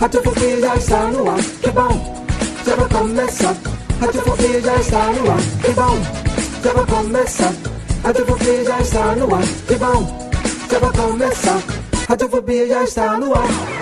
Radiofobia já está no ar, que bom, já vai começar. Radiofobia já está no ar, que bom, já vai começar. Radiofobia já está no ar, que bom, já vai começar. Radiofobia já está no.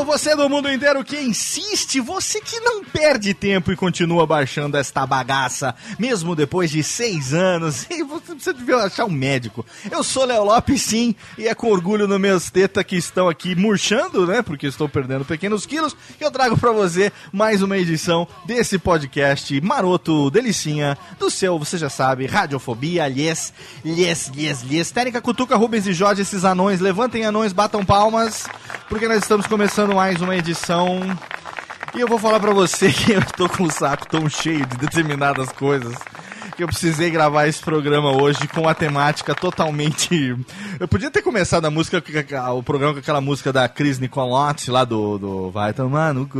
Desocupado, você do mundo inteiro que insiste, você que não perde tempo e continua baixando esta bagaça, mesmo depois de seis anos, e você, devia achar um médico. Eu sou Léo Lopes, sim, e é com orgulho no meus tetas que estão aqui murchando, né, porque estou perdendo pequenos quilos, que eu trago para você mais uma edição desse podcast maroto, delicinha, do seu, você já sabe, radiofobia, lhes, lhes, lhes, lhes. Técnica Cutuca, Rubens e Jorge, esses anões, levantem anões, batam palmas, porque nós estamos começando mais uma edição. E eu vou falar para você que eu tô com o saco tão cheio de determinadas coisas que eu precisei gravar esse programa hoje com a temática totalmente. Eu podia ter começado a música, o programa com aquela música da Cris Nicolotti lá do, do Vai Tomar no Cu,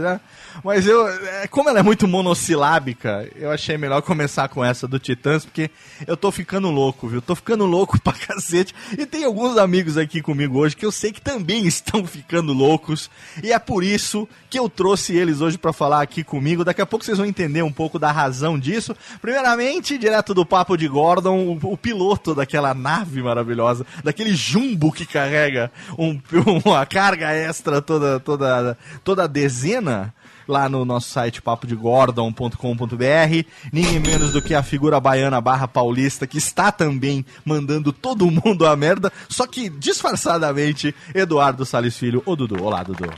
né? Mas eu, é, como ela é muito monossilábica, eu achei melhor começar com essa do Titãs, porque eu tô ficando louco, viu? Tô ficando louco pra cacete. E tem alguns amigos aqui comigo hoje que eu sei que também estão ficando loucos. E é por isso que eu trouxe eles hoje para falar aqui comigo. Daqui a pouco vocês vão entender um pouco da razão disso. Primeiramente, direto do Papo de Gordon, o, o piloto daquela nave maravilhosa, daquele jumbo que carrega um, uma carga extra toda, toda, toda dezena lá no nosso site papodegordon.com.br. Ninguém menos do que a figura baiana barra paulista, que está também mandando todo mundo a merda, só que disfarçadamente, Eduardo Salles Filho, o Dudu. Olá, Dudu.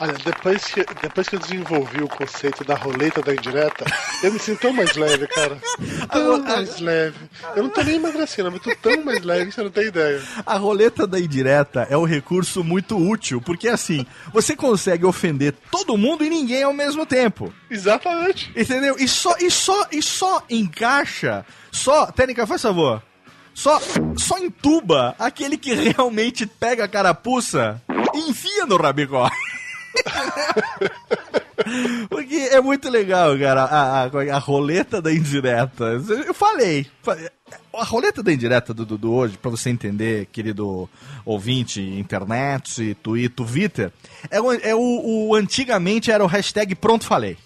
Olha, depois que, depois que eu desenvolvi o conceito da roleta da indireta, eu me sinto tão mais leve, cara. Tão mais leve. Eu não tô nem emagrecendo, mas tô tão mais leve que você não tem ideia. A roleta da indireta é um recurso muito útil, porque assim, você consegue ofender todo mundo e ninguém ao mesmo tempo. Exatamente. Entendeu? E só, e só, e só encaixa. Só. Técnica, faz favor. Só, só entuba aquele que realmente pega a carapuça e enfia no rabicó. Porque é muito legal, cara, a, a, a, roleta da indireta. Eu falei. A roleta da indireta do Dudu hoje, pra você entender, querido ouvinte, internet, Twitter, Twitter, é, o, é o, o, antigamente era o hashtag pronto falei.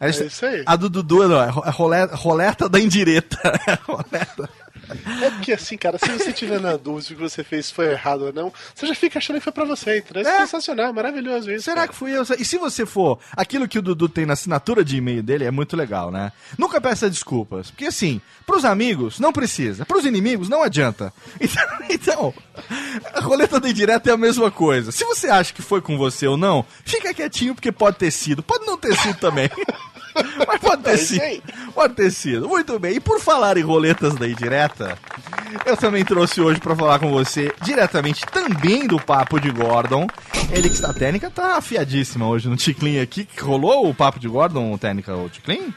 É isso aí. A do Dudu não, é a roleta, roleta da indireta. roleta. É porque assim, cara, se você tiver na dúvida se o que você fez foi errado ou não, você já fica achando que foi pra você, entendeu? É, é sensacional, é maravilhoso isso. Será cara. que fui eu? E se você for, aquilo que o Dudu tem na assinatura de e-mail dele é muito legal, né? Nunca peça desculpas. Porque assim, pros amigos, não precisa. Pros inimigos, não adianta. Então, então a roleta da indireta é a mesma coisa. Se você acha que foi com você ou não, fica quietinho porque pode ter sido. Pode não ter sido também. Mas pode ter sido. Pode ter sido. Muito bem. E por falar em roletas da indireta, eu também trouxe hoje para falar com você diretamente também do Papo de Gordon. Ele que está técnica, tá afiadíssima hoje no Ticlin aqui. Rolou o Papo de Gordon, técnica, o Ticlin?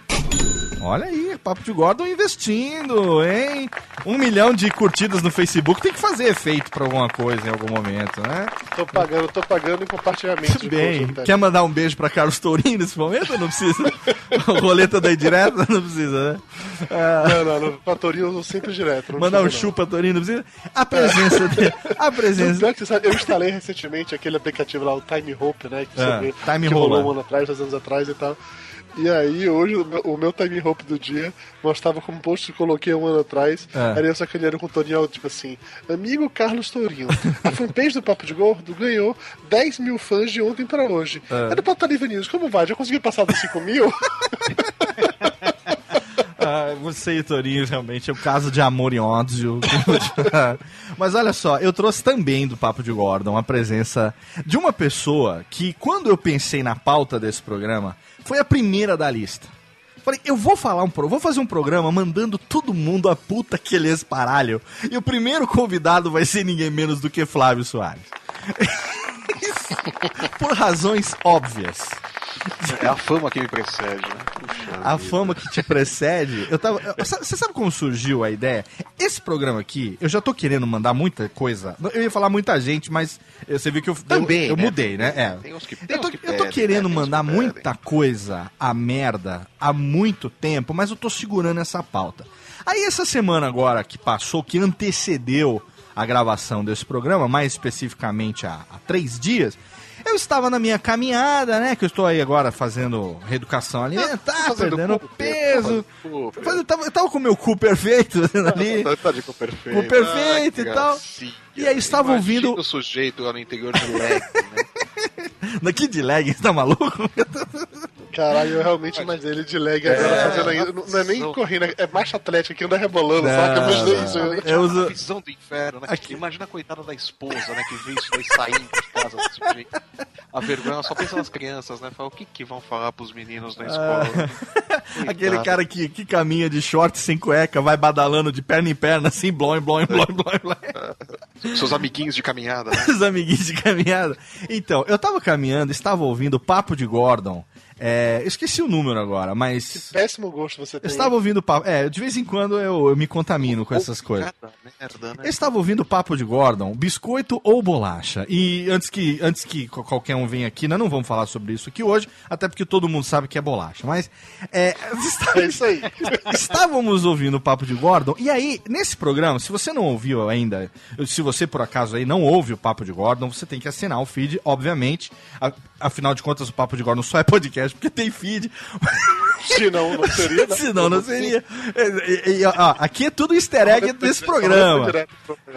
Olha aí, Papo de Gordon investindo, hein? Um milhão de curtidas no Facebook tem que fazer efeito pra alguma coisa em algum momento, né? Tô pagando, tô pagando em compartilhamento. Tudo bem. Quer mandar um beijo pra Carlos Tourinho nesse momento? Não precisa. Roleta da indireta? Não precisa, né? Não, não, não. Pra Torinho eu sempre direto. não Mandar um chupa Tourinho, não precisa. A presença dele. A presença. Sabe, eu instalei recentemente aquele aplicativo lá, o Time Hope, né? Que, Ah, você vê, Time que rolou um ano atrás, dois anos atrás e tal. E aí, hoje, o meu, Time Hope do dia mostrava como post que coloquei um ano atrás. Ah. Era eu sacaneando com o Torinho, tipo assim: Amigo Carlos Tourinho, a fanpage do Papo de Gordo ganhou 10 mil fãs de ontem pra hoje. É do Papo Livre News, como vai? Já consegui passar dos 5 mil? Ah, você e Torinho realmente é um caso de amor e ódio. Mas olha só, eu trouxe também do Papo de Gordon a presença de uma pessoa que, quando eu pensei na pauta desse programa, foi a primeira da lista. Falei, eu vou falar um pro, vou fazer um programa mandando todo mundo a puta que ele esparalho. E o primeiro convidado vai ser ninguém menos do que Flávio Soares. Por razões óbvias. É a fama que me precede, né? Puxa A vida. fama que te precede. Eu tava. Você sabe como surgiu a ideia? Esse programa aqui, eu já tô querendo mandar muita coisa. Eu ia falar muita gente, mas você viu que eu Também, eu, eu né? mudei, né? É. Tem uns que- tem eu, tô, que eu tô pedem, querendo né? Mandar que pedem. muita coisa a merda há muito tempo, mas eu tô segurando essa pauta. Aí essa semana agora que passou, que antecedeu a gravação desse programa, mais especificamente há, há três dias, eu estava na minha caminhada, né? Que eu estou aí agora fazendo reeducação alimentar, fazendo perdendo cu, peso. cu, fazendo- tava, eu tava com o meu cu perfeito ali. Tá, tá de cu perfeito. Cu perfeito que e tal. gracinha. E aí estava ouvindo- o sujeito lá no interior de Leque, né? Daqui de leggings, tá maluco? Caralho, eu realmente imaginei ele de leg agora fazendo ainda. Não, não é nem Não. correndo, é marcha atlética que anda rebolando, saca? Eu imaginei não. isso. né? Eu uso- A visão do inferno, né? Aqui- Imagina a coitada da esposa, né? Que vê isso daí saindo de casa desse sujeito. A vergonha ela só pensa nas crianças, né? Fala, o que que vão falar pros meninos na escola? Aquele Coitado. cara que, que caminha de short sem cueca, vai badalando de perna em perna, assim, blói, blói, blói, blói, blói. Seus amiguinhos de caminhada, né? Os amiguinhos de caminhada. Então, eu tava caminhando, estava ouvindo o Papo de Gordon. É, eu esqueci o número agora, mas. Péssimo gosto você Eu tem. estava ouvindo o papo. É, de vez em quando eu, eu me contamino com essas coisas. Merda, né? Eu estava ouvindo o papo de Gordon, biscoito ou bolacha. E antes que, antes que qualquer um venha aqui, nós não vamos falar sobre isso aqui hoje, até porque todo mundo sabe que é bolacha. Mas é, É isso aí. estávamos ouvindo o papo de Gordon. E aí, nesse programa, se você não ouviu ainda, se você por acaso aí não ouve o papo de Gordon, você tem que assinar o feed, obviamente. A- afinal de contas, o papo de Gordon só é podcast porque tem feed. Se não, não seria, né? Senão não seria. E- e- e, ó, aqui é tudo easter egg desse programa.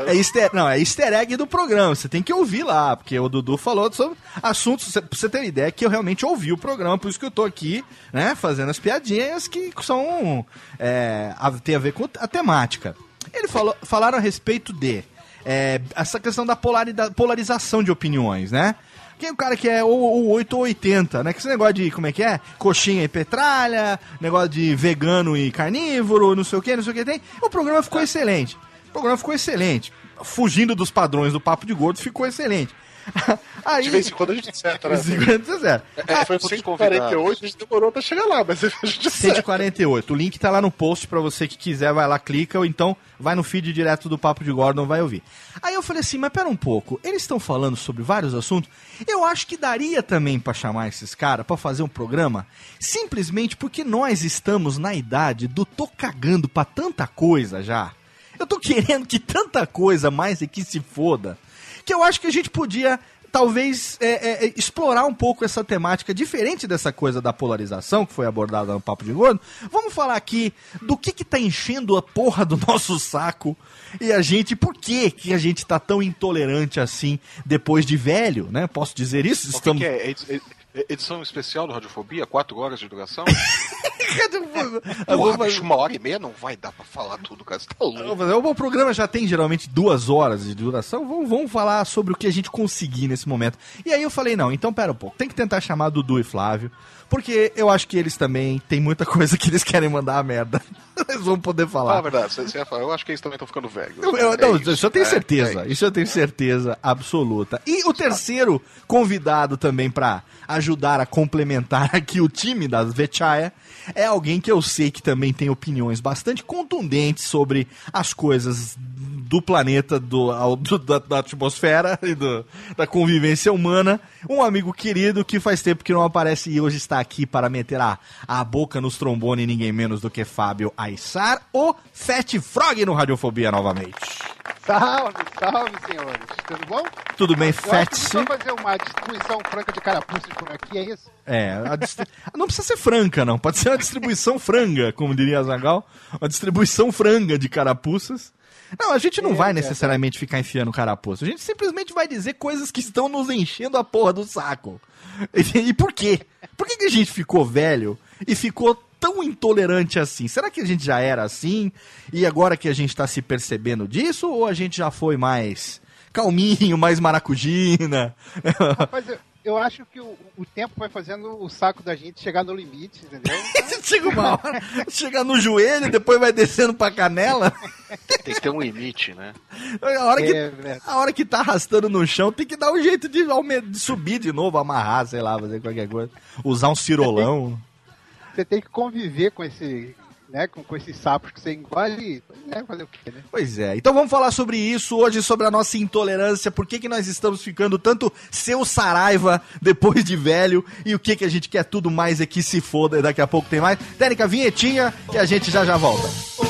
É easter, não, é easter egg do programa. Você tem que ouvir lá, porque o Dudu falou sobre assuntos. Pra você ter ideia que eu realmente ouvi o programa, por isso que eu tô aqui, né, fazendo as piadinhas que são. É, tem a ver com a temática. Ele falou, falaram a respeito de é, essa questão da polarização de opiniões, né? Quem é o cara que é ou, ou 8 ou 80, né? Que esse negócio de, como é que é? Coxinha e petralha, negócio de vegano e carnívoro, não sei o que, não sei o que tem. O programa ficou excelente. O programa ficou excelente. Fugindo dos padrões do Papo de Gordo, ficou excelente. Aí, De vez em quando a gente acerta, né? de vez em quando você zera. Ah, foi Quantos 148, a gente demorou até chegar lá, mas a gente acerta. 148. O link tá lá no post pra você que quiser, vai lá, clica, ou então vai no feed direto do Papo de Gordon, vai ouvir. Aí eu falei assim, mas pera um pouco, eles estão falando sobre vários assuntos, eu acho que daria também pra chamar esses caras pra fazer um programa, simplesmente porque nós estamos na idade do tô cagando pra tanta coisa já. Eu tô querendo que tanta coisa mais é que se foda, que eu acho que a gente podia talvez é, é, é, explorar um pouco essa temática diferente dessa coisa da polarização que foi abordada no Papo de Gordo. Vamos falar aqui do que que tá enchendo a porra do nosso saco e a gente, por que que a gente tá tão intolerante assim depois de velho, né? Posso dizer isso? Que, Estamos... que edi- é Edição especial do Radiofobia? Quatro horas de duração? Porra, bicho, uma hora e meia não vai dar pra falar tudo, cara. Você tá louco. O programa já tem geralmente duas horas de duração. Vamos, vamos falar sobre o que a gente conseguir nesse momento. E aí eu falei, não, então pera um pouco. Tem que tentar chamar Dudu e Flávio. Porque eu acho que eles também têm muita coisa que eles querem mandar a merda. Nós vamos poder falar. verdade, você, ia falar, eu acho que eles também estão ficando velhos. Eu- eu- É não, isso, isso eu tenho é, certeza. é isso eu tenho certeza absoluta. E o terceiro convidado também pra ajudar a complementar aqui o time das Vechaya é alguém que eu sei que também tem opiniões bastante contundentes sobre as coisas do planeta, do, ao- do- da, da atmosfera e do- da convivência humana. Um amigo querido que faz tempo que não aparece e hoje está aqui para meter a, a boca nos trombones, ninguém menos do que Fábio Aissar, o Fat Frog no Radiofobia novamente. Salve, salve, senhores. Tudo bom? Tudo bem, que vai fazer uma distribuição franca de carapuças por aqui, é isso? É, distri- não precisa ser franca, não. Pode ser uma distribuição franga, como diria Zagal. Uma distribuição franga de carapuças. Não, a gente não É, vai é, necessariamente ficar enfiando carapuça. A gente simplesmente vai dizer coisas que estão nos enchendo a porra do saco. E, e por quê? Por que, que a gente ficou velho e ficou tão intolerante assim? Será que a gente já era assim e agora que a gente tá se percebendo disso? Ou a gente já foi mais calminho, mais maracujina? Rapaz, eu, eu acho que o, o tempo vai fazendo o saco da gente chegar no limite, entendeu? Chega uma hora, chega no joelho, depois vai descendo pra canela. Tem que ter um limite, né? A hora, que, É, a hora que tá arrastando no chão, tem que dar um jeito de, de subir de novo, amarrar, sei lá, fazer qualquer coisa. Usar um cirolão. Você tem que conviver com esse, né, com, com esses sapos que você engole, né, fazer o quê, né? Pois é. Então vamos falar sobre isso hoje, sobre a nossa intolerância, por que, que nós estamos ficando tanto seu saraiva depois de velho e o que, que a gente quer tudo mais é que se foda daqui a pouco tem mais. Técnica, vinhetinha e a gente já já volta.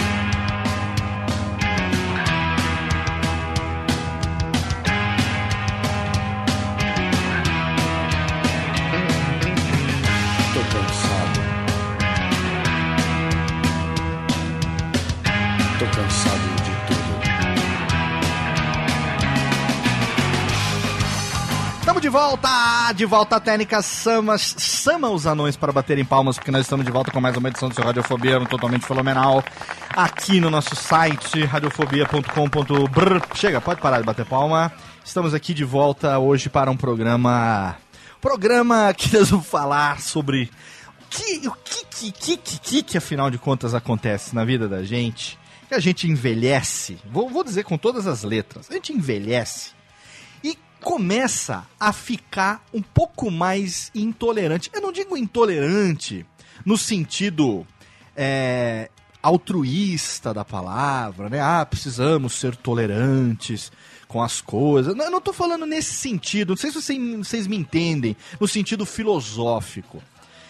volta! De volta à técnica Sama, Sama os anões para baterem palmas, porque nós estamos de volta com mais uma edição do seu Radiofobia, um totalmente fenomenal, aqui no nosso site, radiofobia.com.br. Chega, pode parar de bater palma. Estamos aqui de volta hoje para um programa. Programa que nós vamos falar sobre o que, o que, que, que, que, que, afinal de contas, acontece na vida da gente. Que a gente envelhece, vou, vou dizer com todas as letras, a gente envelhece começa a ficar um pouco mais intolerante. Eu não digo intolerante no sentido é, altruísta da palavra, né? Ah, precisamos ser tolerantes com as coisas. Não, eu não tô falando nesse sentido, não sei se vocês, vocês me entendem, no sentido filosófico.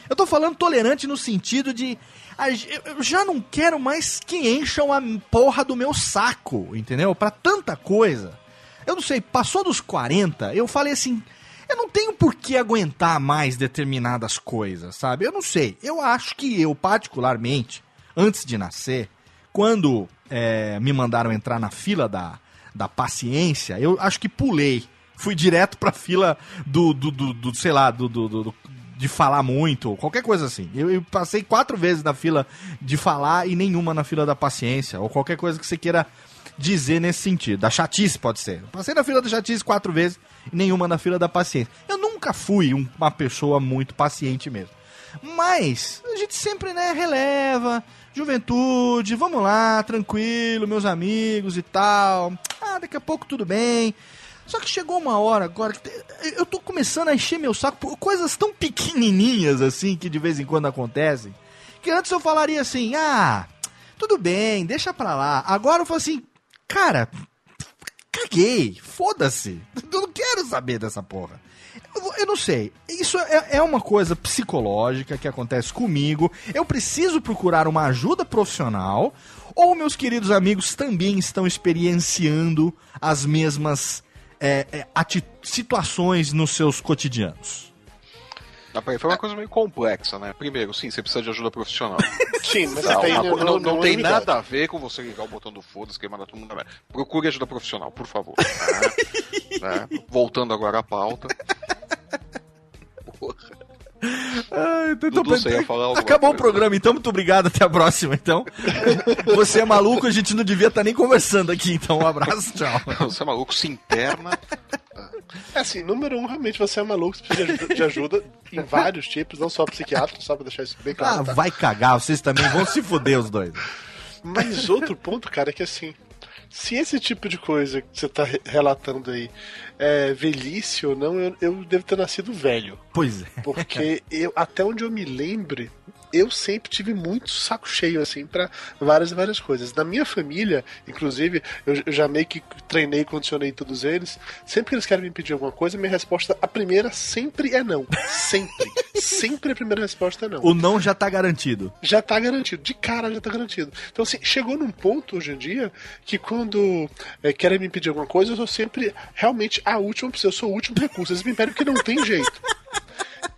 Eu tô falando tolerante no sentido de. a ge- Eu já não quero mais que encham a porra do meu saco, entendeu? Pra tanta coisa. Eu não sei, passou dos 40, eu falei assim. Eu não tenho por que aguentar mais determinadas coisas, sabe? Eu não sei. Eu acho que eu, particularmente, antes de nascer, quando é, me mandaram entrar na fila da, da paciência, eu acho que pulei. Fui direto pra fila do, do, do, do, sei lá, do, do, do- de falar muito, qualquer coisa assim. Eu, eu passei quatro vezes na fila de falar e nenhuma na fila da paciência, ou qualquer coisa que você queira dizer nesse sentido. Da chatice pode ser. Passei na fila da chatice quatro vezes e nenhuma na fila da paciência. Eu nunca fui um- uma pessoa muito paciente mesmo. Mas a gente sempre, né, releva. Juventude, vamos lá, tranquilo, meus amigos e tal. Ah, daqui a pouco tudo bem. Só que chegou uma hora agora que eu tô começando a encher meu saco por coisas tão pequenininhas assim que de vez em quando acontecem. Que antes eu falaria assim: ah, tudo bem, deixa pra lá. Agora eu falo assim: cara, caguei, foda-se. Eu não quero saber dessa porra. Eu, não sei. Isso é, é uma coisa psicológica que acontece comigo. Eu preciso procurar uma ajuda profissional. Ou meus queridos amigos também estão experienciando as mesmas é, é, situações nos seus cotidianos. Ah, Foi uma coisa meio complexa, né? Primeiro, sim, você precisa de ajuda profissional. Sim, mas Não, tem, uma co- não, não tem nada a ver com você ligar o botão do foda-se, que manda todo mundo na merda. Procure ajuda profissional, por favor. né? Né? Voltando agora à pauta. Porra. Dudu, falar alguma Acabou o coisa? programa, então. Muito obrigado. Até a próxima, então. Você é maluco, a gente não devia estar nem conversando aqui. Então, um abraço, tchau. Você é maluco, se interna. É assim, número um, realmente você é maluco, você precisa de ajuda, em vários tipos, não só psiquiátrico, só pra deixar isso bem Ah, claro. tá? vai cagar. Vocês também vão se fuder, os dois. Mas outro ponto, cara, é que assim, se esse tipo de coisa que você tá re- relatando aí é velhice ou não, eu, eu devo ter nascido velho. Pois é. Porque eu, até onde eu me lembre, eu sempre tive muito saco cheio, assim, pra várias e várias coisas. Na minha família, inclusive, eu, eu já meio que treinei e condicionei todos eles. Sempre que eles querem me pedir alguma coisa, minha resposta, a primeira, sempre é não. Sempre. sempre a primeira resposta é não O não já tá garantido. já tá garantido, de cara já tá garantido. Então, assim, chegou num ponto hoje em dia que quando é, querem me pedir alguma coisa, eu sou sempre realmente a última opção, eu sou o último recurso. Eles me pedem porque não tem jeito.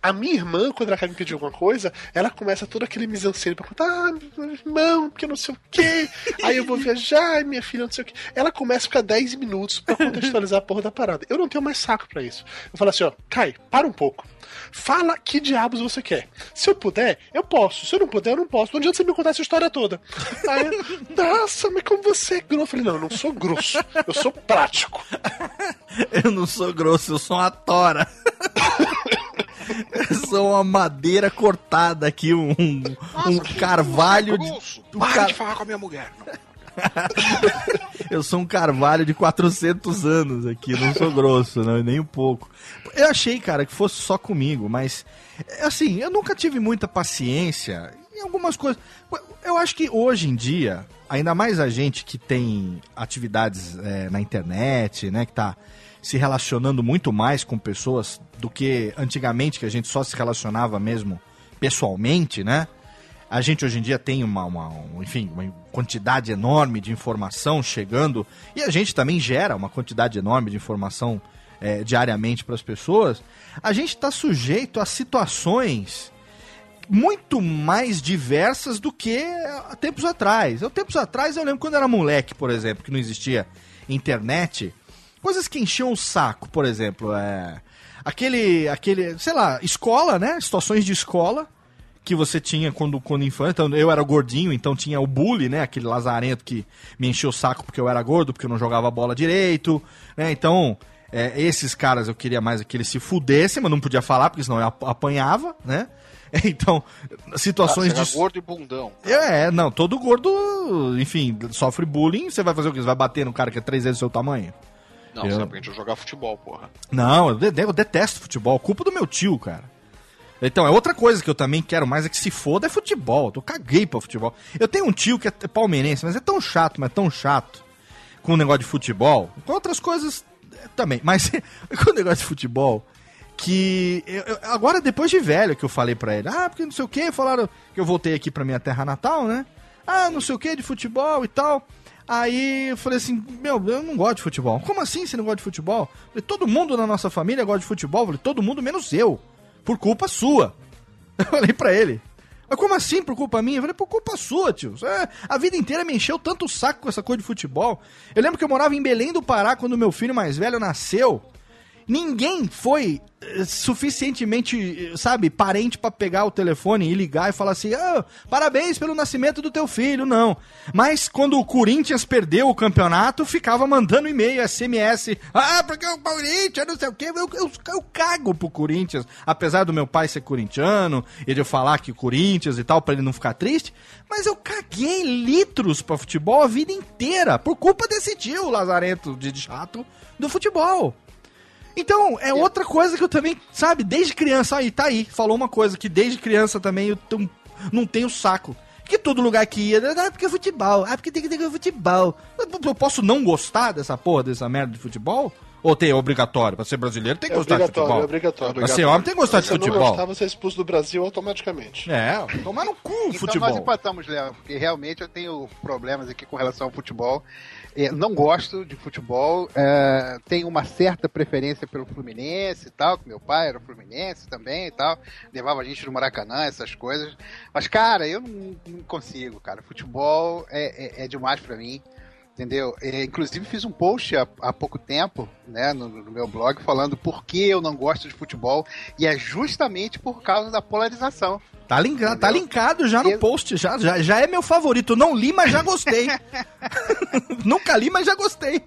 A minha irmã, quando ela quer me pedir alguma coisa, ela começa todo aquele mise-en-scène pra contar, ah, meu irmão, porque não sei o quê, aí eu vou viajar, minha filha, não sei o quê. Ela começa a ficar 10 minutos pra contextualizar a porra da parada. Eu não tenho mais saco pra isso. Eu falo assim, ó, Kai, para um pouco. Fala que diabos você quer. Se eu puder, eu posso. Se eu não puder, eu não posso. Não adianta você me contar essa história toda. Aí, nossa, mas como você é grosso? Eu falei, não, eu não sou grosso. Eu sou prático. Eu não sou grosso, eu sou uma tora. Sou uma madeira cortada aqui, um, um carvalho de. um Para car- de falar com a minha mulher. Eu sou um carvalho de 400 anos aqui, não sou grosso, não, nem um pouco. Eu achei, cara, que fosse só comigo, mas assim, eu nunca tive muita paciência em algumas coisas. Eu acho que hoje em dia, ainda mais a gente que tem atividades é, na internet, né, que tá se relacionando muito mais com pessoas do que antigamente, que a gente só se relacionava mesmo pessoalmente, né? A gente hoje em dia tem uma, uma- um, enfim, uma quantidade enorme de informação chegando e a gente também gera uma quantidade enorme de informação é, diariamente para as pessoas. A gente está sujeito a situações muito mais diversas do que há tempos atrás. Há tempos atrás eu lembro quando era moleque, por exemplo, que não existia internet, coisas que enchiam o saco, por exemplo, é aquele aquele, sei lá, escola, né? Situações de escola que você tinha quando, quando infante. Então, eu era gordinho, então tinha o bully, né? Aquele lazarento que me encheu o saco porque eu era gordo, porque eu não jogava bola direito, né? Então, é, esses caras eu queria mais que eles se fudessem, mas não podia falar, porque senão eu ap- apanhava, né? Então, situações era de. gordo e bundão. É, não, todo gordo, enfim, sofre bullying, você vai fazer o quê? Você vai bater no cara que é três vezes o seu tamanho? Não, Eu- você aprende a jogar futebol, porra. Não, eu, de- eu detesto futebol. Culpa do meu tio, cara. Então, é outra coisa que eu também quero mais é que se foda é futebol. Eu caguei pra futebol. Eu tenho um tio que é palmeirense, mas é tão chato, mas é tão chato com o negócio de futebol. Com outras coisas eh, também. Mas com o negócio de futebol, que eu- eu- agora depois de velho que eu falei pra ele, ah, porque não sei o que, falaram que eu voltei aqui pra minha terra natal, né? Ah, não sei o que de futebol e tal. Aí eu falei assim, meu, eu não gosto de futebol. Como assim você não gosta de futebol? Falei, todo mundo na nossa família gosta de futebol. Falei, todo mundo menos eu. Por culpa sua. Eu falei pra ele. Mas como assim por culpa minha? Eu falei, por culpa sua, tio. É, a vida inteira me encheu tanto o saco com essa coisa de futebol. Eu lembro que eu morava em Belém do Pará quando meu filho mais velho nasceu. Ninguém foi eh, suficientemente, eh, sabe, parente pra pegar o telefone e ligar e falar assim: ah, parabéns pelo nascimento do teu filho, não. Mas quando o Corinthians perdeu o campeonato, ficava mandando e-mail, SMS: ah, porque o Corinthians, não sei o quê. Eu, eu, eu cago pro Corinthians, apesar do meu pai ser corintiano e de eu falar que Corinthians e tal, pra ele não ficar triste. Mas eu caguei litros pra futebol a vida inteira, por culpa desse tio lazarento de chato do futebol. Então, é outra coisa que eu também, sabe, desde criança, aí, tá aí, falou uma coisa que desde criança também eu tão- não tenho saco. Que todo lugar que ia, ah, porque é futebol, ah, porque tem que ter futebol. Eu, eu posso não gostar dessa porra, dessa merda de futebol? Ou tem é obrigatório? Pra ser brasileiro tem que É gostar de obrigatório, futebol. é obrigatório. Pra ser homem tem que gostar de Se você não futebol. gostar, você é expulso do Brasil automaticamente. É, tomar no cu o Então nós futebol. empatamos, Léo, porque realmente eu tenho problemas aqui com relação ao futebol. É, não gosto de futebol, é, tenho uma certa preferência pelo Fluminense e tal, que meu pai era Fluminense também e tal, levava a gente no Maracanã, essas coisas. Mas, cara, eu não, não consigo, cara. Futebol é, é- é demais pra mim. Entendeu? É, inclusive fiz um post há, há pouco tempo, né, no, no meu blog, falando por que eu não gosto de futebol, e é justamente por causa da polarização. Tá linkado, tá linkado já no Eu- post, já, já, já é meu favorito. Não li, mas já gostei. Nunca li, mas já gostei.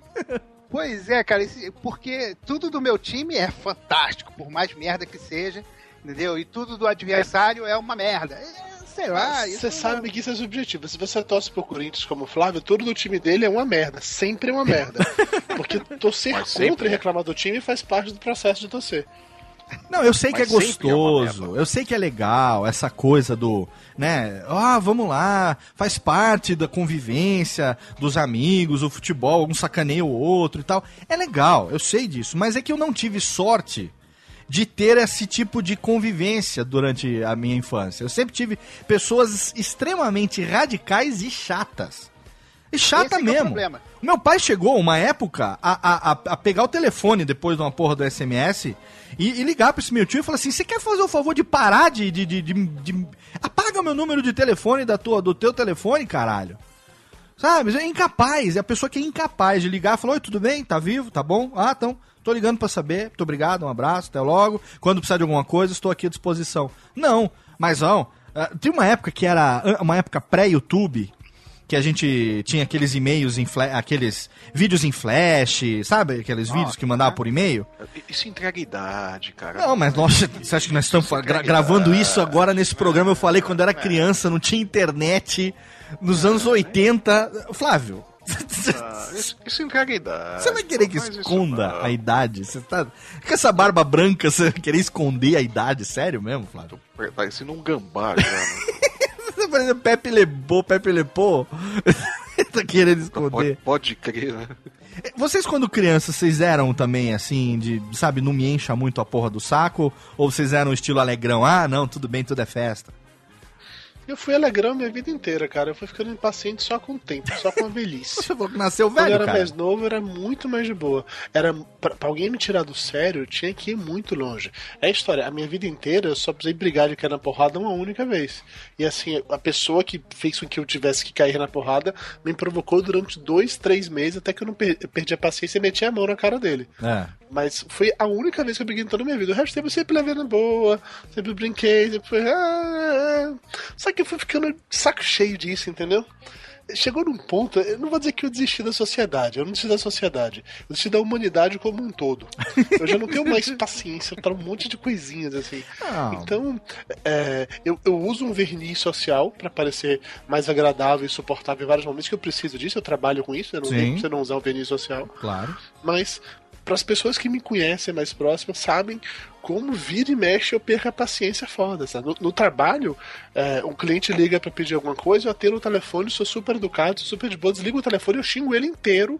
Pois é, cara, porque tudo do meu time é fantástico, por mais merda que seja, entendeu? E tudo do adversário é uma merda. É, sei lá, Você sabe que isso é subjetivo. Se você torce pro Corinthians como o Flávio, tudo do time dele é uma merda. Sempre é uma merda. Porque torcer contra sempre e reclamar do time faz parte do processo de torcer. Não, eu sei que é Mas sempre é uma gostoso, eu sei que é legal, essa coisa do, né, ah, vamos lá, faz parte da convivência dos amigos, o futebol, um sacaneia o outro e tal. É legal, eu sei disso, mas é que eu não tive sorte de ter esse tipo de convivência durante a minha infância. Eu sempre tive pessoas extremamente radicais e chatas. E chata Esse é que é o mesmo. Meu pai chegou uma época a, a, a pegar o telefone depois de uma porra do SMS e, e ligar pra esse meu tio e falar assim: você quer fazer o favor de parar de, de, de, de- Apaga meu número de telefone da tua, do teu telefone, caralho. Sabe? É incapaz. É a pessoa que é incapaz de ligar e falar: Oi, tudo bem? Tá vivo? Tá bom? Ah, então. Tô ligando pra saber. Muito obrigado, um abraço, até logo. Quando precisar de alguma coisa, estou aqui à disposição. Não, mas não. Ah, Tem uma época que era uma época pré-YouTube, que a gente tinha aqueles e-mails em flash, aqueles vídeos em flash, sabe? Aqueles vídeos que mandava por e-mail. Isso entrega idade, cara. Não, mas nossa, você acha que nós estamos gra- gravando isso agora nesse programa? Eu falei quando era criança, não tinha internet. Nos anos 80. Flávio, Ah, isso, isso entrega idade. você vai querer que esconda a idade? Você tá. Com essa barba branca, você vai querer esconder a idade? Sério mesmo, Flávio? Tô parecendo um gambá já, né? Parecendo Pepe Lebô, Pepe Lepô. tá querendo esconder. Pode, pode crer, né? Vocês, quando crianças, vocês eram também assim, de, sabe, não me encha muito a porra do saco? Ou vocês eram estilo alegrão? Ah, não, tudo bem, tudo é festa. Eu fui alegrão minha vida inteira, cara. Eu fui ficando impaciente só com o tempo, só com a velhice. Você falou que nasceu Quando eu velho, era cara. mais novo, era muito mais de boa. Era pra, pra alguém me tirar do sério, eu tinha que ir muito longe. É a história, a minha vida inteira eu só precisei brigar de cair na porrada uma única vez. E assim, a pessoa que fez com que eu tivesse que cair na porrada me provocou durante dois, três meses, até que eu não per- eu perdi a paciência e meti a mão na cara dele. É. Mas foi a única vez que eu briguei em toda a minha vida. O resto do tempo eu sempre levei na boa, sempre brinquei, sempre foi. "Ah, ah". Só que eu fui ficando saco cheio disso, entendeu? Chegou num ponto, eu não vou dizer que eu desisti da sociedade, eu não desisti da sociedade, eu desisti da humanidade como um todo. Eu já não tenho mais paciência para um monte de coisinhas assim. Não. Então, é, eu, eu uso um verniz social para parecer mais agradável e suportável em vários momentos que eu preciso disso, eu trabalho com isso, eu não Sim. tenho pra você não usar um verniz social. Claro. Mas para as pessoas que me conhecem mais próximas, sabem como vira e mexe eu perco a paciência foda. No, no trabalho, é, um cliente liga para pedir alguma coisa, eu atendo o telefone, sou super educado, sou super de boa, desligo o telefone eu xingo ele inteiro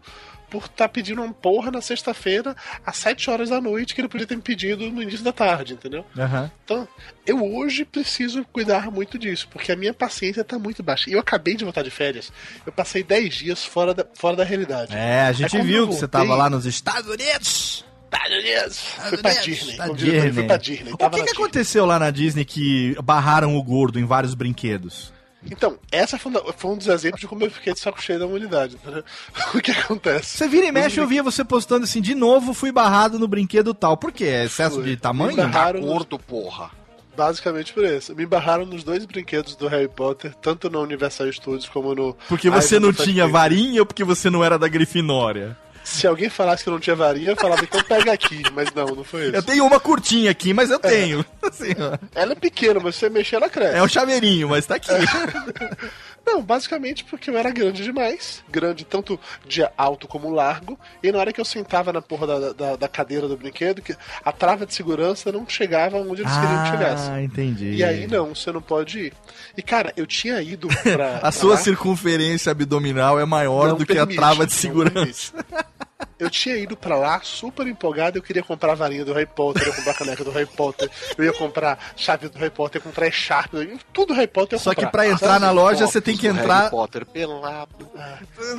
por estar pedindo uma porra na sexta-feira às 7 horas da noite que ele podia ter me pedido no início da tarde, entendeu? Aham. Então, eu hoje preciso cuidar muito disso, porque a minha paciência tá muito baixa. E eu acabei de voltar de férias. Eu passei 10 dias fora da, fora da realidade. É, a gente Aí viu eu que você voltei- tava lá nos Estados Unidos. Estados Unidos. Fui pra Unidos, Disney. Disney. Fui pra Disney. O que, que aconteceu lá na Disney que barraram o gordo em vários brinquedos? Então, essa foi, um dos exemplos de como eu fiquei de saco cheio da humanidade. o que acontece? Você vira e mexe, Os eu via você postando assim, de novo fui barrado no brinquedo tal. Por quê? É Excesso Foi. de tamanho? Me barraram nos- Gordo, porra. Basicamente por isso. Me barraram nos dois brinquedos do Harry Potter, tanto no Universal Studios como no. Porque você não tinha varinha ou porque você não era da Grifinória? Se alguém falasse que eu não tinha varinha, eu falava, então pega aqui. Mas não, não foi Eu isso. tenho uma curtinha aqui, mas eu tenho. Assim, ó. Ela é pequena, mas se você mexer, ela cresce. é um chaveirinho, mas tá aqui. Não, basicamente porque eu era grande demais. Grande tanto de alto como largo. E na hora que eu sentava na porra da, da, da cadeira do brinquedo, que a trava de segurança não chegava onde eles queriam que chegasse. Ah, entendi. E aí não, você não pode ir. E cara, eu tinha ido pra. A pra sua lá, circunferência abdominal é maior não do que a permite, trava de segurança. Eu tinha ido pra lá super empolgado, eu queria comprar a varinha do Harry Potter, eu ia comprar a caneca do Harry Potter, eu ia comprar chave do Harry Potter, eu ia comprar Sharp, tudo Harry Potter eu ia Só que comprar. pra entrar na loja você tem que entrar. Harry Potter pelado.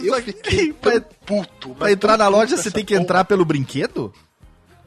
Eu Só que- fiquei pra, puto. pra entrar na loja você tem que entrar pelo brinquedo?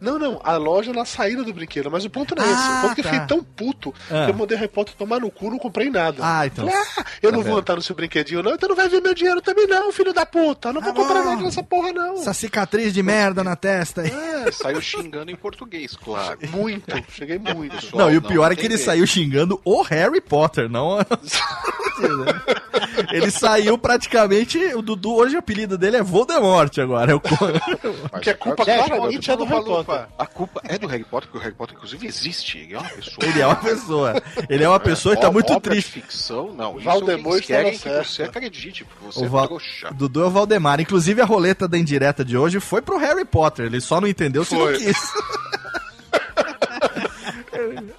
Não, não, a loja na saída do brinquedo, mas o ponto não é Ah, esse. O ponto é que eu tá. fiquei tão puto Ah. que eu mandei o Harry Potter tomar no cu, não comprei nada. Ah, então. Falei, ah, eu não Tá vou vendo? entrar no seu brinquedinho, não, então não vai ver meu dinheiro também, não, filho da puta. Não vou Ah, comprar nada nessa porra, não. Essa cicatriz de merda na testa aí. É, Saiu xingando em português, claro. muito, cheguei muito. Pessoal, Não, e o não pior é que ele saiu xingando o Harry Potter, não. a- ele saiu praticamente. O Dudu, hoje o apelido dele é Voldemort agora. É o Que a culpa claramente é do Harry Lufa. Potter. A culpa é do Harry Potter, porque o Harry Potter, inclusive, existe. Ele é uma pessoa. Ele é uma pessoa. Ele é uma pessoa que tá Ó- muito triste. ficção, não. Isso eles querem estava que certo. você acredite, porque você O é Val- trouxa. Dudu é o Valdemar. Inclusive, a roleta da indireta de hoje foi pro Harry Potter. Ele só não entendeu se Foi. não quis.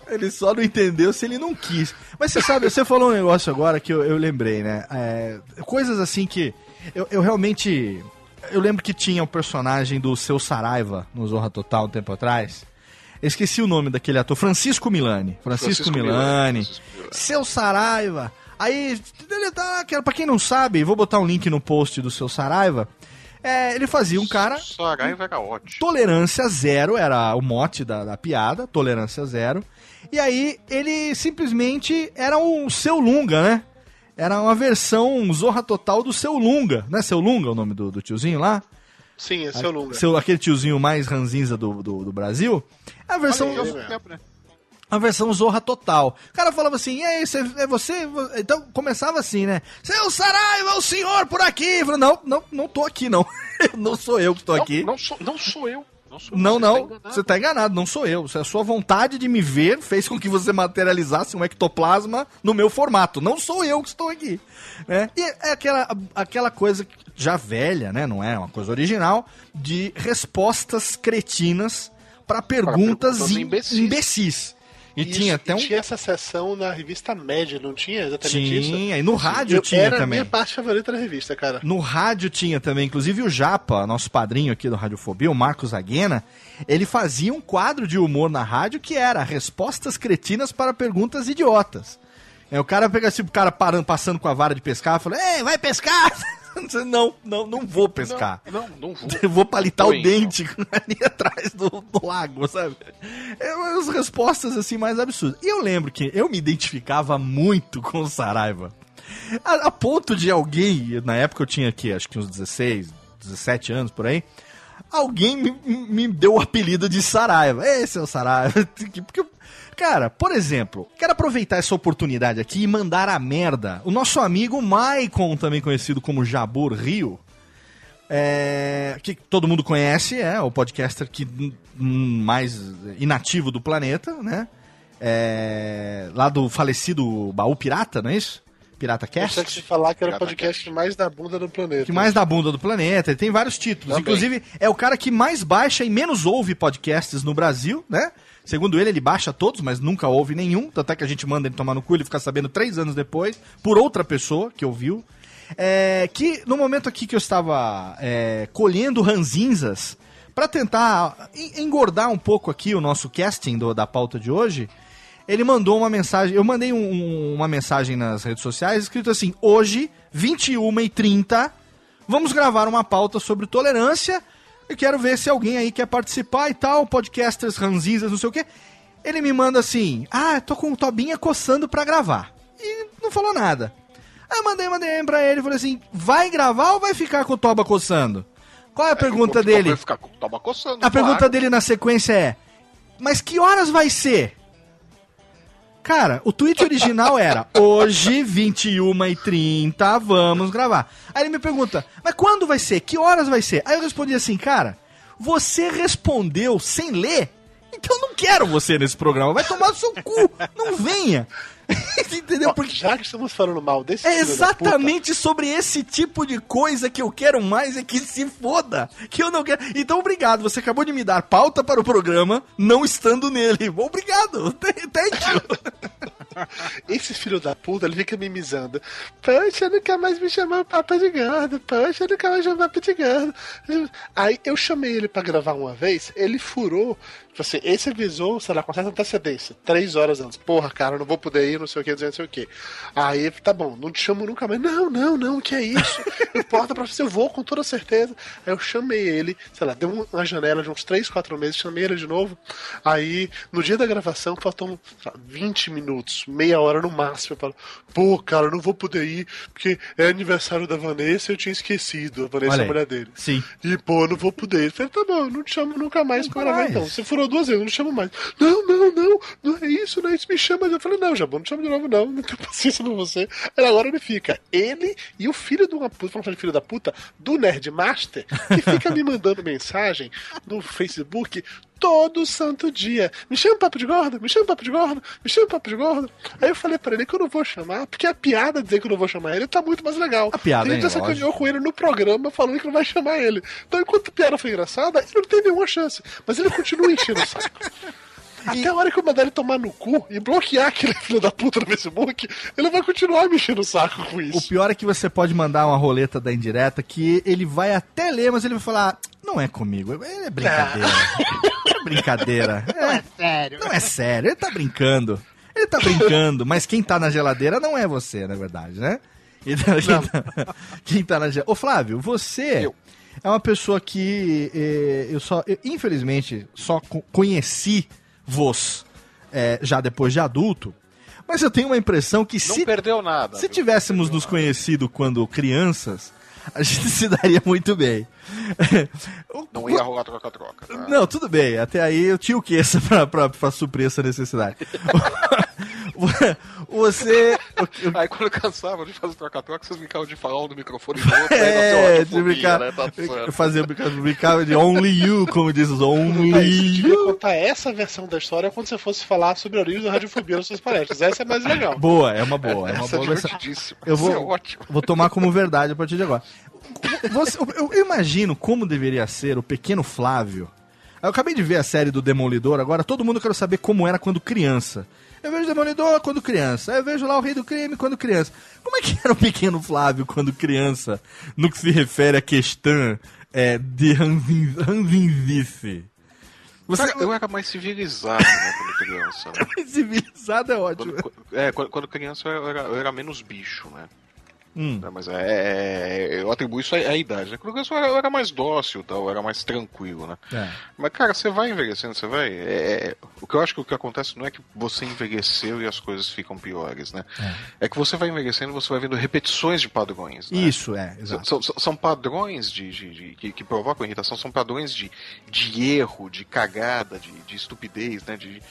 ele só não entendeu se ele não quis. Mas você sabe, você falou um negócio agora que eu, eu lembrei, né? É, coisas assim que eu, eu realmente. Eu lembro que tinha o personagem do Seu Saraiva no Zorra Total um tempo atrás. Eu esqueci o nome daquele ator, Francisco Milani. Francisco, Francisco Milani. Milani. Seu Saraiva. Aí, ele tá, pra quem não sabe, vou botar um link no post do Seu Saraiva. É, ele fazia um cara. Saraiva era ótimo. Tolerância zero era o mote da, da piada, tolerância zero. E aí ele simplesmente era um seu Lunga, né? Era uma versão zorra total do seu Lunga, né? Seu Lunga é o nome do, do tiozinho lá? Sim, é o Lunga. Seu, aquele tiozinho mais ranzinza do, do, do Brasil. A versão, aí, né? a versão zorra total. O cara falava assim, e aí, é você? Então começava assim, né? Seu Saraiva, o senhor por aqui. Eu falei, não, não, não tô aqui, não. não sou eu que estou Não, aqui. Não, sou, não sou eu. Não, sou Não, você, não, tá enganado. você tá enganado, não sou eu. A sua vontade de me ver fez com que você materializasse um ectoplasma no meu formato. Não sou eu que estou aqui. Né? E é aquela, aquela coisa já velha, né? Não é uma coisa original, de respostas cretinas para perguntas, perguntas im- imbecis. imbecis. E tinha até um. tinha essa sessão na revista Média, não tinha exatamente isso? Tinha, e no rádio Eu- tinha era a também. minha parte favorita da revista, cara. No rádio tinha também, inclusive o Japa, nosso padrinho aqui do Radiofobia, o Marcos Aguena, ele fazia um quadro de humor na rádio que era respostas cretinas para perguntas idiotas. É, o cara pega assim, o cara parando, passando com a vara de pescar, fala, ei, vai pescar! Não, não, não vou pescar. Não, não vou. Eu vou palitar o Oi, dente ali atrás do, do lago, sabe? É umas respostas assim mais absurdas. E eu lembro que eu me identificava muito com o Saraiva. A, a ponto de alguém, na época eu tinha aqui, acho que uns 16, 17 anos por aí, alguém me, me deu o apelido de Saraiva. Esse é o Saraiva. Porque, cara, por exemplo, quero aproveitar essa oportunidade aqui e mandar a merda. O nosso amigo Maicon, também conhecido como Jabur Rio, é, que todo mundo conhece, é o podcaster que hum, mais inativo do planeta, né? É, lá do falecido Baú Pirata, não é isso? Pirata Eu Cast. que te falar que era o podcast mais da bunda do planeta. Que mais da bunda do planeta, ele tem vários títulos. Também. Inclusive, é o cara que mais baixa e menos ouve podcasts no Brasil, né? Segundo ele, ele baixa todos, mas nunca ouve nenhum. Tanto é que a gente manda ele tomar no cu, ele fica sabendo três anos depois, por outra pessoa que ouviu. É, que no momento aqui que eu estava é, colhendo ranzinzas, para tentar en- engordar um pouco aqui o nosso casting do- da pauta de hoje, ele mandou uma mensagem. Eu mandei um- uma mensagem nas redes sociais escrito assim: hoje, 21h30, vamos gravar uma pauta sobre tolerância. Eu quero ver se alguém aí quer participar e tal, podcasters, ranzinzas, não sei o quê. Ele me manda assim: ah, tô com o Tobinha coçando pra gravar. E não falou nada. Aí eu mandei uma DM pra ele e falei assim: vai gravar ou vai ficar com o Toba coçando? Qual é a pergunta Vai dele? ficar, toma coçando. A claro. pergunta dele na sequência é: Mas que horas vai ser? Cara, o tweet original era hoje, 21h30, vamos gravar. Aí ele me pergunta, mas quando vai ser? Que horas vai ser? Aí eu respondi assim, cara, você respondeu sem ler? Então eu não quero você nesse programa. Vai tomar no seu cu. Não venha. Entendeu? Porque Já que estamos falando mal desse é exatamente sobre esse tipo de coisa que eu quero mais é que se foda. Que eu não quero. Então, obrigado. Você acabou de me dar pauta para o programa, não estando nele. Obrigado. Thank you. Esse filho da puta, ele fica mimizando. Poxa, nunca mais me chamou Papa de Gordo. Poxa, nunca mais chamou Papa de Gordo. Aí eu chamei ele pra gravar uma vez, ele furou. Tipo assim, esse avisou, sei lá, com certa antecedência, três horas antes. Porra, cara, não vou poder ir, não sei o que, não sei o que. Aí, tá bom, não te chamo nunca mais. Não, não, não, que é isso? Importa pra você, eu vou com toda certeza. Aí eu chamei ele, sei lá, deu uma janela de uns três, quatro meses, chamei ele de novo. Aí, no dia da gravação, faltam sei lá, 20 minutos, meia hora no máximo. Eu falo, pô, cara, eu não vou poder ir, porque é aniversário da Vanessa e eu tinha esquecido. A Vanessa Olha é a mulher dele. Sim. E, pô, eu não vou poder. Eu falei, tá bom, eu não te chamo nunca mais pra gravar então. Você furou duas vezes, eu não te chamo mais. Não, não, não, não é isso, não é isso, me chama. Eu falei, não, Jabão, não te chamo de novo, não. Não tenho paciência com você. Aí agora ele fica, ele e o filho de uma puta, falar de filho da puta, do Nerd Master, que fica me mandando mensagem no Facebook todo santo dia. Me chama papo de gordo, me chama papo de gordo, me chama papo de gordo. Aí eu falei pra ele que eu não vou chamar, porque a piada dizer que eu não vou chamar ele tá muito mais legal. A piada, hein, já sacaneou com ele no programa falando que não vai chamar ele. Então, enquanto a piada foi engraçada, ele não tem nenhuma chance. Mas ele continua enchendo o saco. Até a hora que eu mandar ele tomar no cu e bloquear aquele filho da puta no Facebook, ele vai continuar me enchendo o saco com O isso. pior é que você pode mandar uma roleta da indireta que ele vai até ler, mas ele vai falar: não é comigo, é brincadeira. É brincadeira. É, Sério. não é sério, ele tá brincando. Ele tá brincando, mas quem tá na geladeira não é você, na verdade, né? Então, quem, tá, quem tá na geladeira. Ô, Flávio, você Eu. é uma pessoa que eh, eu só, eu, infelizmente, só co- conheci vos eh, já depois de adulto. Mas eu tenho uma impressão que Não se perdeu nada. se tivéssemos nos perdeu conhecido quando crianças, a gente se daria muito bem. Nada. Não ia rolar troca-troca. tá? Não, tudo bem. Até aí eu tinha o que pra, pra, pra suprir essa necessidade. Você. Aí quando eu cansava de fazer troca-troca, vocês brincavam de falar um no microfone do outro. aí É, nasceu a de brincar. né? Tá. Fazer brincar, brincar de Only You, como diz os Only You. contar essa versão da história quando você fosse falar sobre a origem da radiofobia nas suas palestras. Essa é mais legal. Boa, é uma boa. É uma Essa é boa versão. Eu vou- Isso é ótimo. Vou tomar como verdade a partir de agora. Você- eu, eu imagino como deveria ser o pequeno Flávio. Eu acabei de ver a série do Demolidor, agora todo mundo quer saber como era quando criança. Eu vejo o Demolidor quando criança, eu vejo lá o Rei do Crime quando criança. Como é que era o pequeno Flávio quando criança, no que se refere à questão é, de ranzin- ranzinzice? Você Cara, eu era mais civilizado, né, quando criança. Né? civilizado é ótimo. Quando, é, quando, quando criança eu era, eu era menos bicho, né? Hum. Né, Mas é, é- eu atribuo isso à, à idade, né? Quando eu era, eu era mais dócil, tal, eu era mais tranquilo, né? É. Mas, cara, você vai envelhecendo, você vai. é, o que eu acho que o que acontece não é que você envelheceu e as coisas ficam piores, né? É, que você vai envelhecendo e você vai vendo repetições de padrões. Né? Isso, é, exato. São, são- são padrões de, de- de- que, que provocam irritação, são padrões de, de erro, de cagada, de, de estupidez, né? De,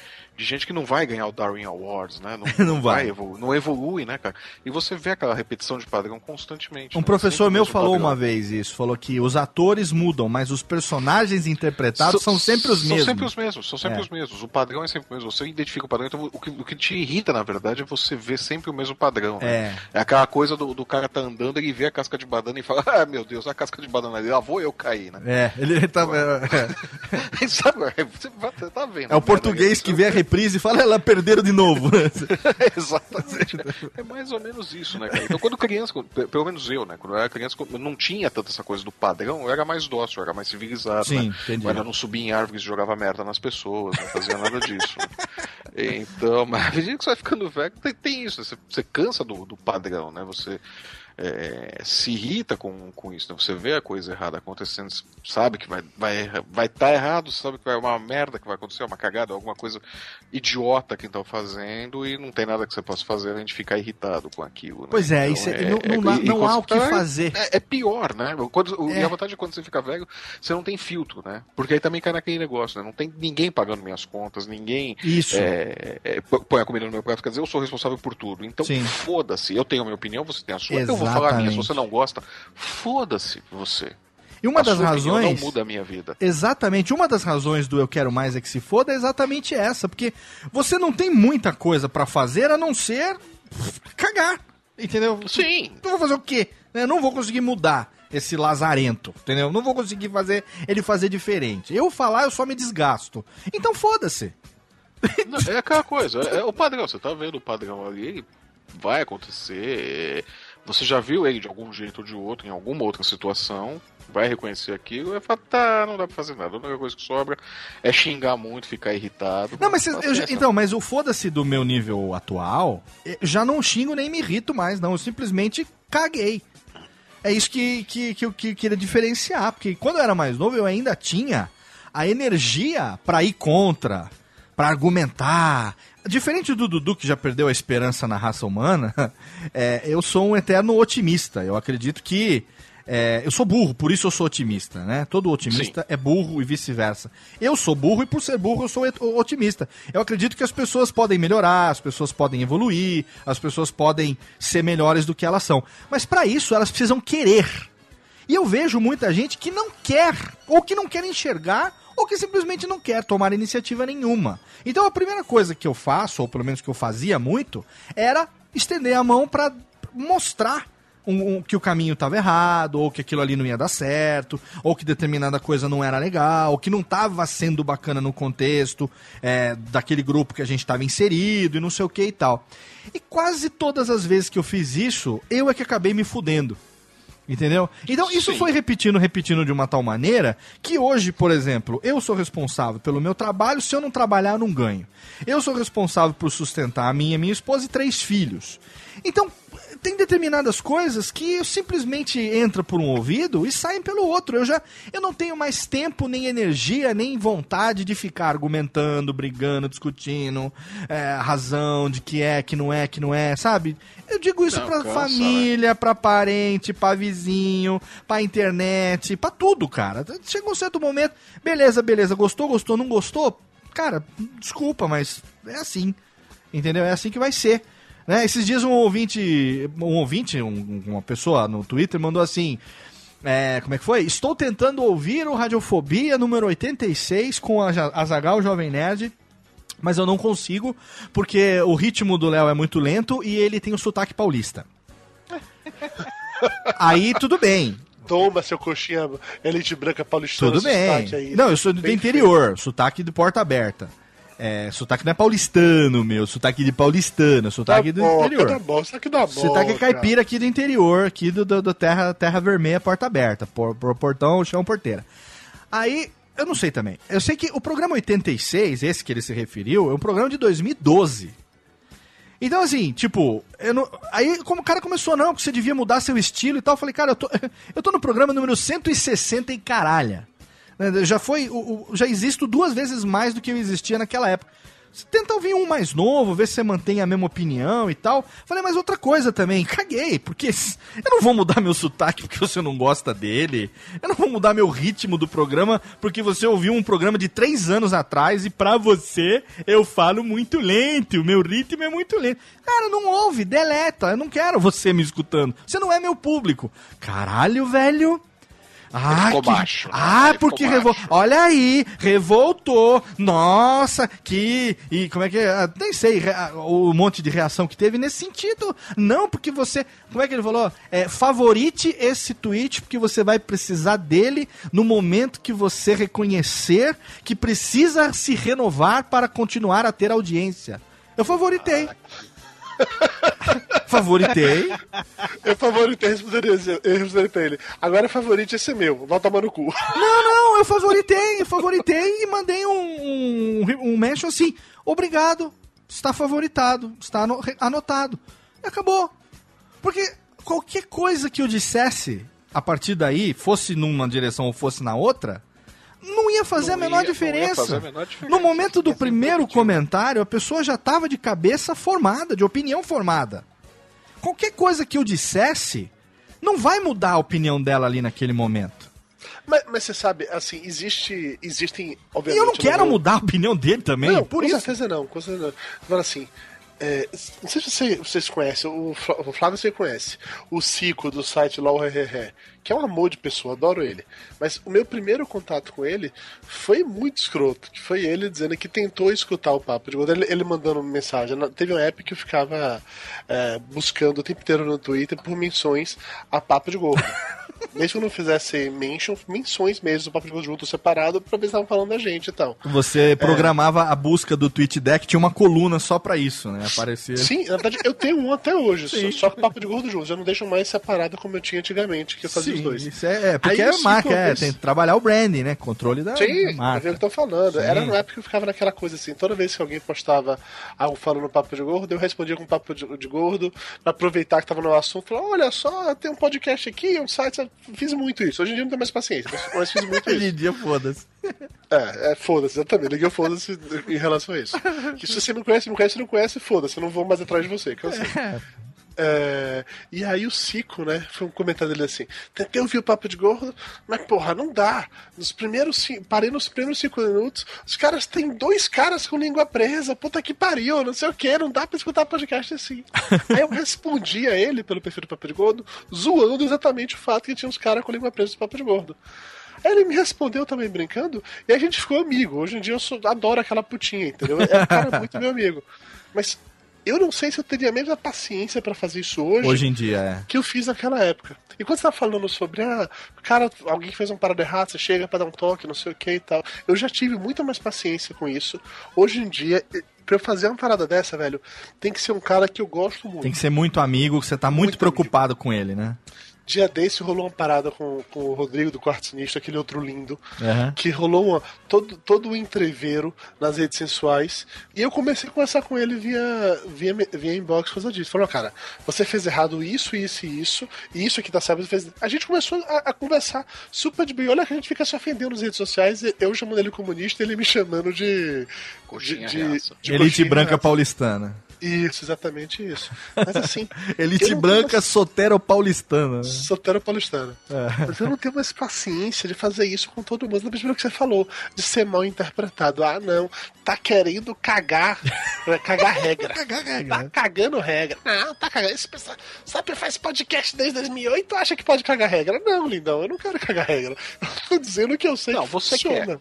de gente que não vai ganhar o Darwin Awards, né? Não vai. evolu- não evolui, né, cara? E você vê aquela repetição de padrão constantemente. Um né? professor Sempre meu falou padrão. uma vez isso, falou que os atores mudam, mas os personagens interpretados são sempre os São mesmos. sempre os mesmos, são sempre É. os mesmos. O padrão é sempre o mesmo. Você identifica o padrão, então o que, o que te irrita, na verdade, é você ver sempre o mesmo padrão. né? É. É aquela coisa do, do cara tá andando, ele vê a casca de banana e fala, ah, meu Deus, a casca de banana ali, lá vou eu cair, né? É, ele tá. É, Sabe, você, vai- você tá vendo. é o português que vê a reprise e fala, ela perderam de novo. Exatamente. É mais ou menos isso, né, cara? Então, quando criança, pelo menos eu, né? Quando eu era criança, eu não tinha tanta essa coisa do padrão, eu era mais dócil, eu era mais civilizado. Sim, né? entendi. Eu ainda não subia em árvores e jogava merda nas pessoas, não fazia nada disso. né? Então, mas à medida que você vai ficando velho, tem, tem isso, né? você, você cansa do, do padrão, né? Você. É, se irrita com, com isso, né? Você vê a coisa errada acontecendo, sabe que vai vai vai estar errado, sabe que vai uma merda que vai acontecer, uma cagada, alguma coisa idiota que estão fazendo e não tem nada que você possa fazer além de ficar irritado com aquilo. né? Pois é, Então, isso é- não- não e- e não há o que tá- fazer. É, é pior, né? Quando, É. E a vantagem é quando você fica velho, você não tem filtro, né? Porque aí também cai naquele negócio, né? Não tem ninguém pagando minhas contas, ninguém Isso. é, é, põe- a comida no meu prato, quer dizer, eu sou responsável por tudo. Então, foda-se. Eu tenho a minha opinião, você tem a sua. Eu vou falar minha. Se você não gosta, foda-se você. E uma a das razões. não muda a minha vida. Exatamente, uma das razões do eu quero mais é que se foda é exatamente essa, porque você não tem muita coisa pra fazer a não ser cagar, entendeu? Sim. Eu vou fazer o quê? Eu não vou conseguir mudar esse lazarento, entendeu? Não vou conseguir fazer ele fazer diferente. Eu falar, eu só me desgasto. Então foda-se. Não, é aquela coisa, é, é o padrão, você tá vendo o padrão ali, vai acontecer. é, Você já viu ele de algum jeito ou de outro, em alguma outra situação, vai reconhecer aquilo e vai falar, tá, não dá pra fazer nada. A única coisa que sobra é xingar muito, ficar irritado. Não, mas já- Paciência. então, mas o foda-se do meu nível atual, eu já não xingo nem me irrito mais, não. Eu simplesmente caguei. É isso que, que, que eu que- queria diferenciar, porque quando eu era mais novo, eu ainda tinha a energia pra ir contra, pra argumentar. Diferente do Dudu, que já perdeu a esperança na raça humana, é, eu sou um eterno otimista. Eu acredito que. é, eu sou burro, por isso eu sou otimista, né? Todo otimista é burro e vice-versa. Eu sou burro e por ser burro eu sou otimista. Eu acredito que as pessoas podem melhorar, as pessoas podem evoluir, as pessoas podem ser melhores do que elas são. Mas para isso elas precisam querer. E eu vejo muita gente que não quer, ou que não quer enxergar, ou que simplesmente não quer tomar iniciativa nenhuma. Então a primeira coisa que eu faço, ou pelo menos que eu fazia muito, era estender a mão para mostrar um- um- que o caminho estava errado, ou que aquilo ali não ia dar certo, ou que determinada coisa não era legal, ou que não estava sendo bacana no contexto é, daquele grupo que a gente estava inserido e não sei o que e tal. E quase todas as vezes que eu fiz isso, eu é que acabei me fudendo. Entendeu? Então isso Sim. foi repetindo, repetindo de uma tal maneira que hoje, por exemplo, eu sou responsável pelo meu trabalho, se eu não trabalhar, eu não ganho. Eu sou responsável por sustentar a minha, minha esposa e três filhos. Então, tem determinadas coisas que eu simplesmente entra por um ouvido e saem pelo outro. Eu já eu não tenho mais tempo, nem energia, nem vontade de ficar argumentando, brigando, discutindo, é, razão de que é, que não é, que não é, sabe? Eu digo isso Não, pra cansa, família, pra parente, pra vizinho, pra internet, pra tudo, cara. Chega um certo momento, beleza, beleza, gostou, gostou, não gostou? Cara, desculpa, mas é assim. Entendeu? É assim que vai ser. Né? Esses dias um ouvinte, um ouvinte, um- uma pessoa no Twitter mandou assim: é, como é que foi? Estou tentando ouvir o Radiofobia número 86 com a Azagal Jovem Nerd. Mas eu não consigo, porque o ritmo do Léo é muito lento e ele tem o sotaque paulista. Aí tudo bem, Toma, seu coxinha elite branca paulistana. tudo bem. Não, eu sou do Bem interior, sotaque de porta aberta. É, sotaque não é paulistano, meu, sotaque de paulistano, Tá sotaque do bom, interior. tá bom, isso aqui dá bom. Sotaque é caipira aqui do interior, aqui do, do, do terra, terra Vermelha, porta aberta. Por, por- portão, chão, porteira. Aí, eu não sei também. Eu sei que o programa 86, esse que ele se referiu, é um programa de 2012. Então, assim, tipo, não- aí como o cara começou, não, que você devia mudar seu estilo e tal, eu falei, cara, eu tô, eu tô no programa número 160 e caralha. Né, Já foi, já existo duas vezes mais do que eu existia naquela época. Você tenta ouvir um mais novo, ver se você mantém a mesma opinião e tal. Falei, mas outra coisa também, caguei, porque eu não vou mudar meu sotaque porque você não gosta dele. Eu não vou mudar meu ritmo do programa porque você ouviu um programa de três anos atrás e pra você eu falo muito lento, o meu ritmo é muito lento. Cara, não ouve, deleta, eu não quero você me escutando. Você não é meu público. Caralho, velho. Ah, ficou que... baixo, né? ah Ele porque revol... Olha aí, revoltou. Nossa, que. E como é que é? Ah, Nem sei re- ah, o monte de reação que teve nesse sentido. Não, porque você. Como é que ele falou? É, favorite esse tweet, porque você vai precisar dele no momento que você reconhecer que precisa se renovar para continuar a ter audiência. Eu favoritei. favoritei. Eu favoritei, responderia, eu responderia pra ele. Agora favorite esse meu, vai tomar no cu. Não, não, eu favoritei, eu favoritei e mandei um, um, um mention assim. Obrigado, está favoritado, está anotado. E acabou. Porque qualquer coisa que eu dissesse a partir daí, fosse numa direção ou fosse na outra, não ia fazer, Não a, menor ia- não ia diferença. fazer a menor diferença. No momento do primeiro comentário, a pessoa já estava de cabeça formada, de opinião formada. Qualquer coisa que eu dissesse, não vai mudar a opinião dela ali naquele momento. Mas, mas você sabe, assim, existe, existem, E eu não quero mudar a opinião dele também, Não, por com isso. certeza não, com certeza não. Agora assim, é, não sei se você- vocês conhecem, o, Flávio você conhece, o Cico do site Hehehe, que é um amor de pessoa, adoro ele. Mas o meu primeiro contato com ele foi muito escroto, que foi ele dizendo que tentou escutar o papo de gordo, ele, ele mandando mensagem. Teve uma época que eu ficava é, buscando o tempo inteiro no Twitter por menções a papo de gordo. mesmo que eu não fizesse mention, menções mesmo do Papo de Gordo junto separado pra ver se estavam falando da gente e tal. Você programava a busca do Tweet Deck, tinha uma coluna só pra isso, né? Aparecer. Sim, na verdade eu tenho um até hoje, Sim. só, só com Papo de Gordo junto. Já não deixo mais separado como eu tinha antigamente, que eu fazia os Sim, dois. Isso é, é, porque Aí é eu marca, é, tem que trabalhar o branding, né? Controle da, da Sim, é marca. o que eu tô falando. Sim. Era na época que eu ficava naquela coisa assim, toda vez que alguém postava algo falando papo de gordo, eu respondia com papo de, de gordo, pra aproveitar que tava no assunto, falar, olha só, tem um podcast aqui, um site, sabe? Fiz muito isso. Hoje em dia não tenho mais paciência, mas, fiz muito Hoje isso. em dia, foda-se. É, é foda-se, exatamente. Liguei o foda-se em relação a isso. Que se você não conhece, não conhece, não conhece, foda-se, eu não vou mais atrás de você, que eu sei. É, e aí o Cico, né, foi um comentário dele assim, tentei ouvir o papo de gordo, mas porra, não dá. Nos primeiros parei nos primeiros cinco minutos, os caras têm dois caras com língua presa, puta que pariu, não sei o que, não dá pra escutar podcast assim. aí eu respondi a ele pelo perfil do Papo de Gordo, zoando exatamente o fato que tinha uns caras com língua presa no Papo de Gordo. Aí ele me respondeu também brincando, e a gente ficou amigo. Hoje em dia eu sou- adoro aquela putinha, entendeu? É um cara muito meu amigo. Mas eu não sei se eu teria a mesma paciência pra fazer isso hoje, Hoje em dia, é. que eu fiz naquela época. E quando você tá falando sobre, ah, cara, alguém fez uma parada errada, você chega pra dar um toque, não sei o que e tal. Eu já tive muito mais paciência com isso. Hoje em dia, pra eu fazer uma parada dessa, velho, tem que ser um cara que eu gosto muito. Tem que ser muito amigo, que você tá muito, Muito preocupado com ele, né? Dia desse rolou uma parada com, com o Rodrigo do Quarto Sinistro, aquele outro lindo, Aham. que rolou uma, todo, todo o entreveiro nas redes sensuais. E eu comecei a conversar com ele via, via, via inbox por causa disso. Falou, cara, você fez errado isso, isso e isso, e isso aqui tá certo. Fez... A gente começou a, a conversar super de bem. Olha que a gente fica se ofendendo nas redes sociais, eu chamando ele comunista e ele me chamando de. Coxinha de, de, reaça. de Elite branca reaça. paulistana. Isso, exatamente isso. Mas assim. Elite branca tenho sotero paulistana. né? Solteiro paulistano. Mas eu não tenho mais paciência de fazer isso com todo mundo. Não pelo que você falou, de ser mal interpretado. Ah, não, tá querendo cagar, né, cagar regra. Cagar regra. Tá cagando regra. Não, tá cagando. Esse pessoal, sabe, faz podcast desde 2008, acha que pode cagar regra? Não, lindão, eu não quero cagar regra. Eu tô dizendo que eu sei Não, que você funciona.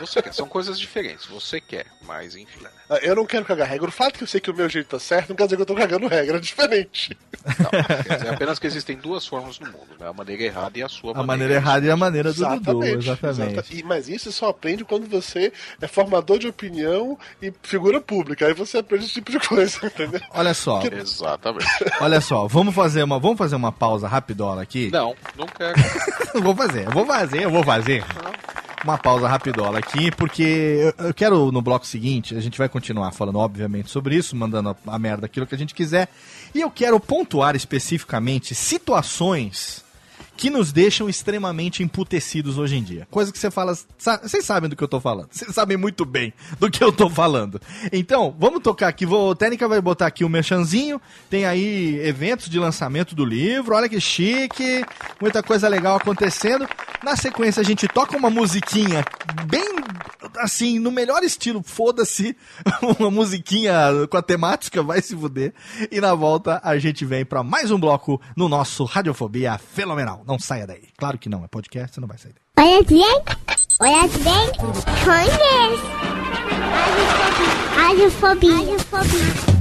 Você quer, são coisas diferentes. Você quer, mas enfim. Ah, Eu não quero cagar regra. O fato que eu sei que o meu jeito tá certo não quer dizer que eu tô cagando regra, é diferente. Não, quer dizer apenas que existem duas formas no mundo, né? A maneira errada e a sua A maneira errada e a maneira do Dudu, exatamente. exata- E, mas isso você só aprende quando você é formador de opinião e figura pública. Aí você aprende esse tipo de coisa, entendeu? Olha só, Exatamente. olha só, vamos fazer uma, vamos fazer uma pausa rapidola aqui. Não, não quero. Vou fazer, eu vou fazer, eu vou fazer. Uma pausa rapidola aqui, porque eu eu quero no bloco seguinte, a gente vai continuar falando, obviamente, sobre isso, mandando a, a merda aquilo que a gente quiser. E eu quero pontuar especificamente situações que nos deixam extremamente emputecidos hoje em dia. Coisa que você fala. Vocês sabem do que eu tô falando. Vocês sabem muito bem do que eu tô falando. Então, vamos tocar aqui. Vou, o Técnica vai botar aqui o merchanzinho. Tem aí eventos de lançamento do livro. Olha que chique. Muita coisa legal acontecendo. Na sequência, a gente toca uma musiquinha bem assim, no melhor estilo, foda-se, uma musiquinha com a temática, vai se fuder. E na volta a gente vem pra mais um bloco no nosso Radiofobia Fenomenal. Não saia daí. Claro que não, é podcast, você não vai sair daí. Olha bem, olha bem, conhece. Radiofobia. Radiofobia.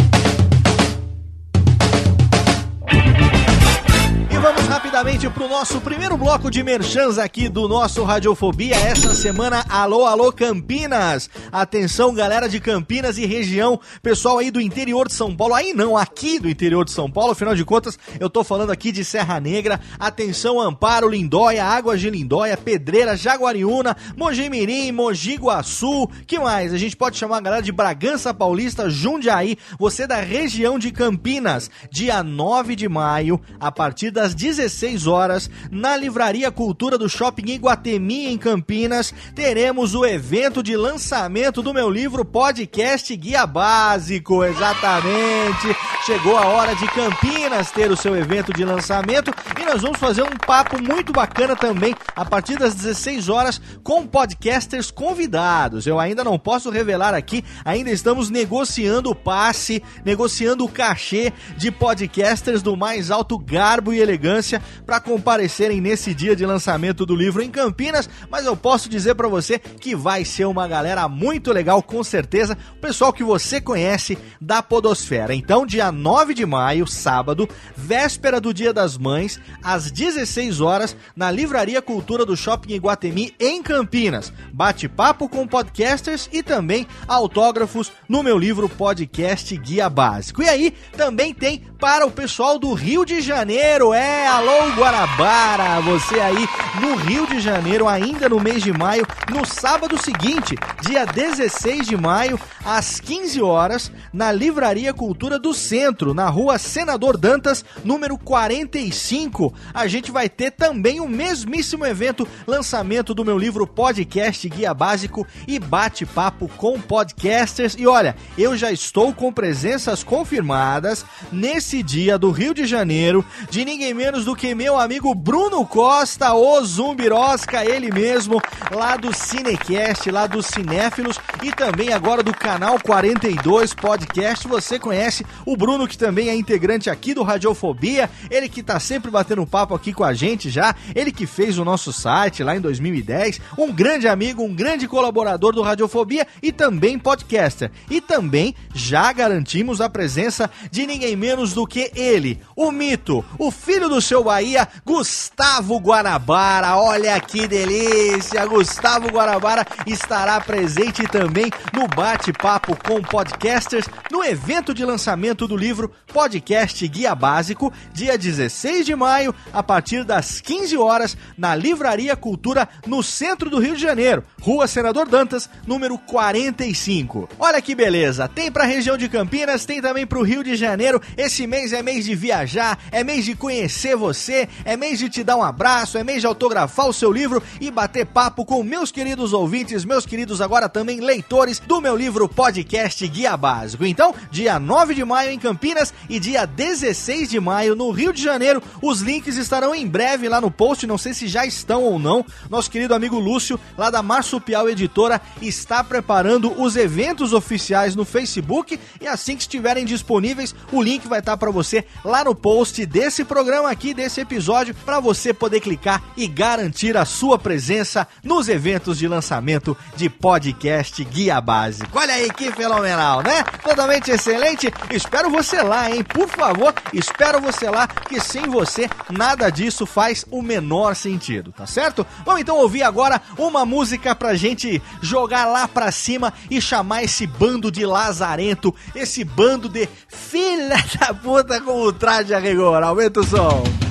E vamos rapidamente pro nosso primeiro bloco de merchans aqui do nosso Radiofobia. Essa semana, alô, alô, Campinas. Atenção, galera de Campinas e região, pessoal aí do interior de São Paulo. Aí não, aqui do interior de São Paulo, afinal de contas, eu tô falando aqui de Serra Negra. Atenção, Amparo, Lindóia, Águas de Lindóia, Pedreira, Jaguariúna, Mojimirim, Mogi Guaçu. Que mais? A gente pode chamar a galera de Bragança Paulista, Jundiaí. Você da região de Campinas, dia 9 de maio, a partir das 16 horas, na Livraria Cultura do Shopping Iguatemi, em Campinas, teremos o evento de lançamento do meu livro Podcast Guia Básico. Exatamente. Chegou a hora de Campinas ter o seu evento de lançamento e nós vamos fazer um papo muito bacana também a partir das 16 horas com podcasters convidados. Eu ainda não posso revelar aqui, ainda estamos negociando o passe, negociando o cachê de podcasters do mais alto garbo e elegância antecedência para comparecerem nesse dia de lançamento do livro em Campinas, mas eu posso dizer para você que vai ser uma galera muito legal, com certeza, o pessoal que você conhece da Podosfera. Então, dia 9 de maio, sábado, véspera do Dia das Mães, às 16 horas, na Livraria Cultura do Shopping Iguatemi, em Campinas. Bate-papo com podcasters e também autógrafos no meu livro Podcast Guia Básico. E aí, também tem para o pessoal do Rio de Janeiro. É, alô Guarabara, você aí no Rio de Janeiro, ainda no mês de maio, no sábado seguinte, dia 16 de maio, às 15 horas, na Livraria Cultura do Centro, na rua Senador Dantas, número 45. A gente vai ter também o mesmíssimo evento, lançamento do meu livro Podcast Guia Básico e bate-papo com podcasters. E olha, eu já estou com presenças confirmadas nesse dia do Rio de Janeiro, de ninguém menos do que meu amigo Bruno Costa, o Zumbirosca, ele mesmo, lá do Cinecast, lá dos Cinéfilos e também agora do canal 42 Podcast. Você conhece o Bruno, que também é integrante aqui do Radiofobia, ele que tá sempre batendo papo aqui com a gente já, ele que fez o nosso site lá em 2010, um grande amigo, um grande colaborador do Radiofobia e também podcaster. E também já garantimos a presença de ninguém menos do que ele, o mito, o filho do seu Bahia, Gustavo Guanabara. Olha que delícia! Gustavo Guanabara estará presente também no bate-papo com podcasters no evento de lançamento do livro Podcast Guia Básico, dia 16 de maio, a partir das 15 horas, na Livraria Cultura, no centro do Rio de Janeiro, Rua Senador Dantas, número 45. Olha que beleza! Tem pra região de Campinas, tem também pro Rio de Janeiro. Esse mês é mês de viajar, é mês de conhecer você, é mês de te dar um abraço, é mês de autografar o seu livro e bater papo com meus queridos ouvintes, meus queridos agora também leitores do meu livro Podcast Guia Básico. Então, dia 9 de maio em Campinas e dia 16 de maio no Rio de Janeiro. Os links estarão em breve lá no post, não sei se já estão ou não. Nosso querido amigo Lúcio, lá da Marsupial Editora, está preparando os eventos oficiais no Facebook e assim que estiverem disponíveis, o link vai estar para você lá no post desse programa aqui, desse episódio, para você poder clicar e garantir a sua presença nos eventos de lançamento de podcast Guia Básico. Olha aí que fenomenal, né? Totalmente excelente. Espero você lá, hein? Por favor, espero você lá, que sem você nada disso faz o menor sentido, tá certo? Vamos então ouvir agora uma música pra gente jogar lá pra cima e chamar esse bando de lazarento, esse bando de filha da puta com o traje a rigor. Aumenta o som.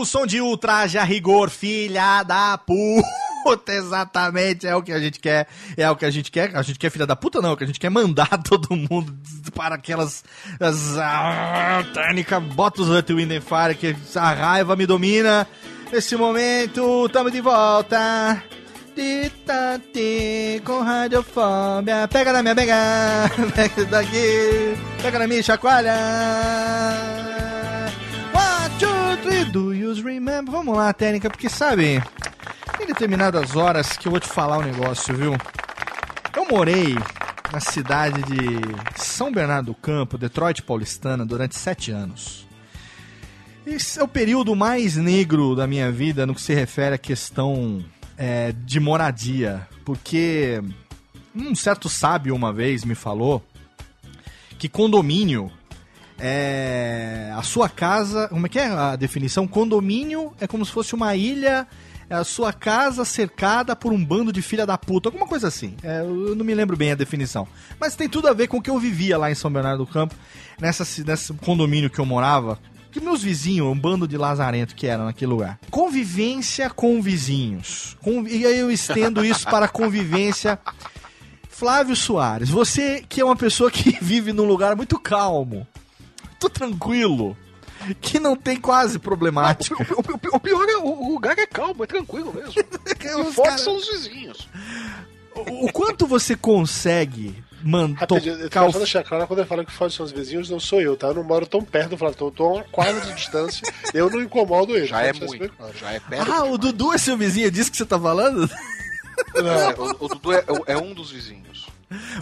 O som de ultraje a rigor, filha da puta, exatamente, é o que a gente quer, é o que a gente quer, a gente quer filha da puta não, é o que a gente quer mandar todo mundo para aquelas, as, ah, técnica, bota os Hut Wind Fire, que a raiva me domina, nesse momento, tamo de volta, Titati, com radiofobia, pega na minha, pega, pega daqui, pega na minha, chacoalha, you remember? Vamos lá, técnica, porque sabe, tem determinadas horas que eu vou te falar um negócio, viu? Eu morei na cidade de São Bernardo do Campo, Detroit paulistana, durante sete anos. Esse é o período mais negro da minha vida no que se refere à questão é, de moradia. Porque um certo sábio uma vez me falou que condomínio é a sua casa. Como é que é a definição? Condomínio é como se fosse uma ilha. É a sua casa cercada por um bando de filha da puta, alguma coisa assim. É, eu não me lembro bem a definição. Mas tem tudo a ver com o que eu vivia lá em São Bernardo do Campo, nessa, nesse condomínio que eu morava. Que meus vizinhos, um bando de lazarento que era naquele lugar. Convivência com vizinhos. E aí eu estendo isso para convivência Flávio Soares, você que é uma pessoa que vive num lugar muito calmo, muito tranquilo, que não tem quase problemática. O, o- o pior é o, o lugar é calmo, é tranquilo mesmo. Os O forte cara- são os vizinhos. o, o quanto você consegue man, Rapidinho, eu tocar tô o... só deixar claro, quando eu falo que fode são os vizinhos, não sou eu, tá? Eu não moro tão perto do Flávio, eu tô a uma quadra de distância, eu não incomodo ele. Já só é pra muito. saber, claro. Já é perto. Ah, o Dudu é seu vizinho, é disso que você tá falando? É, o, o Dudu é, é um dos vizinhos.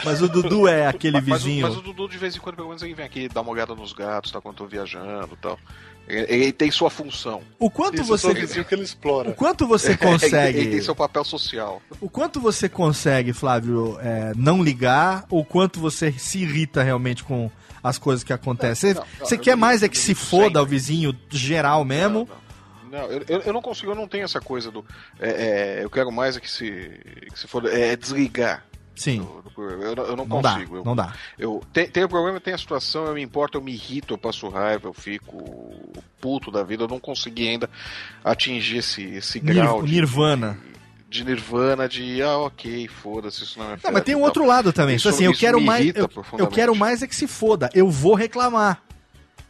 Mas o Dudu é aquele Mas, mas o- vizinho... mas o Dudu, de vez em quando, pelo menos, ele vem aqui dar uma olhada nos gatos, tá? Quando eu tô viajando e tal. Ele, ele tem sua função. O quanto Isso, você... vizinho que ele explora. O quanto você Ele, ele consegue... tem seu papel social. O quanto você consegue, Flávio, é, não ligar ou quanto você se irrita realmente com as coisas que acontecem? Você, Não, não, você quer não mais é que eu se foda sempre. o vizinho geral mesmo? Não, não. Não, eu, eu- eu não consigo, eu não tenho essa coisa do. é, é, eu quero mais é que se, que se for. É, desligar. Sim, do- do programa. eu, não- eu não, não dá, consigo. eu, não dá. Eu, tem, tem o problema, tem a situação, eu me importo, eu me irrito, eu passo raiva, eu fico puto da vida, eu não consegui ainda atingir esse, esse Nir- grau de, nirvana. de nirvana, de ah, ok, foda-se, isso não é Não, mas tem um outro lado também. Isso- Isso, assim, eu quero mais, eu, eu quero mais é que se foda. Eu vou reclamar.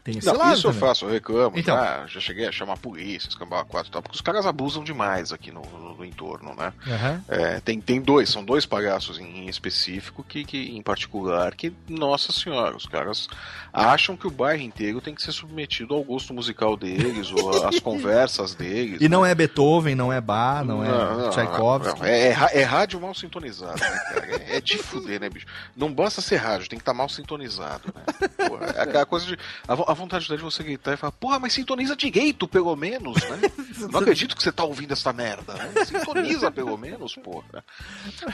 Tem esse Não, lado isso eu também. faço, eu reclamo. Então. Ah, já cheguei a chamar a polícia, escambar quatro e tal, porque os caras abusam demais aqui no, no- no entorno, né? Aham. É, tem, tem dois, são dois palhaços em, em específico que, que, em particular, que, nossa senhora, os caras acham que o bairro inteiro tem que ser submetido ao gosto musical deles, ou às conversas deles. E não é Beethoven, não é Bach, não, é Tchaikovsky. não, é, é é rádio mal sintonizado, né, cara? É, é de fuder, né, bicho? Não basta ser rádio, tem que estar mal sintonizado, né? Porra, é aquela coisa de. A, a vontade de você gritar e falar, porra, mas sintoniza direito, pelo menos, né? Não acredito que você tá ouvindo essa merda, né? Sintoniza pelo menos, porra.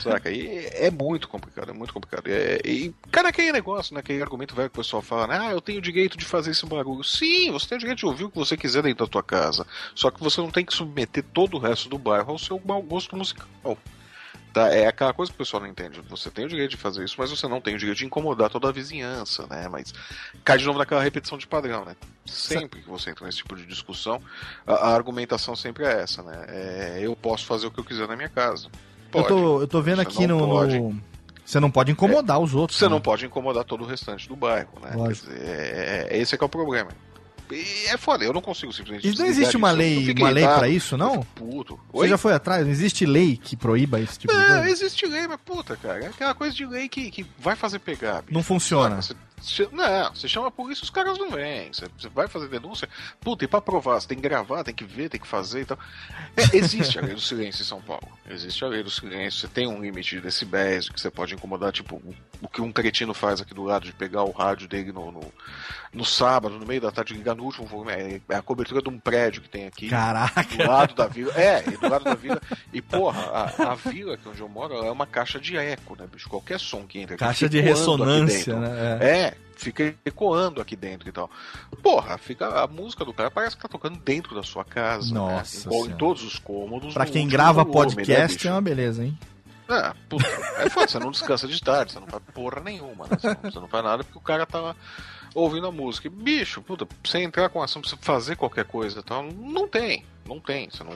Saca? E é muito complicado, é muito complicado. É- e, cara, aquele negócio, né? Aquele argumento velho que o pessoal fala, né? Ah, eu tenho o direito de fazer esse barulho. Sim, você tem o direito de ouvir o que você quiser dentro da tua casa. Só que você não tem que submeter todo o resto do bairro ao seu mau gosto musical. Tá? É aquela coisa que o pessoal não entende. Você tem o direito de fazer isso, mas você não tem o direito de incomodar toda a vizinhança, né? Mas cai de novo naquela repetição de padrão, né? Sempre que você entra nesse tipo de discussão, a, a argumentação sempre é essa, né? É, eu posso fazer o que eu quiser na minha casa. Eu Pode. tô, eu tô vendo Você aqui no, pode. no- Você não pode incomodar os outros. Você né? não pode incomodar todo o restante do bairro, né? Dizer, é, é- esse é que é o problema. E é foda, eu não consigo simplesmente. E não existe uma eu lei, uma lei pra isso, não? Puto. Você Oi? já foi atrás? Não existe lei que proíba esse tipo de Não, coisa? existe lei, mas puta, cara. É aquela coisa de lei que, que vai fazer pegar. bicho. Não funciona. Saca? Não, você chama a polícia, os caras não vêm. Você, você vai fazer denúncia. Puta, e pra provar, você tem que gravar, tem que ver, tem que fazer e tal. É, existe a lei do silêncio em São Paulo. Existe a lei do silêncio. Você tem um limite de decibéis que você pode incomodar, tipo, o, que um cretino faz aqui do lado de pegar o rádio dele no, no, no sábado, no meio da tarde, ligar no último volume. É, é a cobertura de um prédio que tem aqui. Caraca. Do lado da vila. É, e do lado da vila. E, porra, a, a vila aqui onde eu moro é uma caixa de eco, né, bicho? Qualquer som que entra aqui Caixa fica de ressonância, né? É. É, fica ecoando aqui dentro e tal. Porra, fica a música do cara parece que tá tocando dentro da sua casa. Nossa né? em, em todos os cômodos. Pra quem grava né, podcast bicho? é uma beleza, hein? É, puta, é foda, você não descansa de tarde, você não faz porra nenhuma, né? Você não, você não faz nada porque o cara tá ouvindo a música. Bicho, puta, pra você entrar com ação, pra você fazer qualquer coisa e tal, não tem. Não tem. Você não,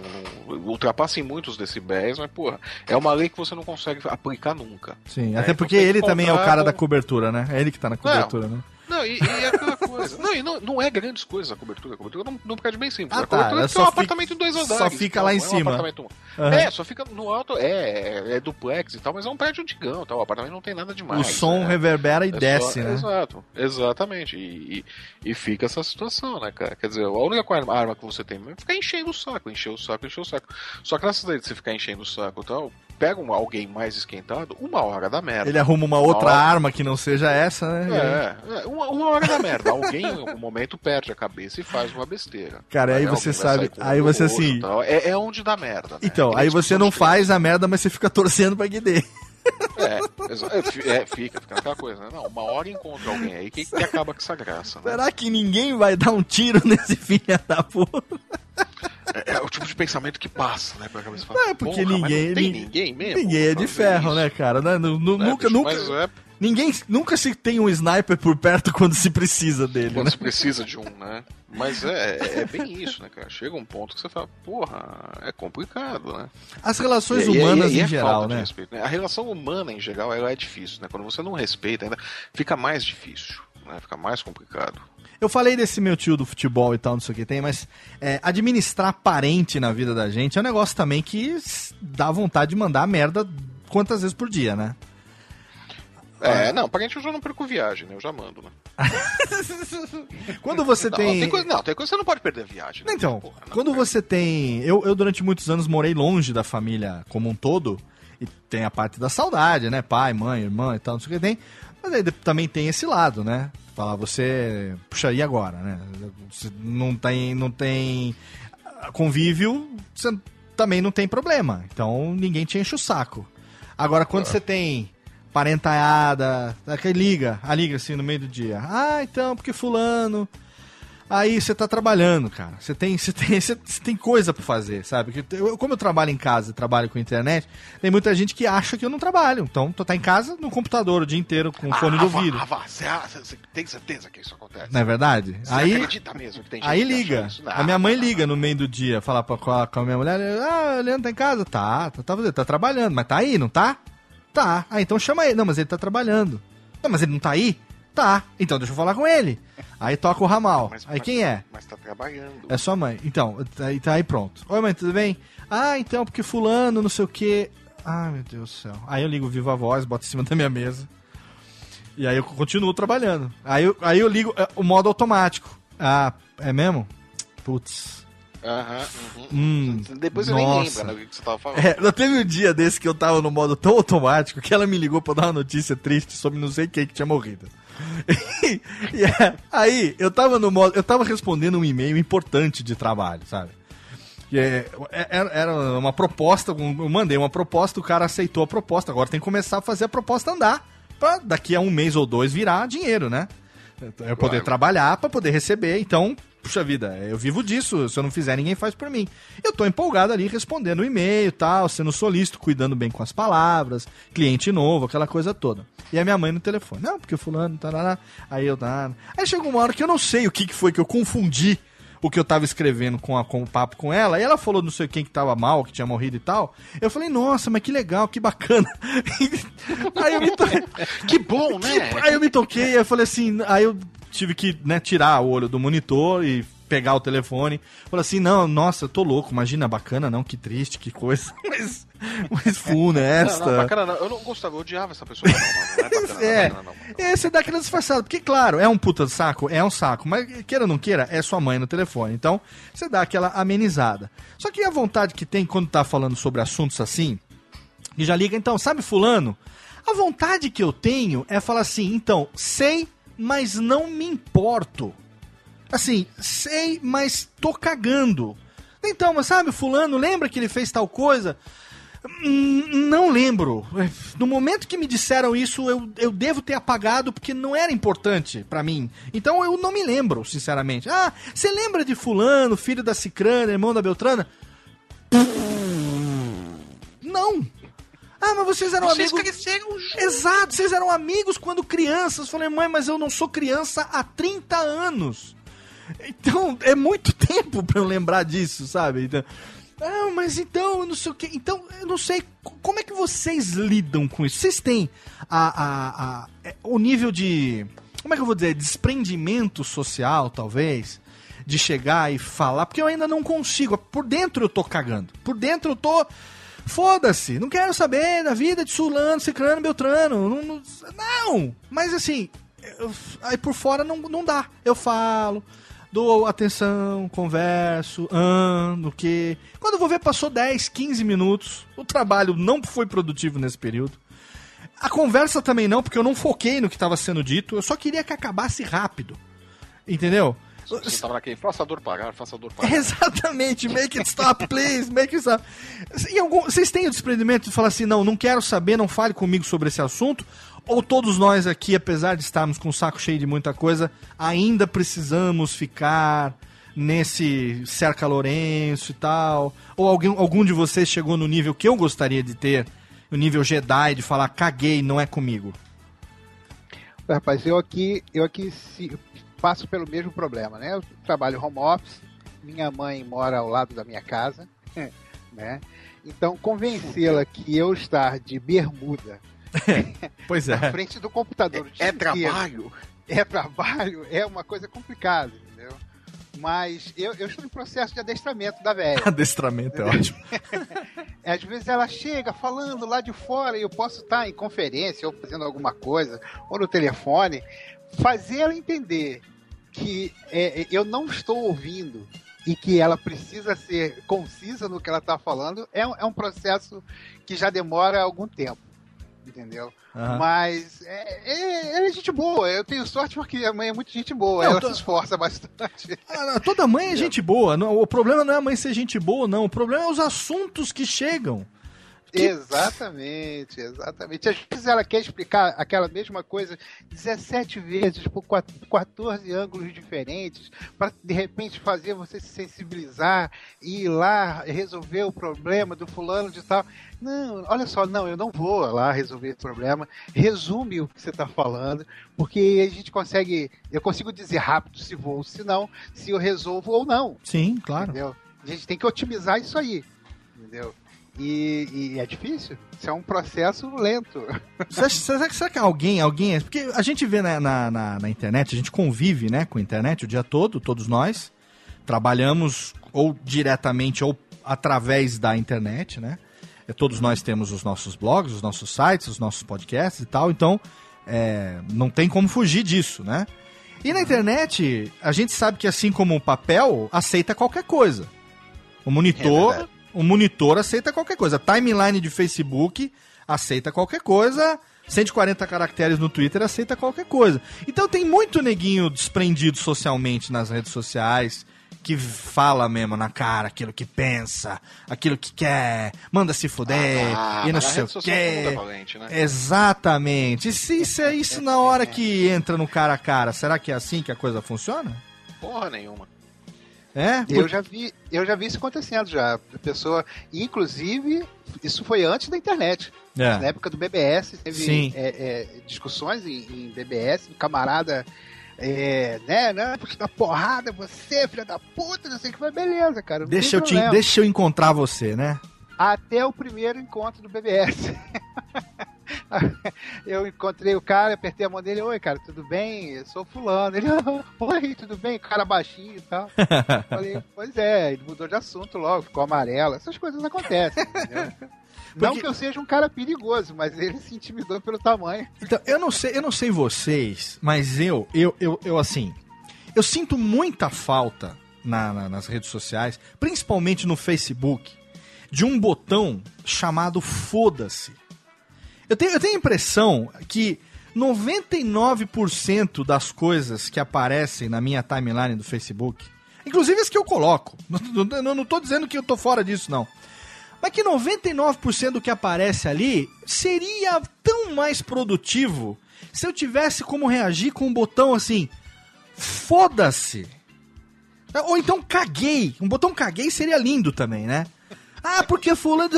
não ultrapassa em muitos decibéis, mas, porra, é uma lei que você não consegue aplicar nunca. Sim, É, até então porque que ele também é o cara da com- cobertura, né? É ele que tá na cobertura, né? Não, e, e é aquela coisa. Não, e não, não é grandes coisas a cobertura. A cobertura não, não prédio bem simples. Ah, a tá, cobertura é é só um fi- apartamento em dois andares. só fica então, lá em é um cima. apartamento- Aham. É, só fica no alto. É, é, é duplex e tal, mas é um prédio antigão. Tal, o apartamento não tem nada demais. o som né? reverbera e É só- desce, né? Exato, exatamente. E, e, e fica essa situação, né, cara? Quer dizer, a única arma, arma que você tem é ficar enchendo o saco, encher o saco, encher o saco. Só que nessa daí de você ficar enchendo o saco e tal, pega um, alguém mais esquentado, uma hora da merda. Ele arruma uma outra hora- arma que não seja essa, né? É, é, uma, uma hora da merda. Alguém em algum momento perde a cabeça e faz uma besteira. Cara, aí alguém você sabe- aí você assim- tal. É, é onde dá merda. Né? Então, nem aí você não faz a merda, mas você fica torcendo pra que dê. É, é, é, fica, fica aquela coisa, né? Não, uma hora encontra alguém aí que, que acaba com essa graça, né? Será que ninguém vai dar um tiro nesse filho da puta? É, é o tipo de pensamento que passa, né, pra cabeça. Não, é porque ninguém- Não tem nin- ninguém mesmo. Ninguém é de ferro, isso, né, cara? Né? Nu- nu- né, nunca, bicho? nunca. É Ninguém nunca se tem um sniper por perto quando se precisa dele, quando né? você precisa de um, né? Mas é, é, é bem isso, né, cara? Chega um ponto que você fala, porra, é complicado, né? As relações E- e- humanas e é em geral, né? respeito, né? A relação humana em geral ela é difícil, né? Quando você não respeita ainda, fica mais difícil, né? Fica mais complicado. Eu falei desse meu tio do futebol e tal, não sei o que tem, mas é, administrar parente na vida da gente é um negócio também que dá vontade de mandar merda quantas vezes por dia, né? É, não, parente eu já não perco viagem, né? Eu já mando, né? Quando você Não, tem. tem coisa, não, tem coisa que você não pode perder viagem. Né? Então, Porra, não, quando cara. você tem. Eu, eu, durante muitos anos, morei longe da família como um todo. E tem a parte da saudade, né? Pai, mãe, irmã e tal, não sei o que tem. Mas aí também tem esse lado, né? Falar, você. Puxa, e agora, né? Você não tem. Não tem convívio, você também não tem problema. Então ninguém te enche o saco. Agora, quando você tem parentaiada, que liga, a liga assim no meio do dia. Ah, então, porque fulano. Aí você tá trabalhando, cara. Você tem, você tem, você tem coisa pra fazer, sabe? Eu- como eu trabalho em casa e trabalho com internet, tem muita gente que acha que eu não trabalho. Então, tu tá em casa no computador o dia inteiro com o fone ah, do vá, ouvido. ah, você, ah, tem certeza que isso acontece? Não é verdade? Você Aí, acredita mesmo que tem gente aí liga. Não, A minha mãe liga no meio do dia, falar pra, com, a, com a minha mulher, ah, o Leandro tá em casa? Tá, tá, tá, tá trabalhando, mas tá aí, não tá? Tá. Ah, então chama ele. Não, mas ele tá trabalhando. Não, mas ele não tá aí? Tá. Então deixa eu falar com ele. Aí toca o ramal. Mas- Aí mas- quem é? Mas tá trabalhando. É sua mãe. Então, aí tá aí pronto. Oi, mãe, tudo bem? Ah, então, porque fulano, não sei o quê. Ah, meu Deus do céu. Aí eu ligo viva voz, boto em cima da minha mesa. E aí eu continuo trabalhando. Aí eu, aí eu ligo é, o modo automático. Ah, é mesmo? Putz. Aham, uhum. Hum, Depois nem nossa. lembra né, o que você tava falando. É, não teve um dia desse que eu tava no modo tão automático que ela me ligou pra dar uma notícia triste sobre não sei quem que tinha morrido. e é, aí, eu tava no modo. Eu tava respondendo um e-mail importante de trabalho, sabe? E é, é- era, uma proposta, eu mandei uma proposta, o cara aceitou a proposta. Agora tem que começar a fazer a proposta andar. Pra daqui a um mês ou dois virar dinheiro, né? Eu poder Claro. trabalhar pra poder receber. Então, puxa vida, eu vivo disso. Se eu não fizer, ninguém faz por mim. Eu tô empolgado ali respondendo o e-mail tal, sendo solícito, cuidando bem com as palavras, cliente novo, aquela coisa toda. E a minha mãe no telefone. Não, porque fulano, tarará. Aí eu, tá. Aí chegou uma hora que eu não sei o que, que foi que eu confundi o que eu tava escrevendo com, a, com o papo com ela, e ela falou não sei quem que tava mal, que tinha morrido e tal. Eu falei, nossa, mas que legal, que bacana. aí eu me to... Que bom, né? Aí eu me toquei, aí eu falei assim, aí eu tive que né, tirar o olho do monitor e pegar o telefone. Fala assim, não, nossa, tô louco, imagina, bacana não, que triste, que coisa. Mas, mas funesta. Não, não, bacana não. Eu não gostava, eu odiava essa pessoa. Não, não, não é bacana, não, É, bacana, não. é, você dá aquela disfarçada. Porque, claro, é um puta de saco, é um saco. Mas, queira ou não queira, é sua mãe no telefone. Então, você dá aquela amenizada. Só que a vontade que tem quando tá falando sobre assuntos assim, e já liga, então, sabe fulano? A vontade que eu tenho é falar assim, então, sei, mas não me importo. Assim, sei, mas tô cagando. Então, mas sabe, fulano, lembra que ele fez tal coisa? Hum, Não lembro. No momento que me disseram isso, eu, eu devo ter apagado porque não era importante pra mim. Então eu não me lembro, sinceramente. Ah, você lembra de fulano, filho da Cicrana, irmão da Beltrana? Não. Ah, mas vocês eram Vocês amigos. cresceram juntos. Exato, vocês eram amigos quando crianças. Eu Falei, mãe, mas eu não sou criança há 30 anos. Então, é muito tempo pra eu lembrar disso, sabe? Então, ah, mas então, eu não sei o que. Então, eu não sei. co- Como é que vocês lidam com isso? Vocês têm a, a, a- é, o nível de. Como é que eu vou dizer? Desprendimento social, talvez. De chegar e falar. Porque eu ainda não consigo. Por dentro eu tô cagando. Por dentro eu tô. Foda-se, não quero saber da vida de Sulano, Cicrano, Beltrano. Não, não, não. mas assim, eu- aí por fora não, não dá. Eu falo, dou atenção, converso, ando, que. Quando eu vou ver, passou 10, 15 minutos. O trabalho não foi produtivo nesse período. A conversa também não, porque eu não foquei no que estava sendo dito. Eu só queria que acabasse rápido. Entendeu? Você tava naquele, faça a dor pagar, faça a dor pagar. Exatamente, make it stop, please, make it stop. E algum- vocês têm o desprendimento de falar assim, não, não quero saber, não fale comigo sobre esse assunto? Ou todos nós aqui, apesar de estarmos com o saco cheio de muita coisa, ainda precisamos ficar nesse cerca Lourenço e tal? Ou alguém, algum de vocês chegou no nível que eu gostaria de ter, o nível Jedi, de falar, caguei, não é comigo? Rapaz, eu aqui, eu aqui se- passo pelo mesmo problema, né? Eu trabalho home office, minha mãe mora ao lado da minha casa, né? Então, convencê-la que eu estar de bermuda Pois na é. frente do computador É inteiro, trabalho. é trabalho, é uma coisa complicada, entendeu? Mas eu, eu estou em processo de adestramento da velha. Adestramento é ótimo. Às vezes ela chega falando lá de fora e eu posso estar em conferência ou fazendo alguma coisa, ou no telefone, fazer ela entender que é, é, eu não estou ouvindo e que ela precisa ser concisa no que ela está falando, é, um- é um processo que já demora algum tempo, entendeu? Aham. Mas é, é, ela é gente boa, eu tenho sorte porque a mãe é muito gente boa, Não, ela tô- se esforça bastante. Ah, não, Toda mãe é gente boa. não- o problema não é a mãe ser gente boa, não. O problema é os assuntos que chegam. Que- Exatamente, exatamente. Às vezes ela quer explicar aquela mesma coisa 17 vezes por quat- 14 ângulos diferentes, para de repente fazer você se sensibilizar e ir lá resolver o problema do fulano de tal. Não, olha só, não, eu não vou lá resolver esse problema. Resume o que você está falando, porque a gente consegue, eu consigo dizer rápido se vou ou se não, se eu resolvo ou não. Sim, claro. Entendeu? A gente tem que otimizar isso aí. Entendeu? E, e é difícil. Isso é um processo lento. Você acha- Será que, será que alguém, alguém. Porque a gente vê na, na, na- na internet, a gente convive né, com a internet o dia todo, todos nós. Trabalhamos ou diretamente ou através da internet, né? É, Todos nós temos os nossos blogs, os nossos sites, os nossos podcasts e tal, então é, não tem como fugir disso, né? E na internet, a gente sabe que assim como o papel, aceita qualquer coisa. O monitor, verdade. O monitor aceita qualquer coisa. Timeline de Facebook aceita qualquer coisa. 140 caracteres no Twitter aceita qualquer coisa. Então tem muito neguinho desprendido socialmente nas redes sociais que fala mesmo na cara aquilo que pensa, aquilo que quer, manda se fuder Ah, e não sei o é quê. valente, né? Exatamente. E se isso é isso na hora que entra no cara a cara, será que é assim que a coisa funciona? Porra nenhuma. É? Eu já vi, eu já vi isso acontecendo já. A pessoa, inclusive, isso foi antes da internet. É. Na época do BBS, teve é, é, discussões em, em BBS, camarada. É, né, né, porque dá porrada, você, filha da puta, não sei o que, mas beleza, cara. Deixa eu, te, deixa eu encontrar você, né? Até o primeiro encontro do BBS. Eu encontrei o cara, apertei a mão dele, oi, cara, tudo bem? Eu sou fulano. Ele, oi, tudo bem? O cara baixinho e tal. Falei, pois é, ele mudou de assunto logo, ficou amarelo. Essas coisas acontecem, entendeu? Não Porque- que eu seja um cara perigoso, mas ele se intimidou pelo tamanho. Então, eu não sei, eu não sei vocês, mas eu, eu, eu, eu assim, eu sinto muita falta na- na- nas redes sociais, principalmente no Facebook, de um botão chamado foda-se. Eu tenho, eu tenho a impressão que 99% das coisas que aparecem na minha timeline do Facebook, inclusive as que eu coloco, não, não, tô dizendo que eu tô fora disso, não. Mas que 99% do que aparece ali seria tão mais produtivo se eu tivesse como reagir com um botão assim: foda-se. Ou então caguei. Um botão caguei seria lindo também, né? Ah, porque fulano.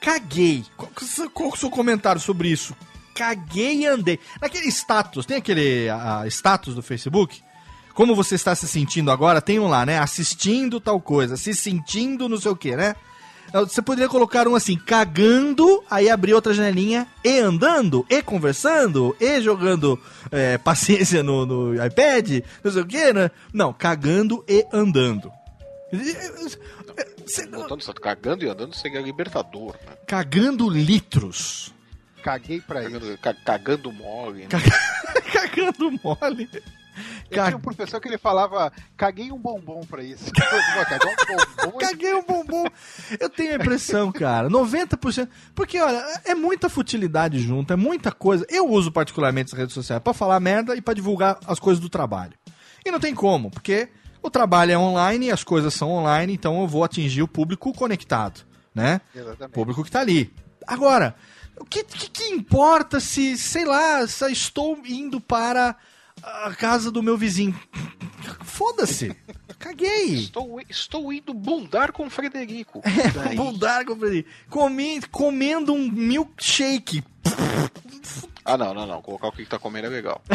Caguei. Qual, qual é o seu comentário sobre isso? Caguei e andei. Naquele status, tem aquele ah, status do Facebook? Como você está se sentindo agora? Tem um lá, né? Assistindo tal coisa, se sentindo não sei o que, né? Você poderia colocar um assim, cagando, aí abrir outra janelinha, e andando, e conversando, e jogando é, paciência no, no iPad, não sei o que, né? Não, cagando e andando. Você tá cagando e andando, você é libertador, né? Cagando litros. Caguei pra isso. Cagando, ca- cagando mole, né? cagando mole. Eu tinha um professor que ele falava, caguei um bombom pra isso. Cagar um bombom. Caguei um bombom. Eu tenho a impressão, cara, 90%. Porque, olha, é muita futilidade junto, é muita coisa. Eu uso particularmente as redes sociais pra falar merda e pra divulgar as coisas do trabalho. E não tem como, porque o trabalho é online, as coisas são online, então eu vou atingir o público conectado, né? O Exatamente. público que tá ali. Agora, o que, que, que importa se, sei lá, se estou indo para a casa do meu vizinho? Foda-se. Caguei. Estou, estou indo bundar com o Frederico. Daí- Bundar com o Frederico. Comi, comendo um milkshake. Ah, não, não, não. Colocar o que tá comendo é legal.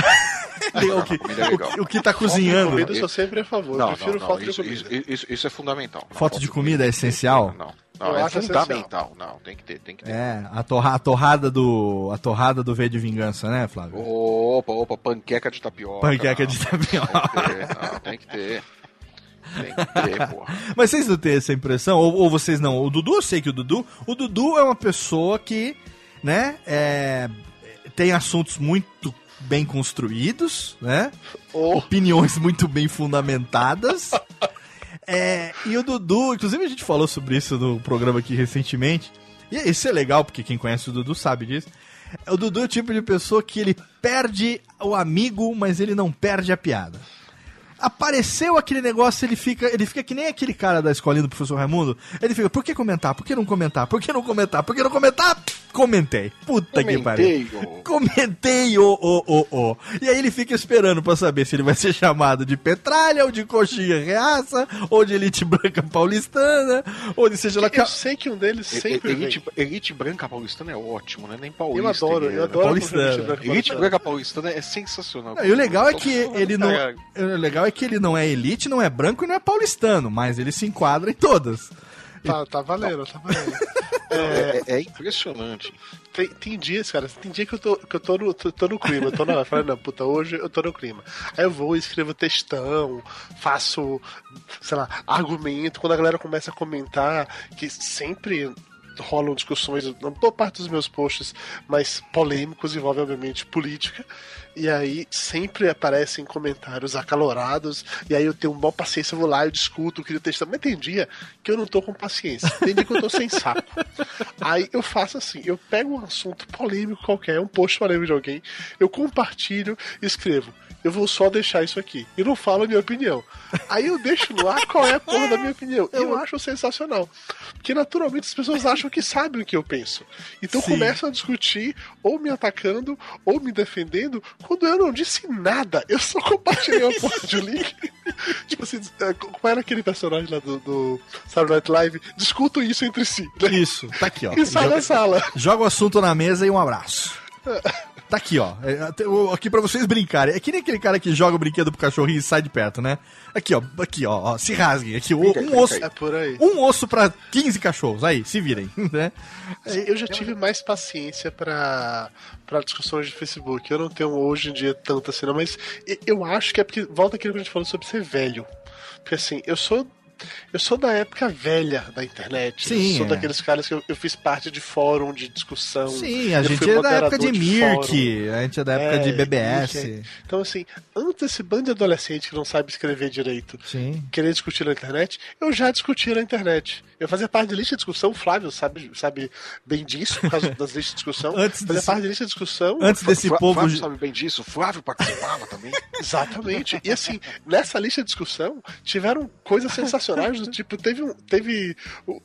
o, que, comida é legal. o, o que tá cozinhando. Comida eu sou sempre a favor. Não, eu prefiro não, não. foto Isso, de comida. isso- isso é fundamental. Não, Foto de comida é essencial? Não, não. Eu é acho fundamental. Não, tem que ter, tem que ter. É, a, torra, a torrada do. A torrada do V de vingança, né, Flávio? Opa, opa, panqueca de tapioca. Panqueca não. de tapioca. Tem que ter, não, tem que ter. Tem que ter, porra. Mas vocês não têm essa impressão? Ou, ou vocês não? O Dudu, eu sei que o Dudu. O Dudu é uma pessoa que, né, é, tem assuntos muito bem construídos, né? Ou Opiniões muito bem fundamentadas. É, e o Dudu, inclusive a gente falou sobre isso no programa aqui recentemente. E isso é legal, porque quem conhece o Dudu sabe disso. O Dudu é o tipo de pessoa que ele perde o amigo, mas ele não perde a piada. Apareceu aquele negócio, ele fica, ele fica que nem aquele cara da escolinha do professor Raimundo. Ele fica, por que comentar? Por que não comentar? Por que não comentar? Por que não comentar? Comentei. Puta que pariu. Comentei, ô. Comentei o, o, o, o. E aí ele fica esperando pra saber se ele vai ser chamado de petralha, ou de coxinha reaça, ou de elite branca paulistana, ou de seja lá que. eu sei que um deles sempre Elite, elite branca paulistana é ótimo, né? Nem paulista. Eu adoro, ele é, eu adoro Paulistana. Elite Branca Elite Paulistana. branca paulistana é sensacional. Não, e o legal é que ele não. Caralho. O legal é que ele não é elite, não é branco e não é paulistano, mas ele se enquadra em todas. Tá, tá valendo, tá valendo. É, é impressionante. Tem, tem dias, cara, tem dia que eu tô, que eu tô, no, tô, tô no clima, eu tô na. Eu falo, não, puta, hoje eu tô no clima. Aí eu vou, escrevo textão, faço, sei lá, argumento. Quando a galera começa a comentar, que sempre rolam discussões, na boa parte dos meus posts, mais polêmicos, envolve obviamente política. E aí sempre aparecem comentários acalorados, e aí eu tenho uma boa paciência, eu vou lá, eu discuto, eu crio textão. Mas tem dia que eu não tô com paciência, tem dia que eu tô sem saco. Aí eu faço assim, eu pego um assunto polêmico qualquer, um post polêmico de alguém, eu compartilho e escrevo. Eu vou só deixar isso aqui. E não falo a minha opinião. Aí eu deixo no ar qual é a porra da minha opinião. E eu acho sensacional. Porque naturalmente as pessoas acham que sabem o que eu penso. Então Sim. começam a discutir, ou me atacando, ou me defendendo, quando eu não disse nada. Eu só compartilhei uma porra de link. tipo assim, é, qual era aquele personagem lá do, do Saturday Night Live? Discutam isso entre si. né? Isso, tá aqui, ó. E sai Joga, da sala. joga o assunto na mesa e um abraço. Tá aqui, ó. É, aqui pra vocês brincarem. É que nem aquele cara que joga o brinquedo pro cachorrinho e sai de perto, né? Aqui, ó. Aqui, ó. ó, se rasguem. Aqui, um osso. É por aí. Um osso pra 15 cachorros. Aí, se virem, né? Eu já tive mais paciência pra, pra discussões de Facebook. Eu não tenho hoje em dia tanto assim, não, mas eu acho que é porque volta aquilo que a gente falou sobre ser velho. Porque assim, eu sou. Eu sou da época velha da internet. Sim, Eu sou é. daqueles caras que eu, eu fiz parte de fórum de discussão. Sim, a eu gente é da época de moderador Mirk, a gente é da época É, de BBS. Mirk, Então, assim, antes desse bando de adolescente que não sabe escrever direito Sim. querer discutir na internet, eu já discuti na internet. Eu fazia parte de lista de discussão, o Flávio sabe, sabe bem disso, por causa das listas de discussão. Antes fazia desse- parte de lista de discussão. Antes desse povo. Flávio sabe bem disso, o Flávio participava também. Exatamente. E assim, nessa lista de discussão, tiveram coisas sensacionais do tipo, teve um, teve,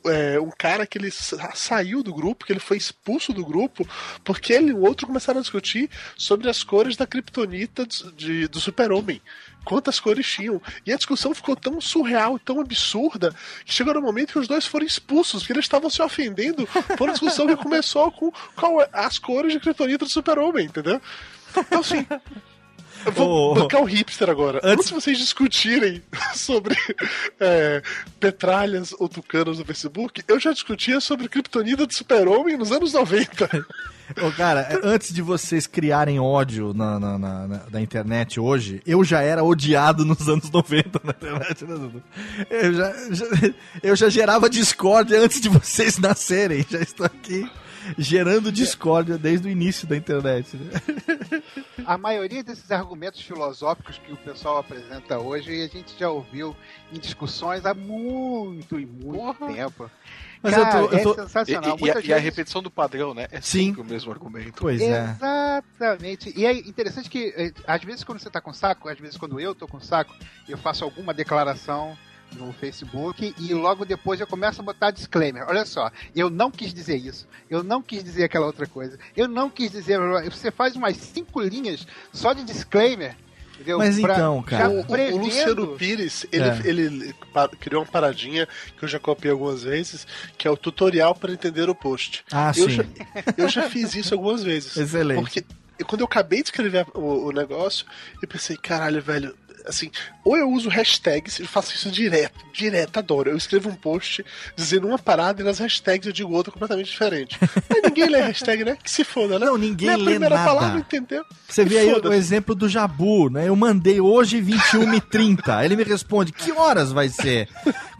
é, um cara que ele sa- saiu do grupo, que ele foi expulso do grupo, porque ele e o outro começaram a discutir sobre as cores da kriptonita de, do super-homem. Quantas cores tinham. E a discussão ficou tão surreal, tão absurda, que chegou no momento que os dois foram expulsos, porque eles estavam se ofendendo por uma discussão que começou com qual é- as cores de kriptonita do super-homem, entendeu? Então, assim, eu vou Ô, bancar o hipster agora. antes- de vocês discutirem sobre é, petralhas ou tucanos no Facebook, eu já discutia sobre criptonita do super-homem nos anos 90. Ô, cara, é, antes de vocês criarem ódio na, na, na- na- internet hoje, eu já era odiado nos anos 90 na internet, né? Eu já, já- eu já gerava discórdia antes de vocês nascerem. Já estou aqui gerando discórdia desde o início da internet. né? A maioria desses argumentos filosóficos que o pessoal apresenta hoje, a gente já ouviu em discussões há muito e muito Porra. tempo. Mas Cara, eu tô- eu é tô- E, sensacional. e- e a, Muitas e a repetição do padrão, né? É Sim. sempre o mesmo argumento. Pois é. Exatamente. E é interessante que, eh, às vezes, quando você tá com saco, às vezes, quando eu tô com saco, eu faço alguma declaração no Facebook e logo depois eu começo a botar disclaimer. Olha só, eu não quis dizer isso, eu não quis dizer aquela outra coisa, eu não quis dizer. Você faz umas cinco linhas só de disclaimer. Entendeu? Mas Pra- então, cara, O, o- o prevendo- Luciano Pires, ele, É. ele criou uma paradinha que eu já copiei algumas vezes, que é o tutorial para entender o post. Ah, eu, sim. já, eu já fiz isso algumas vezes. Excelente. Porque quando eu acabei de escrever o, o negócio, eu pensei, caralho, velho, assim, ou eu uso hashtags, eu faço isso direto, direto, adoro. Eu escrevo um post dizendo uma parada e nas hashtags eu digo outra completamente diferente. Mas ninguém lê hashtag, né? Que se foda, né? Não, ninguém Lê a lê primeira nada. palavra, entendeu? Você vê E aí o exemplo do Jabu, né? Eu mandei hoje 21h30. Ele me responde: que horas vai ser?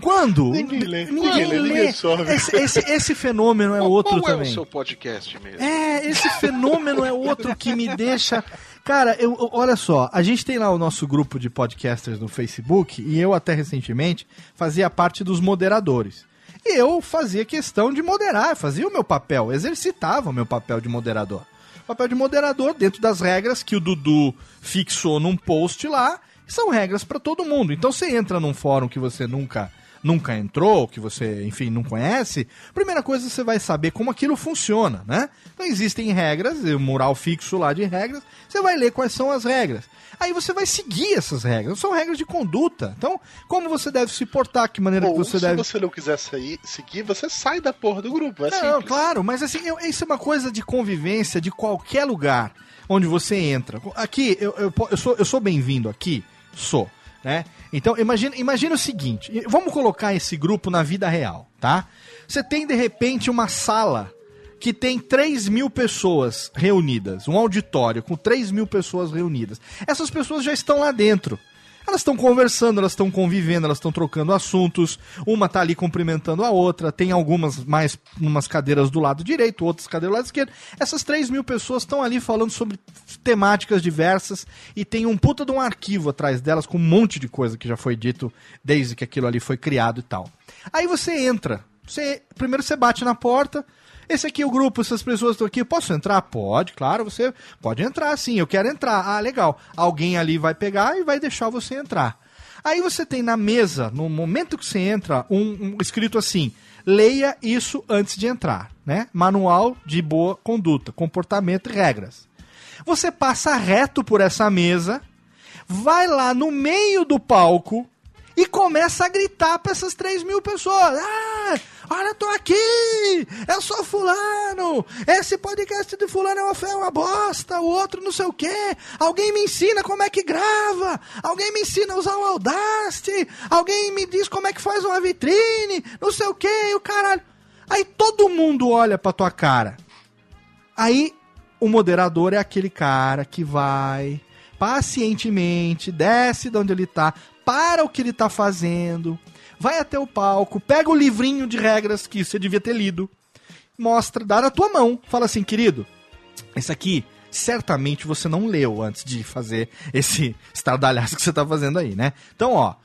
Quando? Ninguém lê, Ninguém ninguém lê, lê. ninguém absorve. Esse, esse- esse fenômeno é Qual, outro qual é o também. seu podcast mesmo? É, esse fenômeno é outro que me deixa. Cara, eu, olha só, a gente tem lá o nosso grupo de podcasters no Facebook e eu até recentemente fazia parte dos moderadores. E eu fazia questão de moderar, fazia o meu papel, exercitava o meu papel de moderador. Papel de moderador dentro das regras que o Dudu fixou num post lá, são regras para todo mundo. Então você entra num fórum que você nunca nunca entrou, que você, enfim, não conhece, primeira coisa você vai saber como aquilo funciona, né? Então existem regras, um mural fixo lá de regras, você vai ler quais são as regras. Aí você vai seguir essas regras, são regras de conduta. Então, como você deve se portar, que maneira Ou que você se deve você não quiser sair, seguir, você sai da porra do grupo. É não, simples. claro, mas assim, eu- isso é uma coisa de convivência de qualquer lugar onde você entra. Aqui, eu, eu, eu sou, eu sou bem-vindo aqui? Sou, né? Então, imagina, imagina o seguinte, vamos colocar esse grupo na vida real, tá? Você tem, de repente, uma sala que tem 3 mil pessoas reunidas, um auditório com 3 mil pessoas reunidas. Essas pessoas já estão lá dentro. Elas estão conversando, elas estão convivendo, elas estão trocando assuntos. Uma tá ali cumprimentando a outra. Tem algumas mais umas cadeiras do lado direito, outras cadeiras do lado esquerdo. Essas 3 mil pessoas estão ali falando sobre temáticas diversas e tem um puta de um arquivo atrás delas com um monte de coisa que já foi dito desde que aquilo ali foi criado e tal. Aí você entra. Você, primeiro você bate na porta. Esse aqui é o grupo, essas pessoas estão aqui. Posso entrar? Pode, claro, você pode entrar sim. Eu quero entrar. Ah, legal. Alguém ali vai pegar e vai deixar você entrar. Aí você tem na mesa, no momento que você entra, um, um escrito assim: leia isso antes de entrar, né? Manual de boa conduta, comportamento e regras. Você passa reto por essa mesa, vai lá no meio do palco e começa a gritar para essas 3 mil pessoas. Ah, Olha, tô aqui! Eu sou fulano! Esse podcast de fulano é uma, é uma bosta, o outro não sei o quê. Alguém me ensina como é que grava! Alguém me ensina a usar o Audacity! Alguém me diz como é que faz uma vitrine! Não sei o quê, e o caralho. Aí todo mundo olha pra tua cara. Aí o moderador é aquele cara que vai pacientemente, desce de onde ele tá, para o que ele tá fazendo, vai até o palco, pega o livrinho de regras que você devia ter lido, mostra, dá na tua mão, fala assim, querido, esse aqui certamente você não leu antes de fazer esse estardalhaço que você tá fazendo aí, né? Então, ó,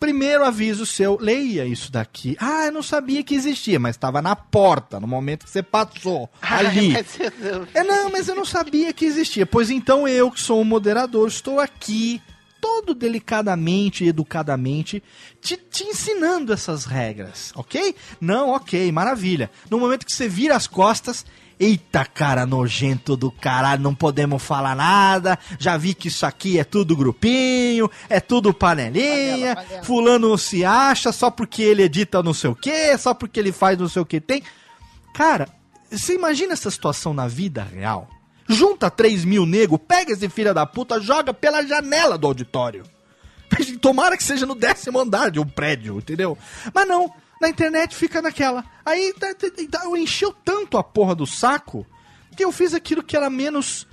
primeiro aviso seu, leia isso daqui. Ah, eu não sabia que existia, mas estava na porta, no momento que você passou, ali. É, não, mas eu não sabia que existia. Pois então eu, que sou o moderador, estou aqui, todo delicadamente e educadamente, te, te ensinando essas regras, ok? Não, ok, maravilha. No momento que você vira as costas, eita cara nojento do caralho, não podemos falar nada, já vi que isso aqui é tudo grupinho, é tudo panelinha, Panela, panela. fulano se acha só porque ele edita não sei o que, só porque ele faz não sei o que tem. Cara, você imagina essa situação na vida real? Junta 3 mil nego, pega esse filho da puta, joga pela janela do auditório. Tomara que seja no décimo andar de um prédio, entendeu? Mas não, na internet fica naquela. Aí tá- tá- tá- eu encheu tanto a porra do saco que eu fiz aquilo que era menos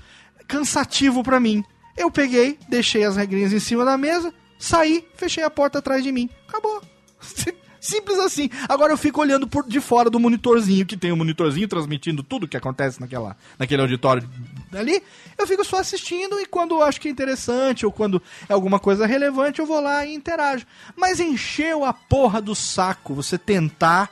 cansativo pra mim. Eu peguei, deixei as regrinhas em cima da mesa, saí, fechei a porta atrás de mim. Acabou. Simples assim. Agora eu fico olhando por de fora do monitorzinho, que tem um monitorzinho transmitindo tudo que acontece naquela, naquele auditório ali. Eu fico só assistindo e quando eu acho que é interessante ou quando é alguma coisa relevante, eu vou lá e interajo. Mas encheu a porra do saco você tentar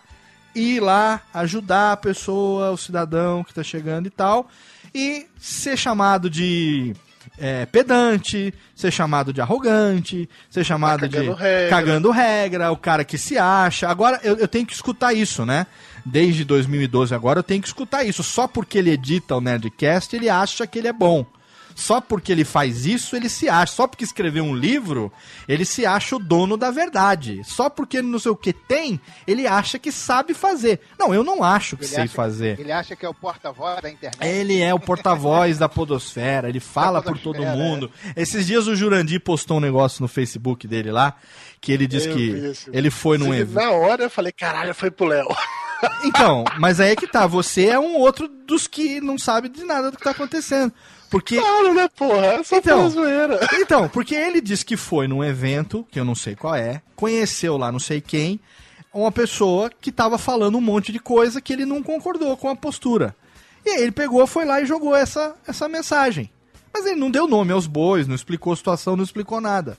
ir lá ajudar a pessoa, o cidadão que tá chegando e tal, e ser chamado de é, pedante, ser chamado de arrogante, ser chamado de cagando regra. cagando regra, o cara que se acha. Agora eu, eu tenho que escutar isso, né? Desde 2012 agora eu tenho que escutar isso. Só porque ele edita o Nerdcast, ele acha que ele é bom. Só porque ele faz isso, ele se acha. Só porque escreveu um livro, ele se acha o dono da verdade. Só porque não sei o que tem, ele acha que sabe fazer. Não, eu não acho que Ele sei fazer. Ele acha que é o porta-voz da internet. Ele é o porta-voz da podosfera, ele fala por todo podosfera, mundo. Esses dias o Jurandir postou um negócio no Facebook dele lá, que ele diz Eu que vi esse- ele foi num evento. Na hora eu falei, caralho, foi pro Léo. Então, mas aí é que tá, você é um outro dos que não sabe de nada do que tá acontecendo. Porque Claro, né, porra? É só Então. zoeira. Então, porque ele disse que foi num evento, que eu não sei qual é, conheceu lá não sei quem, uma pessoa que tava falando um monte de coisa que ele não concordou com a postura. E aí ele pegou, foi lá e jogou essa, essa mensagem. Mas ele não deu nome aos bois, não explicou a situação, não explicou nada.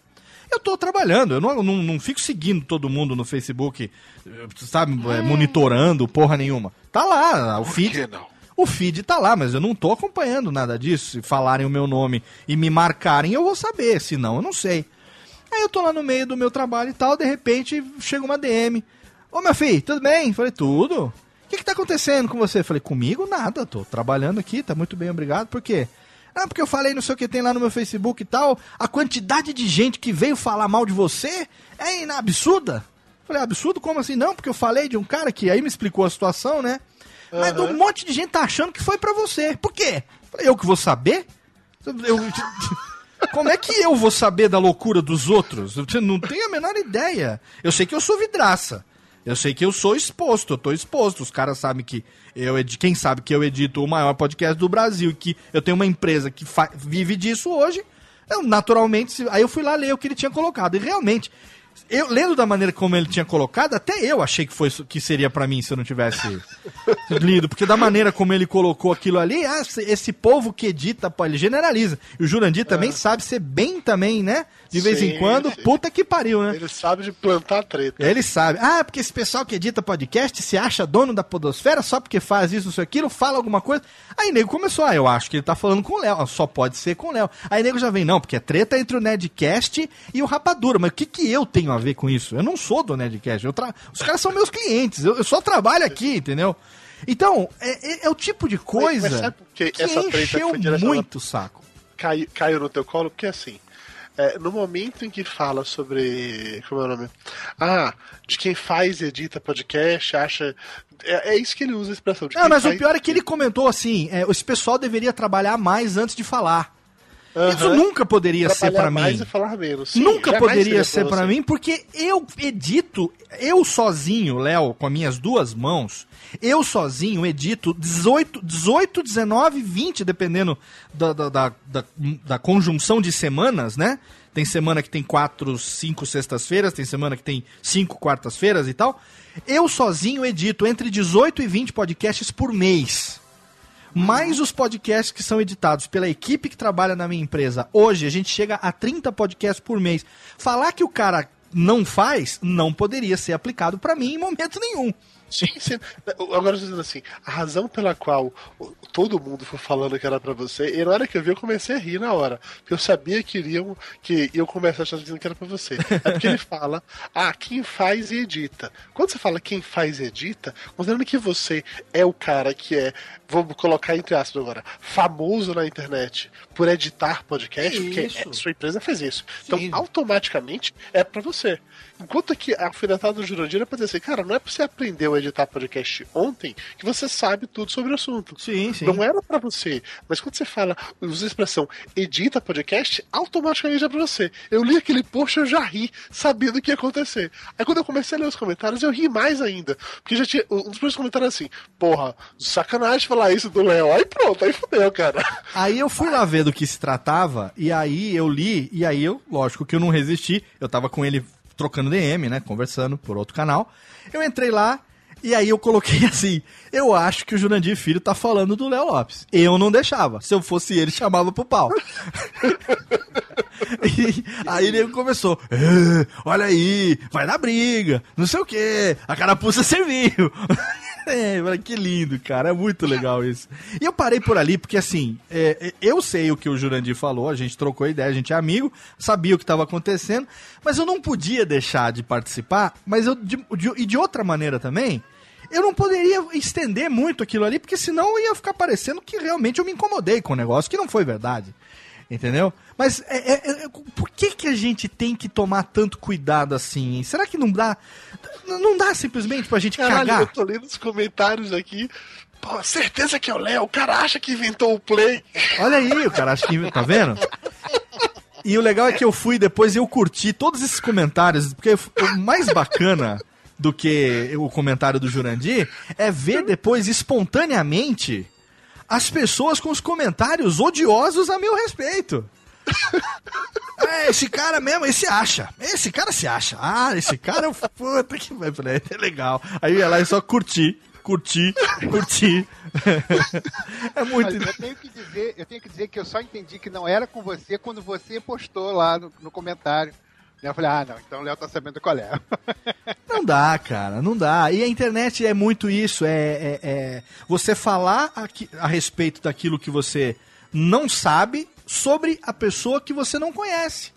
Eu tô trabalhando, eu não, não, não fico seguindo todo mundo no Facebook, eh, sabe, eh, monitorando porra nenhuma. Tá lá, o Por feed. que não? O feed tá lá, mas eu não tô acompanhando nada disso. Se falarem o meu nome e me marcarem, eu vou saber. Se não, eu não sei. Aí eu tô lá no meio do meu trabalho e tal, de repente chega uma DM. Ô meu filho, tudo bem? Falei, tudo. O que que tá acontecendo com você? Falei, comigo nada, tô trabalhando aqui, tá muito bem, obrigado. Por quê? Ah, porque eu falei não sei o que tem lá no meu Facebook e tal. A quantidade de gente que veio falar mal de você é absurda. Falei, absurdo? Como assim? Não, porque eu falei de um cara que aí me explicou a situação, né? Mas um monte de gente tá achando que foi pra você. Por quê? Eu que vou saber? Eu- como é que eu vou saber da loucura dos outros? Eu não tenho a menor ideia. Eu sei que eu sou vidraça. Eu sei que eu sou exposto, eu tô exposto. Os caras sabem que eu edi- quem sabe que eu edito o maior podcast do Brasil e que eu tenho uma empresa que vive disso hoje. Eu naturalmente, aí eu fui lá ler o que ele tinha colocado e realmente eu lendo da maneira como ele tinha colocado, até eu achei que foi que seria pra mim se eu não tivesse lido, porque da maneira como ele colocou aquilo ali, ah, esse- povo que edita, pô, ele generaliza. E o Jurandir também sabe ser bem também, né? De vez em Sim, quando, sim. puta que pariu, né? Ele sabe de plantar treta. Ele sabe. Ah, porque esse pessoal que edita podcast se acha dono da podosfera só porque faz isso, isso, aquilo, fala alguma coisa. Aí nego começou, ah, eu acho que ele tá falando com o Léo. Ah, Só pode ser com o Léo. Aí nego já vem, não, porque é treta entre o Nedcast e o Rapadura. Mas o que que eu tenho a ver com isso? Eu não sou do Nedcast. Eu tra... Os caras são meus clientes. Eu, eu só trabalho aqui, entendeu? Então, é, é- é o tipo de coisa mas que que essa encheu muito o saco. Cai- caiu no teu colo, porque assim. é, no momento em que fala sobre. Como é o nome? Ah, de quem faz e edita podcast, acha. É, é isso que ele usa a expressão. De Não, mas o faz- pior é que ele comentou assim: é, esse pessoal deveria trabalhar mais antes de falar. Isso Aham. nunca poderia ser Trabalhar pra mais mim. e falar menos. Nunca jamais poderia ser pra você. mim, porque eu edito, eu sozinho, Léo, com as minhas duas mãos, eu sozinho edito 18, 18 19, 20, dependendo da, da, da, da, da conjunção de semanas, né? Tem semana que tem quatro, cinco sextas-feiras, tem semana que tem cinco quartas-feiras e tal. Eu sozinho edito entre 18 e 20 podcasts por mês mais os podcasts que são editados pela equipe que trabalha na minha empresa. Hoje a gente chega a 30 podcasts por mês. Falar que o cara não faz não poderia ser aplicado pra mim em momento nenhum. Sim, sim. Agora eu dizendo assim, a razão pela qual todo mundo foi falando que era pra você, e na hora que eu vi, eu comecei a rir na hora. Porque eu sabia que iriam, que iam começar a dizendo que era pra você. É porque ele fala, ah, quem faz e edita. Quando você fala quem faz e edita, considerando que você é o cara que é, vamos colocar entre aspas agora, famoso na internet por editar podcast, porque Isso. é, sua empresa fez isso. Então, Sim. automaticamente é pra você. Enquanto que a alfinetada do Jurandir é pra dizer assim, cara, não é pra você aprender a editar podcast ontem que você sabe tudo sobre o assunto. Sim, sim. Não era pra você. Mas quando você fala, usa a expressão edita podcast, automaticamente é pra você. Eu li aquele post eu já ri, sabendo o que ia acontecer. Aí quando eu comecei a ler os comentários, eu ri mais ainda. Porque já tinha. Um dos primeiros comentários assim, porra, sacanagem falar isso do Léo. Aí pronto, aí fudeu, cara. Aí eu fui lá ver do que se tratava, e aí eu li, e aí eu, lógico que eu não resisti, eu tava com ele trocando DM, né, conversando por outro canal. Eu entrei lá, e aí eu coloquei assim, eu acho que o Jurandir Filho tá falando do Léo Lopes. Eu não deixava. Se eu fosse ele, chamava pro pau. E aí ele começou, "É, olha aí, vai dar briga, não sei o que, a carapuça serviu. É, que lindo, cara, é muito legal isso. E eu parei por ali porque, assim, é, é, eu sei o que o Jurandir falou, a gente trocou ideia, a gente é amigo, sabia o que estava acontecendo, mas eu não podia deixar de participar, mas eu, de, de- e de outra maneira também, eu não poderia estender muito aquilo ali, porque senão ia ficar parecendo que realmente eu me incomodei com o negócio, que não foi verdade. Entendeu? Mas é, é- é- por que, que a gente tem que tomar tanto cuidado assim? Será que não dá. Não dá simplesmente pra gente Caralho, cagar? eu tô lendo os comentários aqui. Pô, certeza que é o Léo. O cara acha que inventou o play. Olha aí, o cara acha que. Tá vendo? E o legal é que eu fui depois e eu curti todos esses comentários, porque o mais bacana do que o comentário do Jurandir é ver depois espontaneamente as pessoas com os comentários odiosos a meu respeito. É, esse cara mesmo, esse acha. Esse cara se acha. Ah, esse cara, puta que é legal. Aí eu ia lá e só curti, curti, curti. É muito. Eu tenho que dizer, eu tenho que dizer que eu só entendi que não era com você quando você postou lá no, no comentário. Aí Eu falei, ah, não, então o Léo tá sabendo qual é. Não dá, cara, não dá. E a internet é muito isso, é, é- é você falar aqui- a respeito daquilo que você não sabe sobre a pessoa que você não conhece.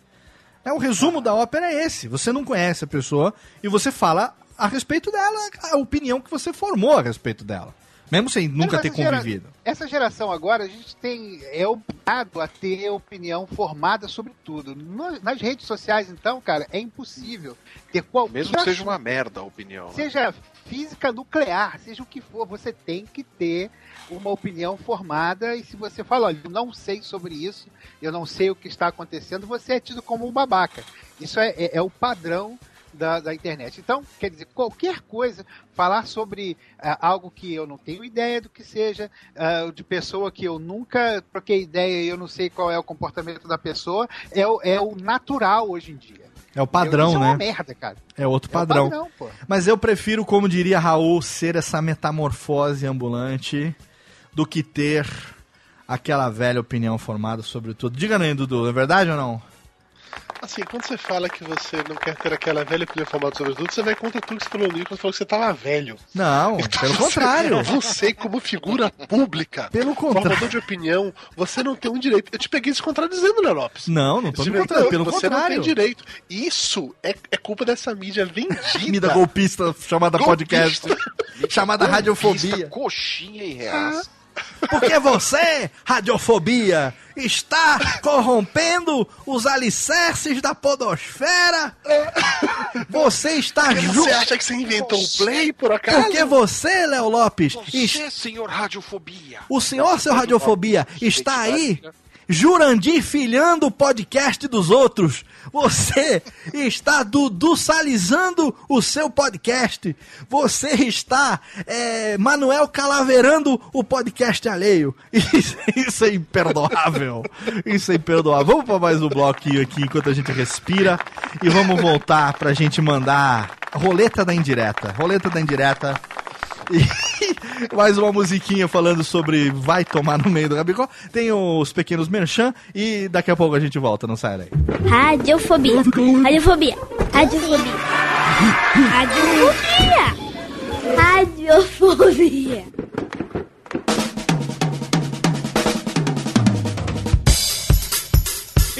É, o resumo da ópera é esse. Você não conhece a pessoa e você fala a respeito dela, a opinião que você formou a respeito dela. Mesmo sem nunca ter essa gera- convivido. essa geração agora, a gente tem é obrigado a ter opinião formada sobre tudo. Nas redes sociais, então, cara, é impossível ter qualquer Mesmo que seja uma merda a opinião. né? seja física nuclear, seja o que for, você tem que ter uma opinião formada e se você fala, olha, eu não sei sobre isso, eu não sei o que está acontecendo, você é tido como um babaca. Isso é, é- é o padrão da, da internet. Então, quer dizer, qualquer coisa, falar sobre ah, algo que eu não tenho ideia do que seja, ah, de pessoa que eu nunca troquei ideia e eu não sei qual é o comportamento da pessoa, é o, é o natural hoje em dia. É o padrão, é né? uma merda, cara. É outro É padrão. padrão, pô. Mas eu prefiro, como diria Raul, ser essa metamorfose ambulante do que ter aquela velha opinião formada sobre tudo. Diga aí, Dudu, é verdade ou não? Assim, quando você fala que você não quer ter aquela velha opinião formada sobre tudo, você vai contra tudo que você falou no Nicolas, falou que você tava velho. Não, pelo contrário. Você, como figura pública, Pelo contrário. formador de opinião, você não tem um direito. Eu te peguei se contradizendo, Léo Lopes. Não, não tô Você me contrário, não- pelo você não contrário. tem direito. Isso é, é culpa dessa mídia vendida. Mídia golpista chamada Golpista. podcast, chamada Pista, radiofobia. Coxinha e reaça. Porque você, radiofobia, está corrompendo os alicerces da podosfera. Você está ju... Você acha que você inventou um play, por acaso? Porque você, Léo Lopes, est- Você, senhor Radiofobia. o senhor, seu radiofobia, está aí Jurandir filhando o podcast dos outros. Você está duduçalizando o seu podcast. Você está é, Manuel Calaverando o podcast alheio. Isso, isso é imperdoável. Isso é imperdoável. Vamos para mais um bloquinho aqui enquanto a gente respira. E vamos voltar pra gente mandar roleta da indireta. Roleta da indireta. E mais uma musiquinha falando sobre vai tomar no meio do rabicó. Tem os pequenos merchan e daqui a pouco a gente volta, não sai daí. Radiofobia. Radiofobia. Radiofobia. Radiofobia. Radiofobia.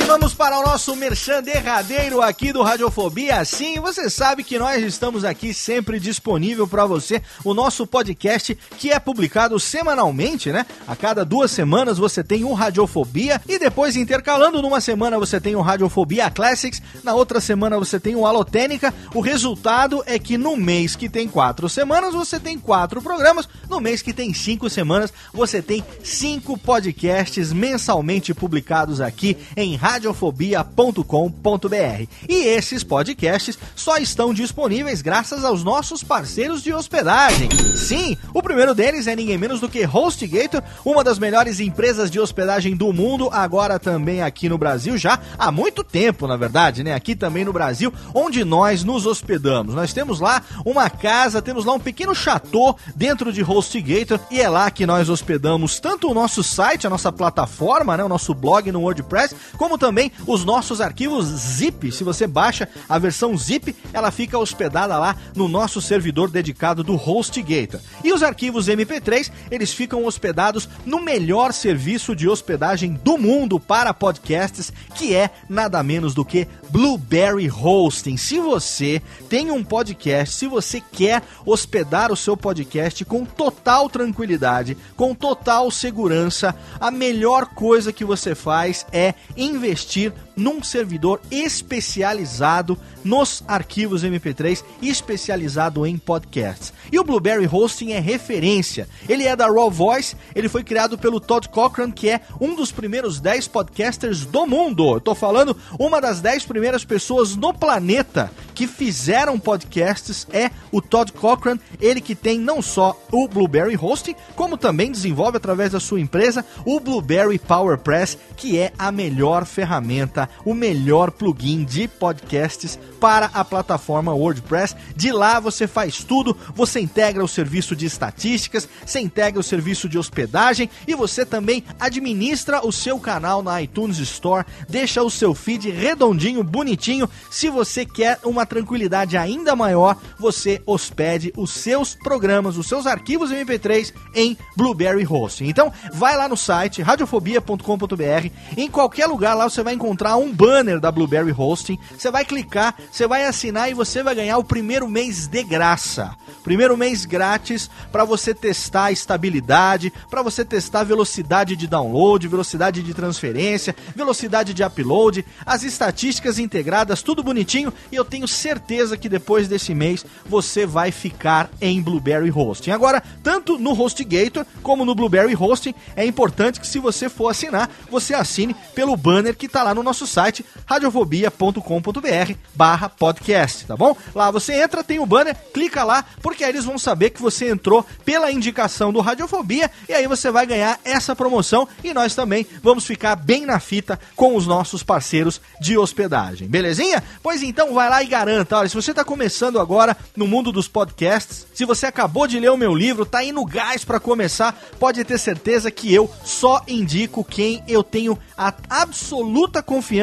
Vamos para o nosso merchan derradeiro aqui do Radiofobia. Sim, você sabe que nós estamos aqui sempre disponível para você o nosso podcast que é publicado semanalmente, né? A cada duas semanas você tem um Radiofobia e depois intercalando numa semana você tem um Radiofobia Classics, na outra semana você tem um Alotênica. O resultado é que no mês que tem quatro semanas você tem quatro programas, no mês que tem cinco semanas você tem cinco podcasts mensalmente publicados aqui em radiofobia.com.br. E esses podcasts só estão disponíveis graças aos nossos parceiros de hospedagem. Sim, o primeiro deles é ninguém menos do que HostGator, uma das melhores empresas de hospedagem do mundo, agora também aqui no Brasil, já há muito tempo, na verdade, né? Aqui também no Brasil, onde nós nos hospedamos. Nós temos lá uma casa, temos lá um pequeno chateau dentro de HostGator e é lá que nós hospedamos tanto o nosso site, a nossa plataforma, né, o nosso blog no WordPress, como também os nossos arquivos zip. Se você baixa a versão zip, ela fica hospedada lá no nosso servidor dedicado do HostGator. E os arquivos MP3, eles ficam hospedados no melhor serviço de hospedagem do mundo para podcasts, que é nada menos do que Blueberry Hosting. Se você tem um podcast, se você quer hospedar o seu podcast com total tranquilidade, com total segurança, a melhor coisa que você faz é investir investir num servidor especializado nos arquivos MP3, especializado em podcasts. E o Blueberry Hosting é referência. Ele é da Raw Voice, ele foi criado pelo Todd Cochran, que é um dos primeiros 10 podcasters do mundo. Eu tô falando uma das 10 primeiras pessoas no planeta que fizeram podcasts é o Todd Cochran, ele que tem não só o Blueberry Hosting, como também desenvolve através da sua empresa o Blueberry PowerPress, que é a melhor ferramenta, o melhor plugin de podcasts para a plataforma WordPress. De lá você faz tudo, você integra o serviço de estatísticas, você integra o serviço de hospedagem e você também administra o seu canal na iTunes Store, deixa o seu feed redondinho, bonitinho. Se você quer uma tranquilidade ainda maior, você hospede os seus programas, os seus arquivos MP3 em Blueberry Hosting. Então, vai lá no site radiofobia.com.br, em qualquer lugar lá você vai encontrar um banner da Blueberry Hosting, você vai clicar, você vai assinar e você vai ganhar o primeiro mês de graça. Primeiro mês grátis para você testar a estabilidade, para você testar a velocidade de download, velocidade de transferência, velocidade de upload, as estatísticas integradas, tudo bonitinho. E eu tenho certeza que depois desse mês você vai ficar em Blueberry Hosting. Agora, tanto no HostGator como no Blueberry Hosting, é importante que se você for assinar, você assine pelo banner que está lá no nosso site radiofobia.com.br barra podcast, tá bom? Lá você entra, tem o banner, clica lá, porque aí eles vão saber que você entrou pela indicação do Radiofobia e aí você vai ganhar essa promoção e nós também vamos ficar bem na fita com os nossos parceiros de hospedagem, belezinha? Pois então vai lá e garanta, olha, se você está começando agora no mundo dos podcasts, se você acabou de ler o meu livro, tá aí no gás para começar, pode ter certeza que eu só indico quem eu tenho a absoluta confiança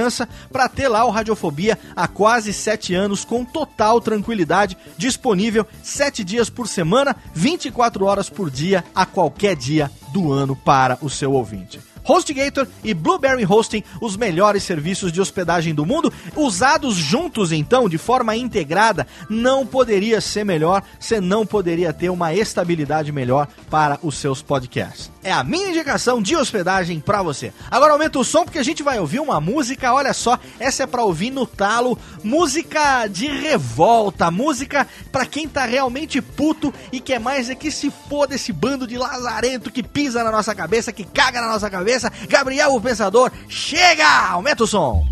para ter lá o Radiofobia há quase sete anos com total tranquilidade, disponível sete dias por semana, 24 horas por dia, a qualquer dia do ano para o seu ouvinte. HostGator e Blueberry Hosting, os melhores serviços de hospedagem do mundo, usados juntos então, de forma integrada, não poderia ser melhor, você não poderia ter uma estabilidade melhor para os seus podcasts. É a minha indicação de hospedagem para você. Agora aumenta o som porque a gente vai ouvir uma música, olha só, essa é para ouvir no talo, música de revolta, música para quem tá realmente puto e quer mais é que se foda esse bando de lazarento que pisa na nossa cabeça, que caga na nossa cabeça. Gabriel o Pensador, chega! Aumenta o som.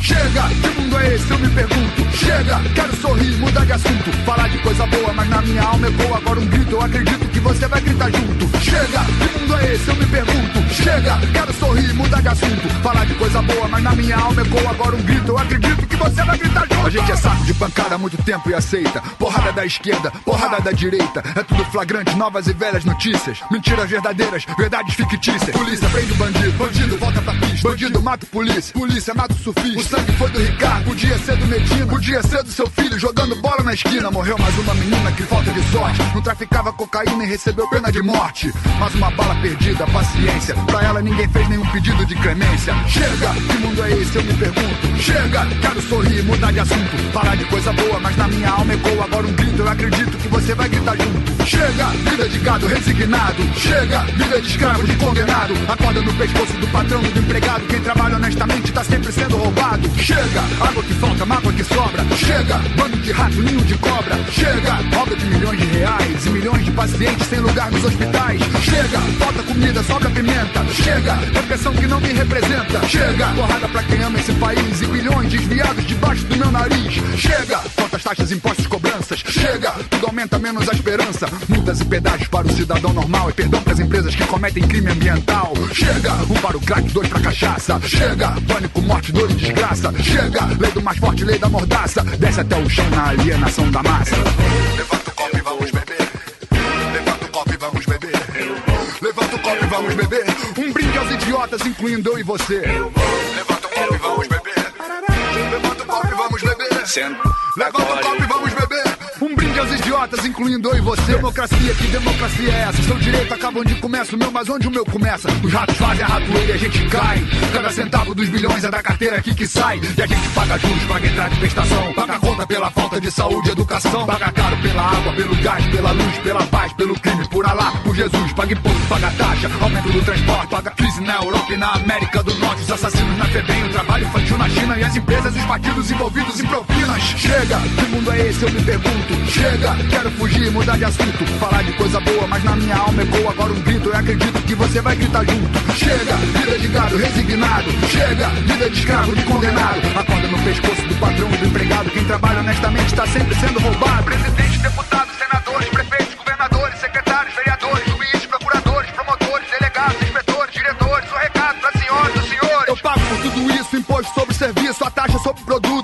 Chega, que mundo é esse? Eu me pergunto. Chega, quero sorrir, mudar de assunto. Falar de coisa boa, mas na minha alma ecoa agora um grito. Eu acredito que você vai gritar junto. Chega, que mundo é esse? Eu me pergunto. Chega, quero sorrir, mudar de assunto. Falar de coisa boa, mas na minha alma ecoa agora um grito. Eu acredito que você vai gritar junto. A gente é saco de pancada há muito tempo e aceita. Porrada da esquerda, porrada da direita. É tudo flagrante, novas e velhas notícias. Mentiras verdadeiras, verdades fictícias. Polícia prende o bandido, bandido volta pra pista. Bandido mata polícia, polícia mata o surfista. O sangue foi do Ricardo, podia ser do Medina, podia ser do seu filho jogando bola na esquina. Morreu mais uma menina que falta de sorte. Não traficava cocaína e recebeu pena de morte. Mais uma bala perdida, paciência. Pra ela ninguém fez nenhum pedido de clemência. Chega, que mundo é esse? Eu me pergunto. Chega, quero sorrir, mudar de assunto. Falar de coisa boa, mas na minha alma ecoa agora um grito. Eu acredito que você vai gritar junto. Chega, vida de gado resignado. Chega, vida de escravo, de condenado. Acorda no pescoço do patrão, do empregado. Quem trabalha honestamente tá sempre sendo roubado. Chega, água que falta, mágoa que sobra. Chega, bando de rato, ninho de cobra. Chega, obra de milhões de reais e milhões de pacientes sem lugar nos hospitais. Chega, falta comida, sobra pimenta. Chega, repressão que não me representa. Chega, porrada pra quem ama esse país e bilhões desviados debaixo do meu nariz. Chega, faltas taxas, impostos, cobranças. Chega, tudo aumenta menos a esperança. Multas e pedágios para o cidadão normal e perdão para as empresas que cometem crime ambiental. Chega, um para o crack, dois pra cachaça. Chega, pânico, morte, dor e desgraça. Chega, lei do mais forte, lei da Desce até o chão na alienação da massa. Levanta o copo e vamos beber. Levanta o copo e vamos beber. Levanta o copo e vamos beber. Um brinde aos idiotas, incluindo eu e você. Levanta o copo e vamos beber. Levanta o copo e vamos beber. Levanta o copo e vamos beber. Brinde aos idiotas, incluindo eu e você. Democracia, que democracia é essa? Seu direito acaba onde começa o meu, mas onde o meu começa? Os ratos fazem a ratoeira e a gente cai. Cada centavo dos bilhões é da carteira aqui que sai. E a gente paga juros, paga entrada e prestação. Paga conta pela falta de saúde e educação. Paga caro pela água, pelo gás, pela luz, pela paz, pelo crime, por Alá, por Jesus. Paga imposto, paga taxa, aumento do transporte. Paga crise na Europa e na América do Norte. Os assassinos na FEBEM, o trabalho infantil na China. E as empresas, os partidos envolvidos em propinas. Chega, que mundo é esse? Eu me pergunto. Chega, quero fugir, mudar de assunto. Falar de coisa boa, mas na minha alma ecoa agora um grito. Eu acredito que você vai gritar junto. Chega, vida de gado resignado. Chega, vida de escravo, de condenado. Acorda no pescoço do patrão, do empregado. Quem trabalha honestamente está sempre sendo roubado. Presidente, deputados, senadores, prefeitos, governadores, secretários, vereadores, juízes, procuradores, promotores, delegados, inspetores, diretores. O recado para senhoras e senhores. Eu pago por tudo isso, imposto sobre serviço, a taxa sobre produto.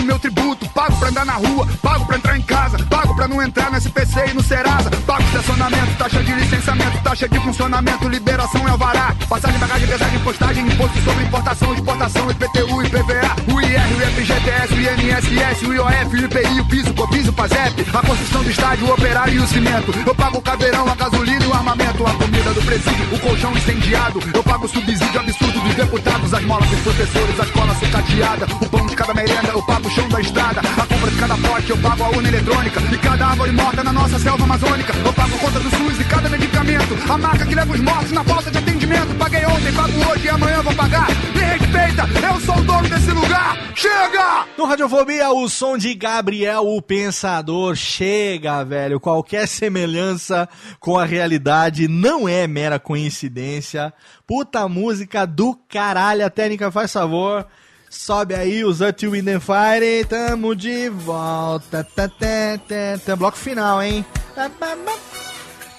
Pago meu tributo, pago pra andar na rua, pago pra entrar em casa, pago não entrar no SPC e no Serasa. Pago estacionamento, taxa de licenciamento, taxa de funcionamento, liberação é alvará. Passagem, bagagem, pesagem, postagem, imposto sobre importação, exportação, IPTU, IPVA, o IR, o FGTS, o INSS, o IOF, o IPI, o piso, o COPIS, o PASEP, a construção do estádio, o operário e o cimento. Eu pago o caveirão, a gasolina e o armamento, a comida do presídio, o colchão incendiado. Eu pago o subsídio absurdo dos deputados, as molas dos professores, a escola sucateada, o pão de cada merenda, eu pago o chão da estrada, a compra de cada pote, eu pago a urna eletrônica e cada árvore morta na nossa selva amazônica. Eu pago a conta do SUS e cada medicamento, a marca que leva os mortos na falta de atendimento. Paguei ontem, pago hoje e amanhã vou pagar. Me respeita, eu sou o dono desse lugar. Chega! No Radiofobia, o som de Gabriel o Pensador chega, velho. Qualquer semelhança com a realidade não é mera coincidência. Puta música do caralho. A técnica faz favor. Sobe aí os Until We Then Fire. Tamo de volta. Tá, tá, tá, tá. Bloco final, hein?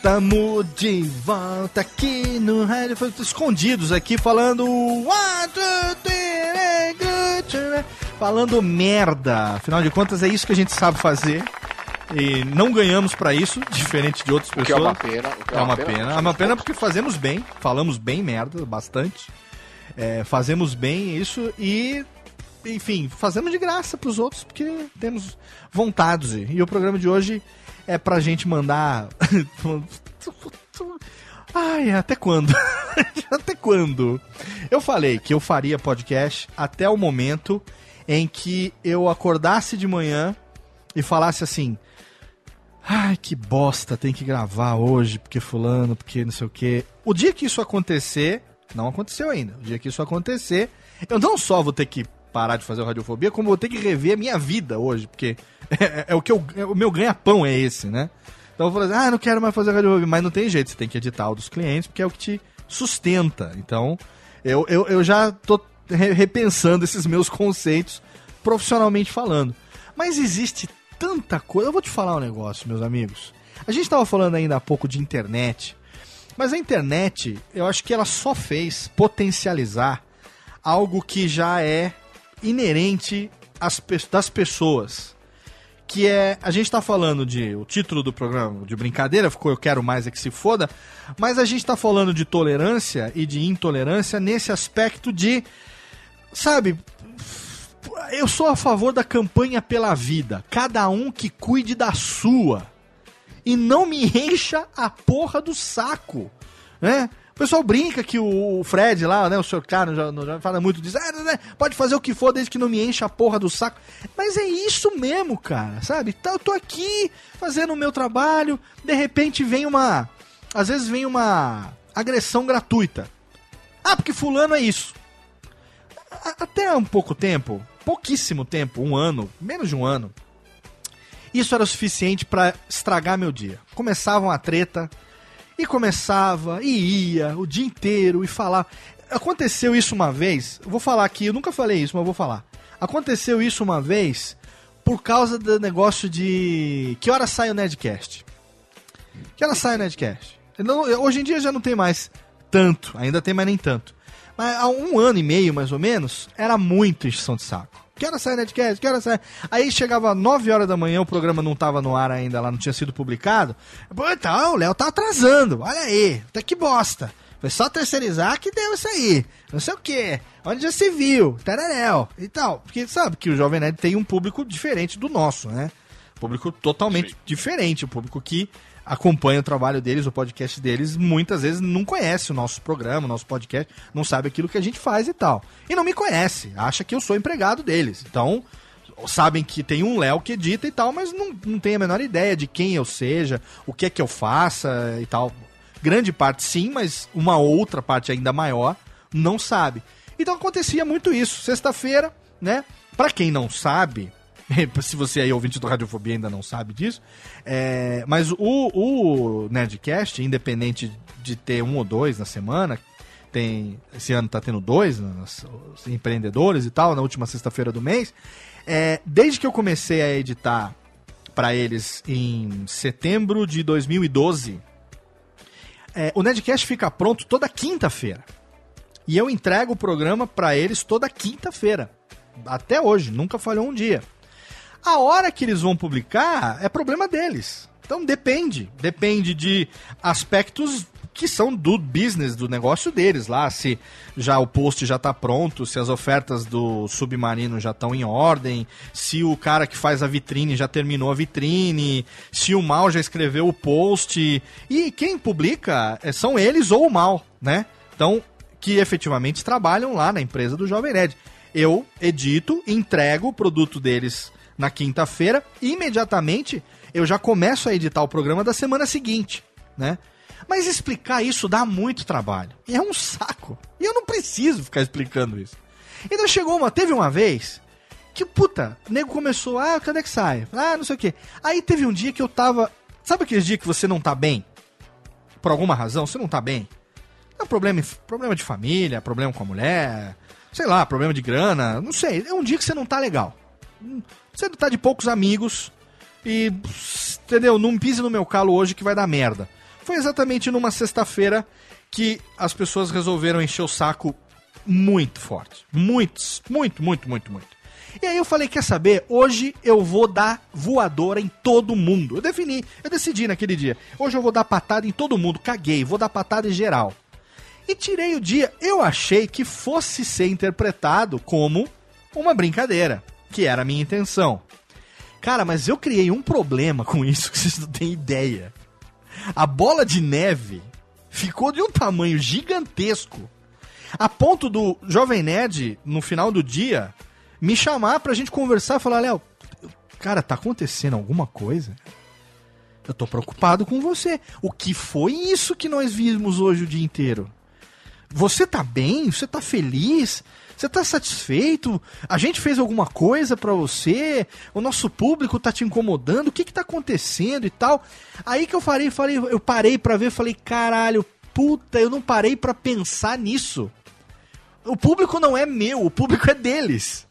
Tamo de volta aqui no rádio. Escondidos aqui falando. Falando merda. Afinal de contas, é isso que a gente sabe fazer. E não ganhamos pra isso, diferente de outras O que é pessoas. uma pena. que É uma pena. É uma pena porque fazemos bem, falamos bem merda, bastante. É, fazemos bem isso e, enfim, fazemos de graça pros outros porque temos vontade. E o programa de hoje é pra gente mandar. Ai, até quando? até quando? Eu falei que eu faria podcast até o momento em que eu acordasse de manhã e falasse assim: Ai, que bosta, tem que gravar hoje, porque fulano, porque não sei o quê. O dia que isso acontecer, não aconteceu ainda. O dia que isso acontecer, eu não só vou ter que parar de fazer Radiofobia, como vou ter que rever a minha vida hoje, porque é, é o que eu, é o meu ganha-pão é esse, né? Então eu vou falar assim, ah, não quero mais fazer Radiofobia, mas não tem jeito, você tem que editar o dos clientes, porque é o que te sustenta. Então, eu, eu, eu já tô re- repensando esses meus conceitos profissionalmente falando. Mas existe tanta coisa. Eu vou te falar um negócio, meus amigos. A gente estava falando ainda há pouco de internet. Mas a internet, eu acho que ela só fez potencializar algo que já é inerente às, das pessoas. Que é. A gente tá falando de. O título do programa de brincadeira ficou Eu Quero Mais é que se foda. Mas a gente tá falando de tolerância e de intolerância nesse aspecto de. Sabe, eu sou a favor da campanha pela vida. Cada um que cuide da sua. E não me encha a porra do saco. Né? O pessoal brinca que o Fred lá, né, o Sr. K, já, fala muito disso. Ah, pode fazer o que for desde que não me encha a porra do saco. Mas é isso mesmo, cara, sabe? Tá, Eu tô aqui fazendo o meu trabalho, de repente vem uma. Às vezes vem uma agressão gratuita. Ah, porque fulano é isso. A- Até um pouco tempo, pouquíssimo tempo, um ano, menos de um ano, isso era o suficiente pra estragar meu dia. Começava uma treta, e começava, e ia, o dia inteiro, e falava. Aconteceu isso uma vez, vou falar aqui, eu nunca falei isso, mas vou falar. Aconteceu isso uma vez por causa do negócio de. Que hora sai o Nedcast? Que hora sai o Nedcast? Não- hoje em dia já não tem mais tanto, ainda tem, mas nem tanto. Mas há um ano e meio, mais ou menos, era muito encheção de saco. Que hora sai o Netcast? Que hora sai? Aí chegava 9 horas da manhã, o programa não tava no ar ainda, lá não tinha sido publicado. Pô, então, o Léo tá atrasando. Olha aí, até que bosta. Foi só terceirizar que deu isso aí. Não sei o quê. Onde já se viu? Tararéu. E tal. Porque sabe que o Jovem Nerd tem um público diferente do nosso, né? Público totalmente diferente. O público que acompanha o trabalho deles, o podcast deles, muitas vezes não conhece o nosso programa, o nosso podcast, não sabe aquilo que a gente faz e tal. E não me conhece, acha que eu sou empregado deles. Então, sabem que tem um Léo que edita e tal, mas não, não tem a menor ideia de quem eu seja, o que é que eu faça e tal. Grande parte sim, mas uma outra parte ainda maior não sabe. Então acontecia muito isso. Sexta-feira, né? Pra quem não sabe, se você aí ouvinte do Radiofobia ainda não sabe disso, é, mas o, o Nerdcast, independente de ter um ou dois na semana, tem esse ano tá tendo dois, os os empreendedores e tal, na última sexta-feira do mês. É, desde que eu comecei a editar para eles em setembro de 2012, é, o Nerdcast fica pronto toda quinta-feira. E eu entrego o programa para eles toda quinta-feira. Até hoje, nunca falhou um dia. A hora que eles vão publicar é problema deles. Então depende. Depende de aspectos que são do business, do negócio deles lá. Se já o post já tá pronto, se as ofertas do submarino já estão em ordem, se o cara que faz a vitrine já terminou a vitrine, se o mal já escreveu o post. E quem publica é- são eles ou o mal, né? Então, que efetivamente trabalham lá na empresa do Jovem Nerd. Eu edito, entrego o produto deles na quinta-feira imediatamente eu já começo a editar o programa da semana seguinte, né? Mas explicar isso dá muito trabalho. É um saco. E eu não preciso ficar explicando isso. Então chegou uma, teve uma vez que, puta, o nego começou, ah, quando é que sai? Ah, não sei o quê. Aí teve um dia que eu tava. Sabe aqueles dias que você não tá bem? Por alguma razão, você não tá bem? É problema, problema de família, problema com a mulher, sei lá, problema de grana, não sei. É um dia que você não tá legal. Você tá de poucos amigos e, entendeu? Não pise no meu calo hoje que vai dar merda. Foi exatamente numa sexta-feira que as pessoas resolveram encher o saco muito forte. Muitos, muito, muito, muito, muito. E aí eu falei, quer saber? Hoje eu vou dar voadora em todo mundo. Eu defini, eu decidi naquele dia. Hoje eu vou dar patada em todo mundo. Caguei, vou dar patada em geral. E tirei o dia. Eu achei que fosse ser interpretado como uma brincadeira, que era a minha intenção. Cara, mas eu criei um problema com isso que vocês não têm ideia. A bola de neve ficou de um tamanho gigantesco, a ponto do Jovem Nerd, no final do dia, me chamar pra gente conversar e falar, Léo, cara, tá acontecendo alguma coisa? Eu tô preocupado com você. O que foi isso que nós vimos hoje o dia inteiro? Você tá bem? Você tá feliz? Você tá satisfeito? A gente fez alguma coisa pra você? O nosso público tá te incomodando? O que que tá acontecendo e tal? Aí que eu falei, falei, eu parei pra ver, falei, caralho, puta, eu não parei pra pensar nisso. O público não é meu, o público é deles.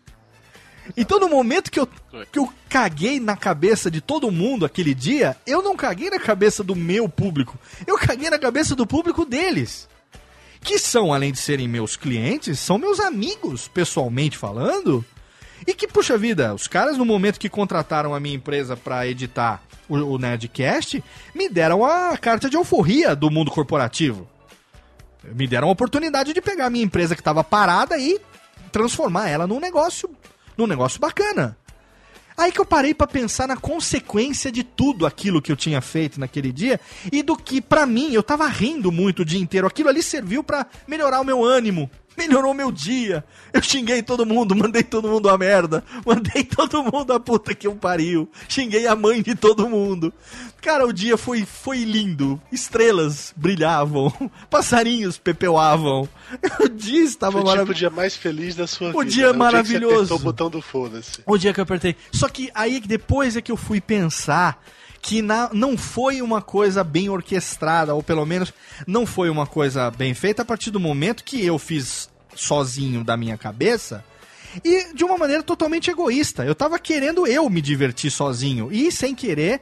Então, no momento que eu, que eu caguei na cabeça de todo mundo aquele dia, eu não caguei na cabeça do meu público. Eu caguei na cabeça do público deles. Que são, além de serem meus clientes, são meus amigos, pessoalmente falando. E que, puxa vida, os caras, no momento que contrataram a minha empresa para editar o, o Nerdcast, me deram a carta de alforria do mundo corporativo. Me deram a oportunidade de pegar a minha empresa que estava parada e transformar ela num negócio num negócio bacana. Aí que eu parei pra pensar na consequência de tudo aquilo que eu tinha feito naquele dia e do que, pra mim, eu tava rindo muito o dia inteiro. Aquilo ali serviu pra melhorar o meu ânimo, melhorou meu dia. Eu xinguei todo mundo, mandei todo mundo a merda, mandei todo mundo a puta que eu pariu, xinguei a mãe de todo mundo. Cara, o dia foi, foi lindo. Estrelas brilhavam, passarinhos pepeuavam. O dia estava Foi tipo o maravilhoso. dia mais feliz da sua O vida. dia né? maravilhoso. O dia apertou o botão do foda-se. O dia que eu apertei. Só que aí que depois é que eu fui pensar que na- não foi uma coisa bem orquestrada, ou pelo menos não foi uma coisa bem feita a partir do momento que eu fiz sozinho da minha cabeça e de uma maneira totalmente egoísta. Eu tava querendo eu me divertir sozinho e sem querer,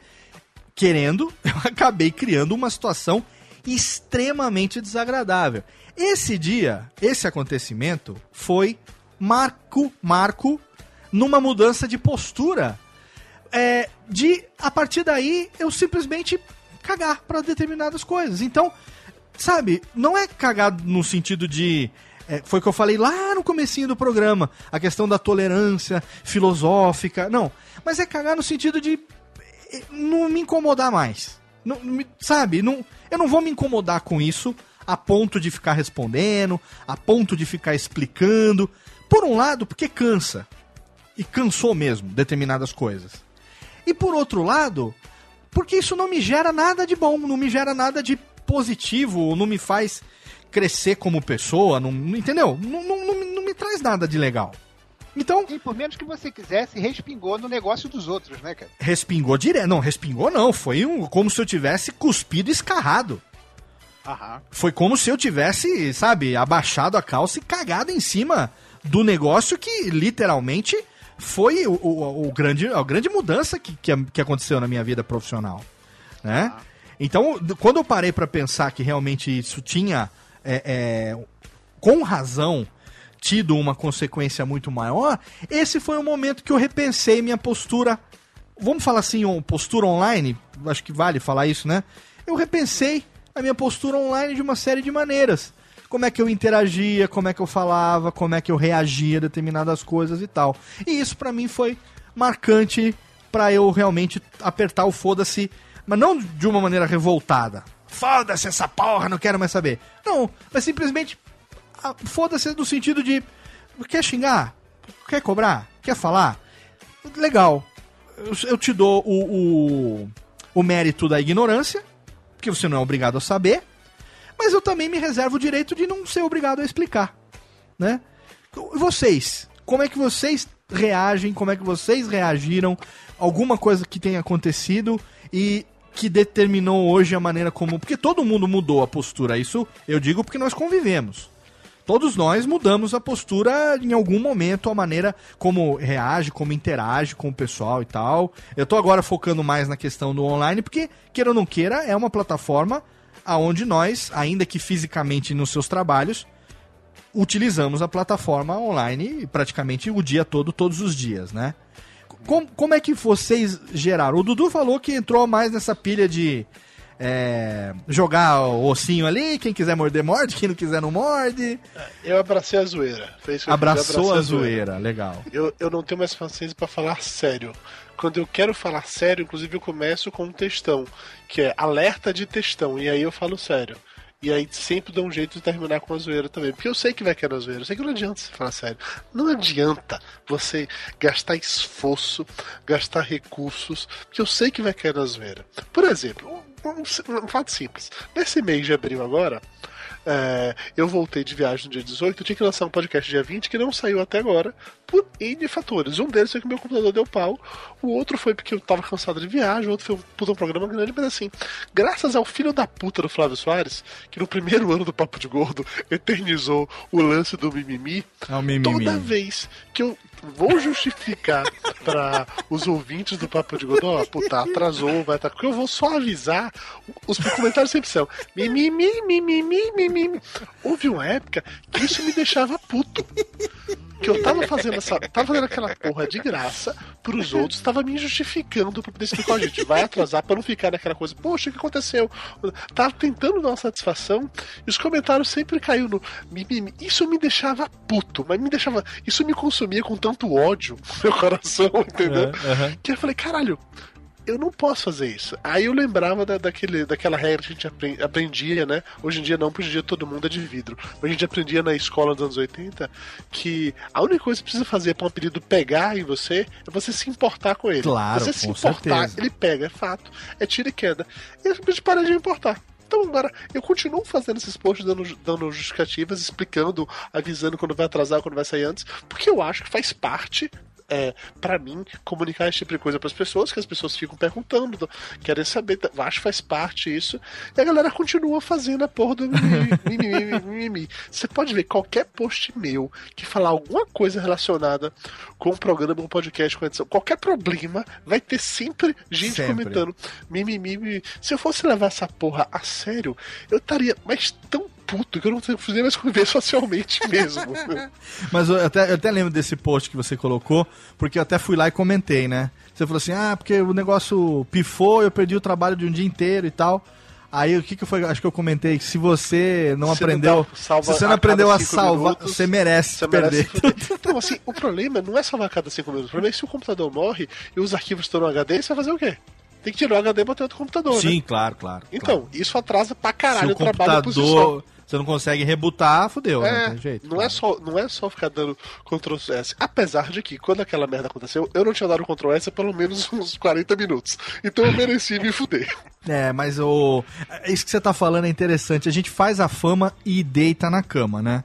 querendo, eu acabei criando uma situação extremamente desagradável. Esse dia, esse acontecimento foi marco, marco numa mudança de postura. É, de a partir daí eu simplesmente cagar para determinadas coisas. Então, sabe, não é cagar no sentido de é, foi o que eu falei lá no comecinho do programa, a questão da tolerância filosófica, não, mas é cagar no sentido de eh, não me incomodar mais. Não, sabe, não, eu não vou me incomodar com isso a ponto de ficar respondendo, a ponto de ficar explicando. Por um lado, porque cansa. E cansou mesmo determinadas coisas. E por outro lado, porque isso não me gera nada de bom, não me gera nada de positivo, não me faz crescer como pessoa, não, entendeu? Não, não, não, me- não me traz nada de legal. Então, E por menos que você quisesse, respingou no negócio dos outros, né, cara? respingou direto. Não, respingou não. Foi um, como se eu tivesse cuspido e escarrado. Aham. Foi como se eu tivesse, sabe, abaixado a calça e cagado em cima do negócio que literalmente foi o, o- o grande, a grande mudança que, que, que aconteceu na minha vida profissional. Né? Então, d- quando eu parei pra pensar que realmente isso tinha, é, é, com razão, tido uma consequência muito maior, esse foi o momento que eu repensei minha postura. Vamos falar assim, postura online? Acho que vale falar isso, né? Eu repensei a minha postura online de uma série de maneiras. Como é que eu interagia, como é que eu falava, como é que eu reagia a determinadas coisas e tal. E isso pra mim foi marcante pra eu realmente apertar o foda-se, mas não de uma maneira revoltada. Foda-se essa porra, não quero mais saber. Não, mas simplesmente ah, foda-se no sentido de quer xingar, quer cobrar, quer falar, legal. Eu, eu te dou o, o, o mérito da ignorância, porque você não é obrigado a saber, mas eu também me reservo o direito de não ser obrigado a explicar, né? Vocês, como é que vocês reagem, como é que vocês reagiram alguma coisa que tenha acontecido e que determinou hoje a maneira como, porque todo mundo mudou a postura, isso eu digo porque nós convivemos. Todos nós mudamos a postura em algum momento, a maneira como reage, como interage com o pessoal e tal. Eu tô agora focando mais na questão do online, porque, queira ou não queira, é uma plataforma aonde nós, ainda que fisicamente nos seus trabalhos, utilizamos a plataforma online praticamente o dia todo, todos os dias, né? Como, como é que vocês geraram? O Dudu falou que entrou mais nessa pilha de é, jogar o ossinho ali, quem quiser morder, morde, quem não quiser, não morde. Eu abracei a zoeira. Foi isso que eu fiz, Abraçou abracei a zoeira, legal. Eu, eu não tenho mais paciência pra falar sério. Quando eu quero falar sério, inclusive eu começo com um textão, que é alerta de textão, e aí eu falo sério. E aí sempre dá um jeito de terminar com a zoeira também. Porque eu sei que vai cair na zoeira. Eu sei que não adianta você falar sério. Não adianta você gastar esforço, gastar recursos, porque eu sei que vai cair na zoeira. Por exemplo, um, um- um fato simples. Nesse mês de abril agora, é, eu voltei de viagem no dia 18, eu tinha que lançar um podcast dia 20 que não saiu até agora, por N fatores. Um deles foi que meu computador deu pau, o outro foi porque eu tava cansado de viagem, o outro foi um, puta, um programa grande, mas assim, graças ao filho da puta do Flávio Soares, que no primeiro ano do Papo de Gordo eternizou o lance do mimimi, É mimimi. toda vez que eu vou justificar para os ouvintes do Papo de Gordo, ó, puta, atrasou, vai estar. Porque eu vou só avisar. Os comentários sempre são mimimi, mimimi, mimimi. Houve uma época que isso me deixava puto. Que eu tava fazendo essa. Tava fazendo aquela porra de graça pros outros, tava me justificando pra poder explicar, ó, gente, vai atrasar pra não ficar naquela coisa, poxa, o que aconteceu? Tava tentando dar uma satisfação e os comentários sempre caíram no mimimi. Isso me deixava puto, mas me deixava. Isso me consumia com tanto ódio no meu coração, entendeu? Aham. Que eu falei, caralho, eu não posso fazer isso. Aí eu lembrava da, daquele, daquela regra que a gente apren- aprendia, né? Hoje em dia não, porque hoje em dia todo mundo é de vidro. Mas a gente aprendia na escola dos anos 80 que a única coisa que precisa fazer para um apelido pegar em você é você se importar com ele. Claro, você se importar, certeza. ele pega, é fato. É tira e queda. E eu simplesmente para de me importar. Então agora, eu continuo fazendo esses posts dando, dando justificativas, explicando, avisando quando vai atrasar, quando vai sair antes, porque eu acho que faz parte é, para mim, comunicar esse tipo de coisa para as pessoas, que as pessoas ficam perguntando, querem saber, tá- acho que faz parte isso, e a galera continua fazendo a porra do mimimi. Você pode ver qualquer post meu que falar alguma coisa relacionada com o programa, com o podcast, com a edição, qualquer problema, vai ter sempre gente Sempre. comentando mimimi, mimimi. Se eu fosse levar essa porra a sério, eu estaria mais tão puto que eu não poderia mais conviver socialmente mesmo. Mas eu até, eu até lembro desse post que você colocou, porque eu até fui lá e comentei, né? Você falou assim, ah, porque o negócio pifou, eu perdi o trabalho de um dia inteiro e tal. Aí o que que foi? Acho que eu comentei que se você não Você aprendeu, não dá- salva se você não aprendeu a cinco salvar, minutos, você merece Você perder. merece. Não, assim, o problema não é salvar a cada 5 minutos. O problema é que se o computador morre e os arquivos estão no HD, você vai fazer o quê? Tem que tirar o HD e botar outro computador, né? Sim, claro, claro. Então, isso atrasa pra claro. caralho o o trabalho computador você não consegue rebutar, fudeu, né? É, Não tem jeito. não, é só, não é só ficar dando Ctrl S. Apesar de que, quando aquela merda aconteceu, eu não tinha dado Ctrl S há pelo menos uns 40 minutos. Então eu mereci me fuder. É, mas o. Isso que você tá falando é interessante. A gente faz a fama e deita na cama, né?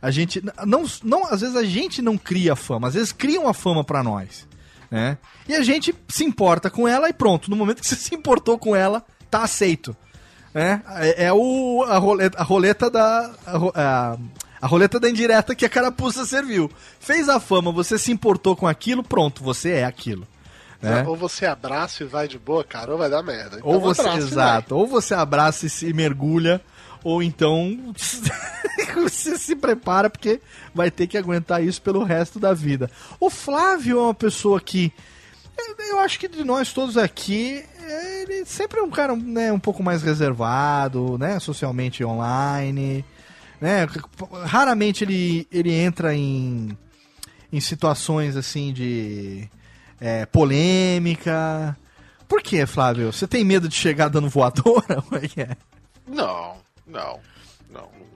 A gente. Não, não, às vezes a gente não cria fama, às vezes criam a fama pra nós. Né? E a gente se importa com ela e pronto. No momento que você se importou com ela, tá aceito. Né? É, é o, a, roleta, a roleta da. A, a- a roleta da indireta que a carapuça serviu. Fez a fama, você se importou com aquilo, pronto, você é aquilo. Né? Ou você abraça e vai de boa, cara, ou vai dar merda. Então Ou você, abraça exato, ou você abraça e se mergulha, ou então você se prepara porque vai ter que aguentar isso pelo resto da vida. O Flávio é uma pessoa que eu acho que de nós todos aqui, ele sempre é um cara né, um pouco mais reservado, né, socialmente online, né? Raramente ele, ele entra em em situações assim de é, polêmica. Por que, Flávio? Você tem medo de chegar dando voadora? É é? Não, não,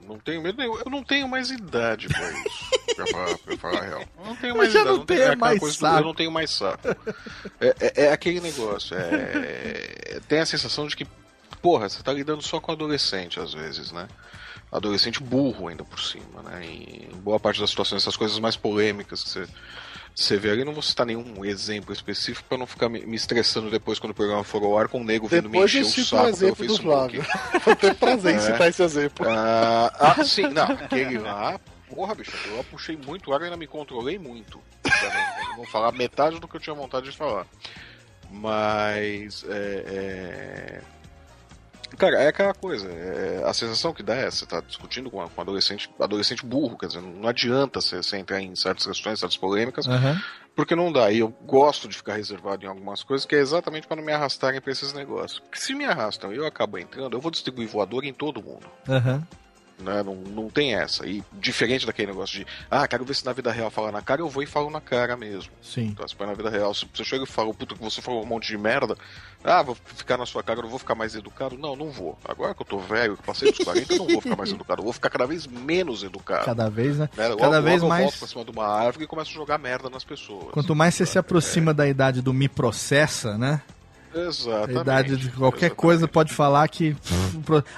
não, não tenho medo nenhum. Eu não tenho mais idade pra isso. pra, falar, pra falar a real. Eu não tenho mais já idade. não tenho- tem é mais coisa saco. Eu não tenho mais saco. É, é- é aquele negócio. É, tem a sensação de que, porra, você tá lidando só com adolescente às vezes, né? Adolescente burro ainda por cima, né? Em boa parte das situações, essas coisas mais polêmicas que você. Você vê ali, não vou citar nenhum exemplo específico pra não ficar me, me estressando depois quando o programa for ao ar com o nego vindo me Depois encher o cito um saco pelo exemplo do Facebook. Flávio. Vou ter prazer em É. citar esse exemplo. Ah, ah, sim, não, aquele lá, porra, bicho, eu puxei muito ar e ainda me controlei muito. Não, não falar metade do que eu tinha vontade de falar. Mas, é, é, Cara, é aquela coisa, é, a sensação que dá é, você tá discutindo com, um adolescente, adolescente burro, quer dizer, não adianta você, você entrar em certas questões, certas polêmicas, porque não dá. E eu gosto de ficar reservado em algumas coisas, que é exatamente para não me arrastarem pra esses negócios. Porque se me arrastam e eu acabo entrando, eu vou distribuir voador em todo mundo. Aham. Né? Não, não tem essa. E diferente daquele negócio de, ah, quero ver se na vida real fala na cara, eu vou e falo na cara mesmo. Sim. Então, se na vida real, se você chega e fala, puta, que você falou um monte de merda, ah, vou ficar na sua cara, eu não vou ficar mais educado. Não, não vou. Agora que eu tô velho, que passei dos 40, eu não vou ficar mais educado. Eu vou ficar cada vez menos educado. Cada vez, né? Né? Logo- Cada logo vez eu mais. volto pra cima de uma árvore e começo a jogar merda nas pessoas. Quanto mais você se aproxima da idade do me processa, né? A Exatamente. idade de qualquer Exatamente. coisa pode falar que.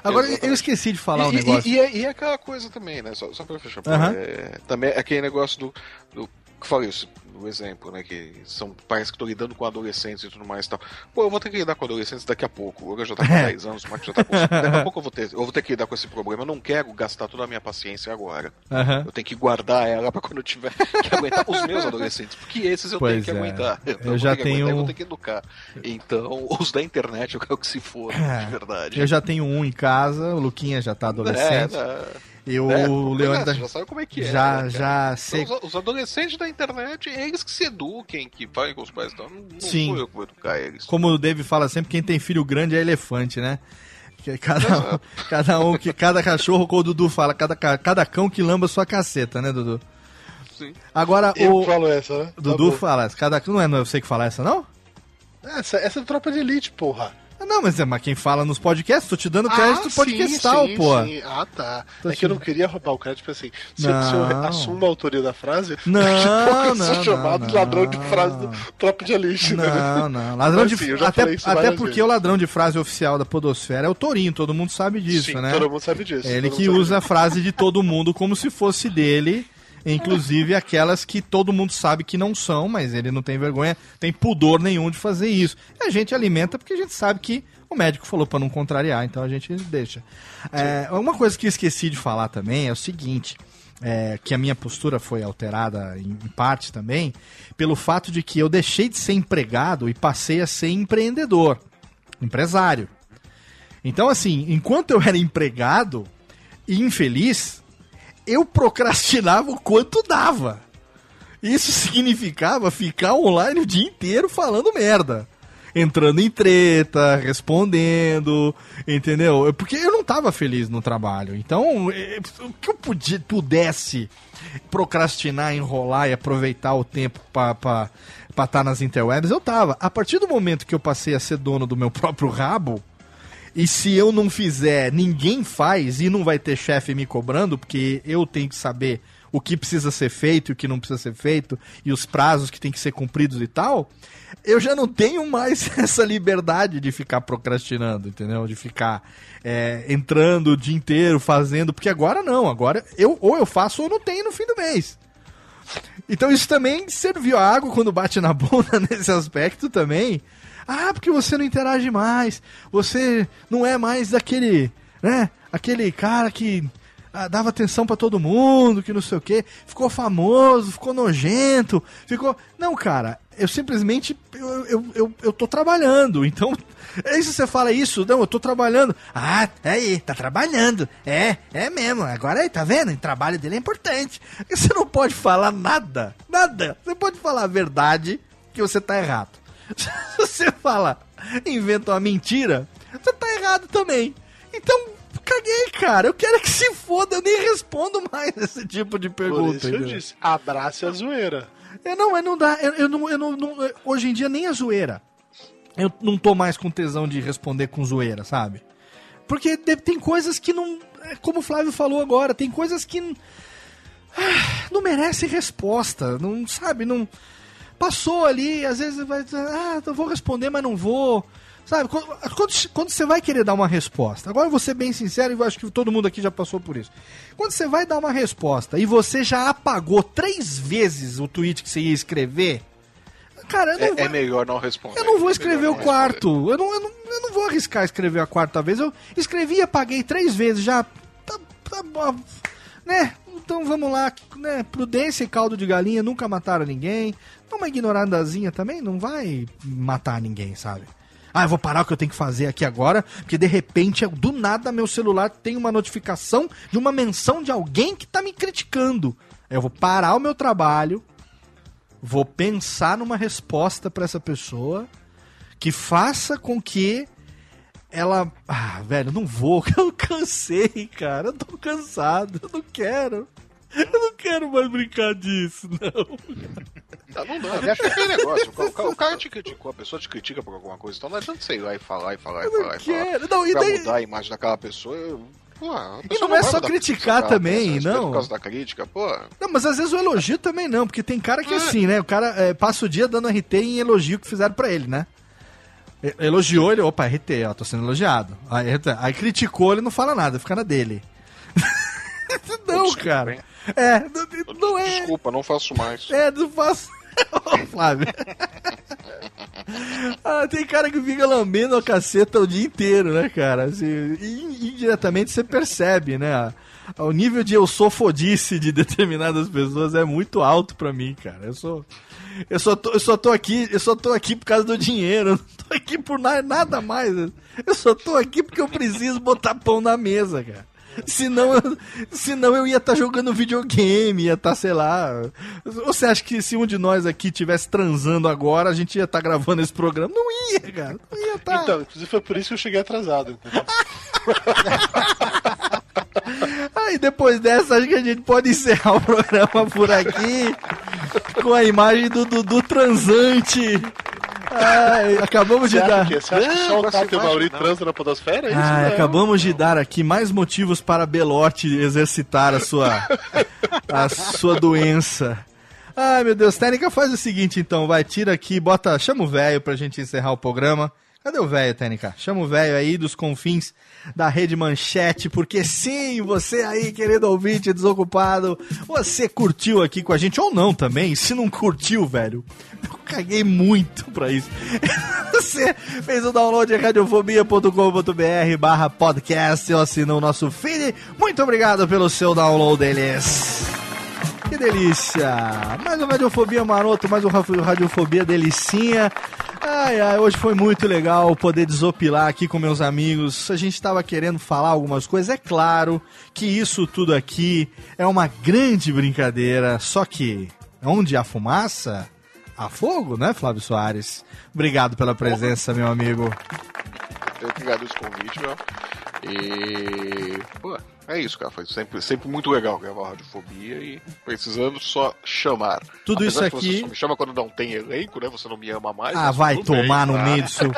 Agora eu Exatamente. esqueci de falar um e, e- negócio. E, e, e é aquela coisa também, né? Só, só pra fechar. É, também é aquele negócio do. do que eu falei, isso, o exemplo, né? Que são, parece que tô lidando com adolescentes e tudo mais e tal. Pô, eu vou ter que lidar com adolescentes daqui a pouco. O já tá com É. 10 anos, o Marcos já tá com 5. Daqui a pouco eu vou, ter, eu vou ter que lidar com esse problema. Eu não quero gastar toda a minha paciência agora. Aham. Eu tenho que guardar ela pra quando eu tiver que aguentar os meus adolescentes. Porque esses eu Pois tenho que é. aguentar. Eu vou já que aguentar, tenho- Eu vou ter que educar. Então, os da internet eu quero que se for, É. de verdade. Eu já tenho um em casa, o Luquinha já tá adolescente. É? E o É, Leônidas. já sabe como é que é. Já, né, já sei. Então, os, os adolescentes da internet, eles que se eduquem, que falem com os pais. Então, não, Sim. sou eu que vou educar eles. Como o Dave fala sempre, quem tem filho grande é elefante, né? Que cada, um, cada um que cada cachorro, como o Dudu fala, cada, ca- cada cão que lamba sua caceta, né, Dudu? Sim. Agora Eu o falo essa, né? Dudu Tá fala, cada não é não é você que fala essa não? Essa, essa é tropa de elite, porra. Ah, Não, mas é mas quem fala nos podcasts, tô te dando crédito sim, podcastal, sim, pô. sim. Ah, tá. Tô é que eu te- não queria roubar o crédito, assim, se, eu- se eu Não. assumo a autoria da frase, Não, pouco eu não, sou chamado não, de ladrão de não. frase do tropa de elite, né? Não, não. Ladrão Mas de sim, eu já até, até porque vezes. o ladrão de frase oficial da Podosfera é o Torinho, todo mundo sabe disso, Sim, né? todo mundo sabe disso. É ele que usa a frase de todo mundo como se fosse dele, inclusive aquelas que todo mundo sabe que não são, mas ele não tem vergonha, tem pudor nenhum de fazer isso. E a gente alimenta porque a gente sabe que o médico falou pra não contrariar, então a gente deixa. É, uma coisa que eu esqueci de falar também é o seguinte. é, que a minha postura foi alterada em, em parte também, pelo fato de que eu deixei de ser empregado e passei a ser empreendedor, empresário. Então, assim, enquanto eu era empregado e infeliz, eu procrastinava o quanto dava. Isso significava ficar online o dia inteiro falando merda. Entrando em treta, respondendo, entendeu? Eu- Porque eu não tava feliz no trabalho. Então, eh, o que eu podia, pudesse procrastinar, enrolar e aproveitar o tempo pra estar tá nas interwebs, eu tava. A partir do momento que eu passei a ser dono do meu próprio rabo, e se eu não fizer, ninguém faz e não vai ter chefe me cobrando, porque eu tenho que saber o que precisa ser feito e o que não precisa ser feito e os prazos que tem que ser cumpridos e tal. Eu já não tenho mais essa liberdade de ficar procrastinando, entendeu? De ficar é, entrando o dia inteiro, fazendo, porque agora não, agora eu ou eu faço ou não tenho no fim do mês. Então isso também serviu a água quando bate na bunda nesse aspecto também. Ah, porque você não interage mais. Você não é mais daquele, né? Aquele cara que ah, dava atenção pra todo mundo, que não sei o quê. Ficou famoso, ficou nojento, ficou... Não, cara, eu simplesmente... Eu, eu, eu, eu tô trabalhando, então... É isso você fala isso? Não, eu tô trabalhando. Ah, aí, tá trabalhando. É, é mesmo. Agora aí, tá vendo? O trabalho dele é importante. Você não pode falar nada. Nada. Você pode falar a verdade que você tá errado. Se você fala, inventa uma mentira, você tá errado também. Então, caguei, cara. Eu quero que se foda, eu nem respondo mais esse tipo de Por pergunta. isso eu disse, abrace a zoeira. Eu não, eu não dá. Eu, eu não, eu não, não- Hoje em dia nem a zoeira. Eu não tô mais com tesão de responder com zoeira, sabe? Porque tem coisas que não. é Como o Flávio falou agora, tem coisas que. ah, Não merecem resposta. Não, sabe? Não. Passou ali, às vezes vai dizer, ah, eu vou responder, mas não vou. Sabe? Quando, quando, quando você vai querer dar uma resposta, agora eu vou ser bem sincero e eu acho que todo mundo aqui já passou por isso. Quando você vai dar uma resposta e você já apagou três vezes o tweet que você ia escrever, cara, eu não, É, vou, é melhor não responder. eu não vou É escrever melhor o quarto. Eu não, eu, não, eu não vou arriscar escrever a quarta vez. Eu escrevi e apaguei três vezes já. Tá, tá bom. Né? Então vamos lá, né? Prudência e caldo de galinha nunca mataram ninguém. Uma ignorandazinha também não vai matar ninguém, sabe? Ah, eu vou parar o que eu tenho que fazer aqui agora, porque de repente, do nada, meu celular tem uma notificação de uma menção de alguém que tá me criticando. Eu vou parar o meu trabalho, vou pensar numa resposta pra essa pessoa que faça com que ela. Ah, velho, não vou, eu cansei, cara. Eu tô cansado, eu não quero. Eu não quero mais brincar disso, não. Tá, não dá. Acho que é aquele negócio. O cara, o cara te criticou, a pessoa te critica por alguma coisa, então não adianta você ir lá e falar e falar e falar e falar. Quero. Não, e Pra daí. mudar a imagem daquela pessoa, eu... Pô, a pessoa não é só criticar por também, respeito não. Por causa da crítica, pô. Não, mas às vezes o elogio também não, porque tem cara que é É. assim, né? O cara é, passa o dia dando RT em elogio que fizeram pra ele, né? E- Elogiou ele, opa, RT, ó, tô sendo elogiado. Aí. Aí criticou, ele não fala nada, fica na dele. não, cara. É, não, não é. Desculpa, não faço mais. É, não faço. Ô, Flávio. ah, tem cara que fica lambendo a caceta o dia inteiro, né, cara? Assim, indiretamente você percebe, né? O nível de eu sou fodice de determinadas pessoas é muito alto pra mim, cara. Eu sou. Eu só, tô, eu só tô aqui, eu só tô aqui por causa do dinheiro, eu não tô aqui por na- nada mais. Eu só tô aqui porque eu preciso botar pão na mesa, cara. Senão, eu- senão eu ia estar jogando videogame, ia estar, sei lá. Você acha que se um de nós aqui tivesse transando agora, a gente ia estar gravando esse programa? Não ia, cara. Não ia estar. Então, inclusive foi por isso que eu cheguei atrasado. Aí depois dessa, acho que a gente pode encerrar o programa por aqui com a imagem do Dudu transante. Ai, acabamos de dar. que, você acha que Não, só o Tato e o Mauri não. transam na podosfera? É isso? Ah, acabamos de dar aqui mais motivos para Belote exercitar a sua, a sua doença. Ai, meu Deus. Técnica, faz o seguinte então, vai, tira aqui, bota, chama o velho pra gente encerrar o programa. Cadê o velho, Técnica? Chama o velho aí dos confins da Rede Manchete, porque sim, você aí, querido ouvinte desocupado, você curtiu aqui com a gente, ou não também, se não curtiu, velho, eu caguei muito pra isso. Você fez o download de radiofobia.com.br barra podcast ou assinou o nosso feed. Muito obrigado pelo seu download deles. Que delícia! Mais um Radiofobia Maroto, mais um Radiofobia Delicinha. Ai, ai, hoje foi muito legal poder desopilar aqui com meus amigos. A gente estava querendo falar algumas coisas. É claro que isso tudo aqui é uma grande brincadeira, só que onde há fumaça, há fogo, né, Flávio Soares? Obrigado pela presença, meu amigo. Eu que agradeço o convite, meu. E. Pô, é isso, cara. Foi sempre, sempre muito legal gravar Radiofobia e precisando só chamar. Tudo Apesar isso Você aqui- só me chama quando não tem elenco, né? Você não me ama mais. Ah, vai tudo bem, tomar no meio do seu.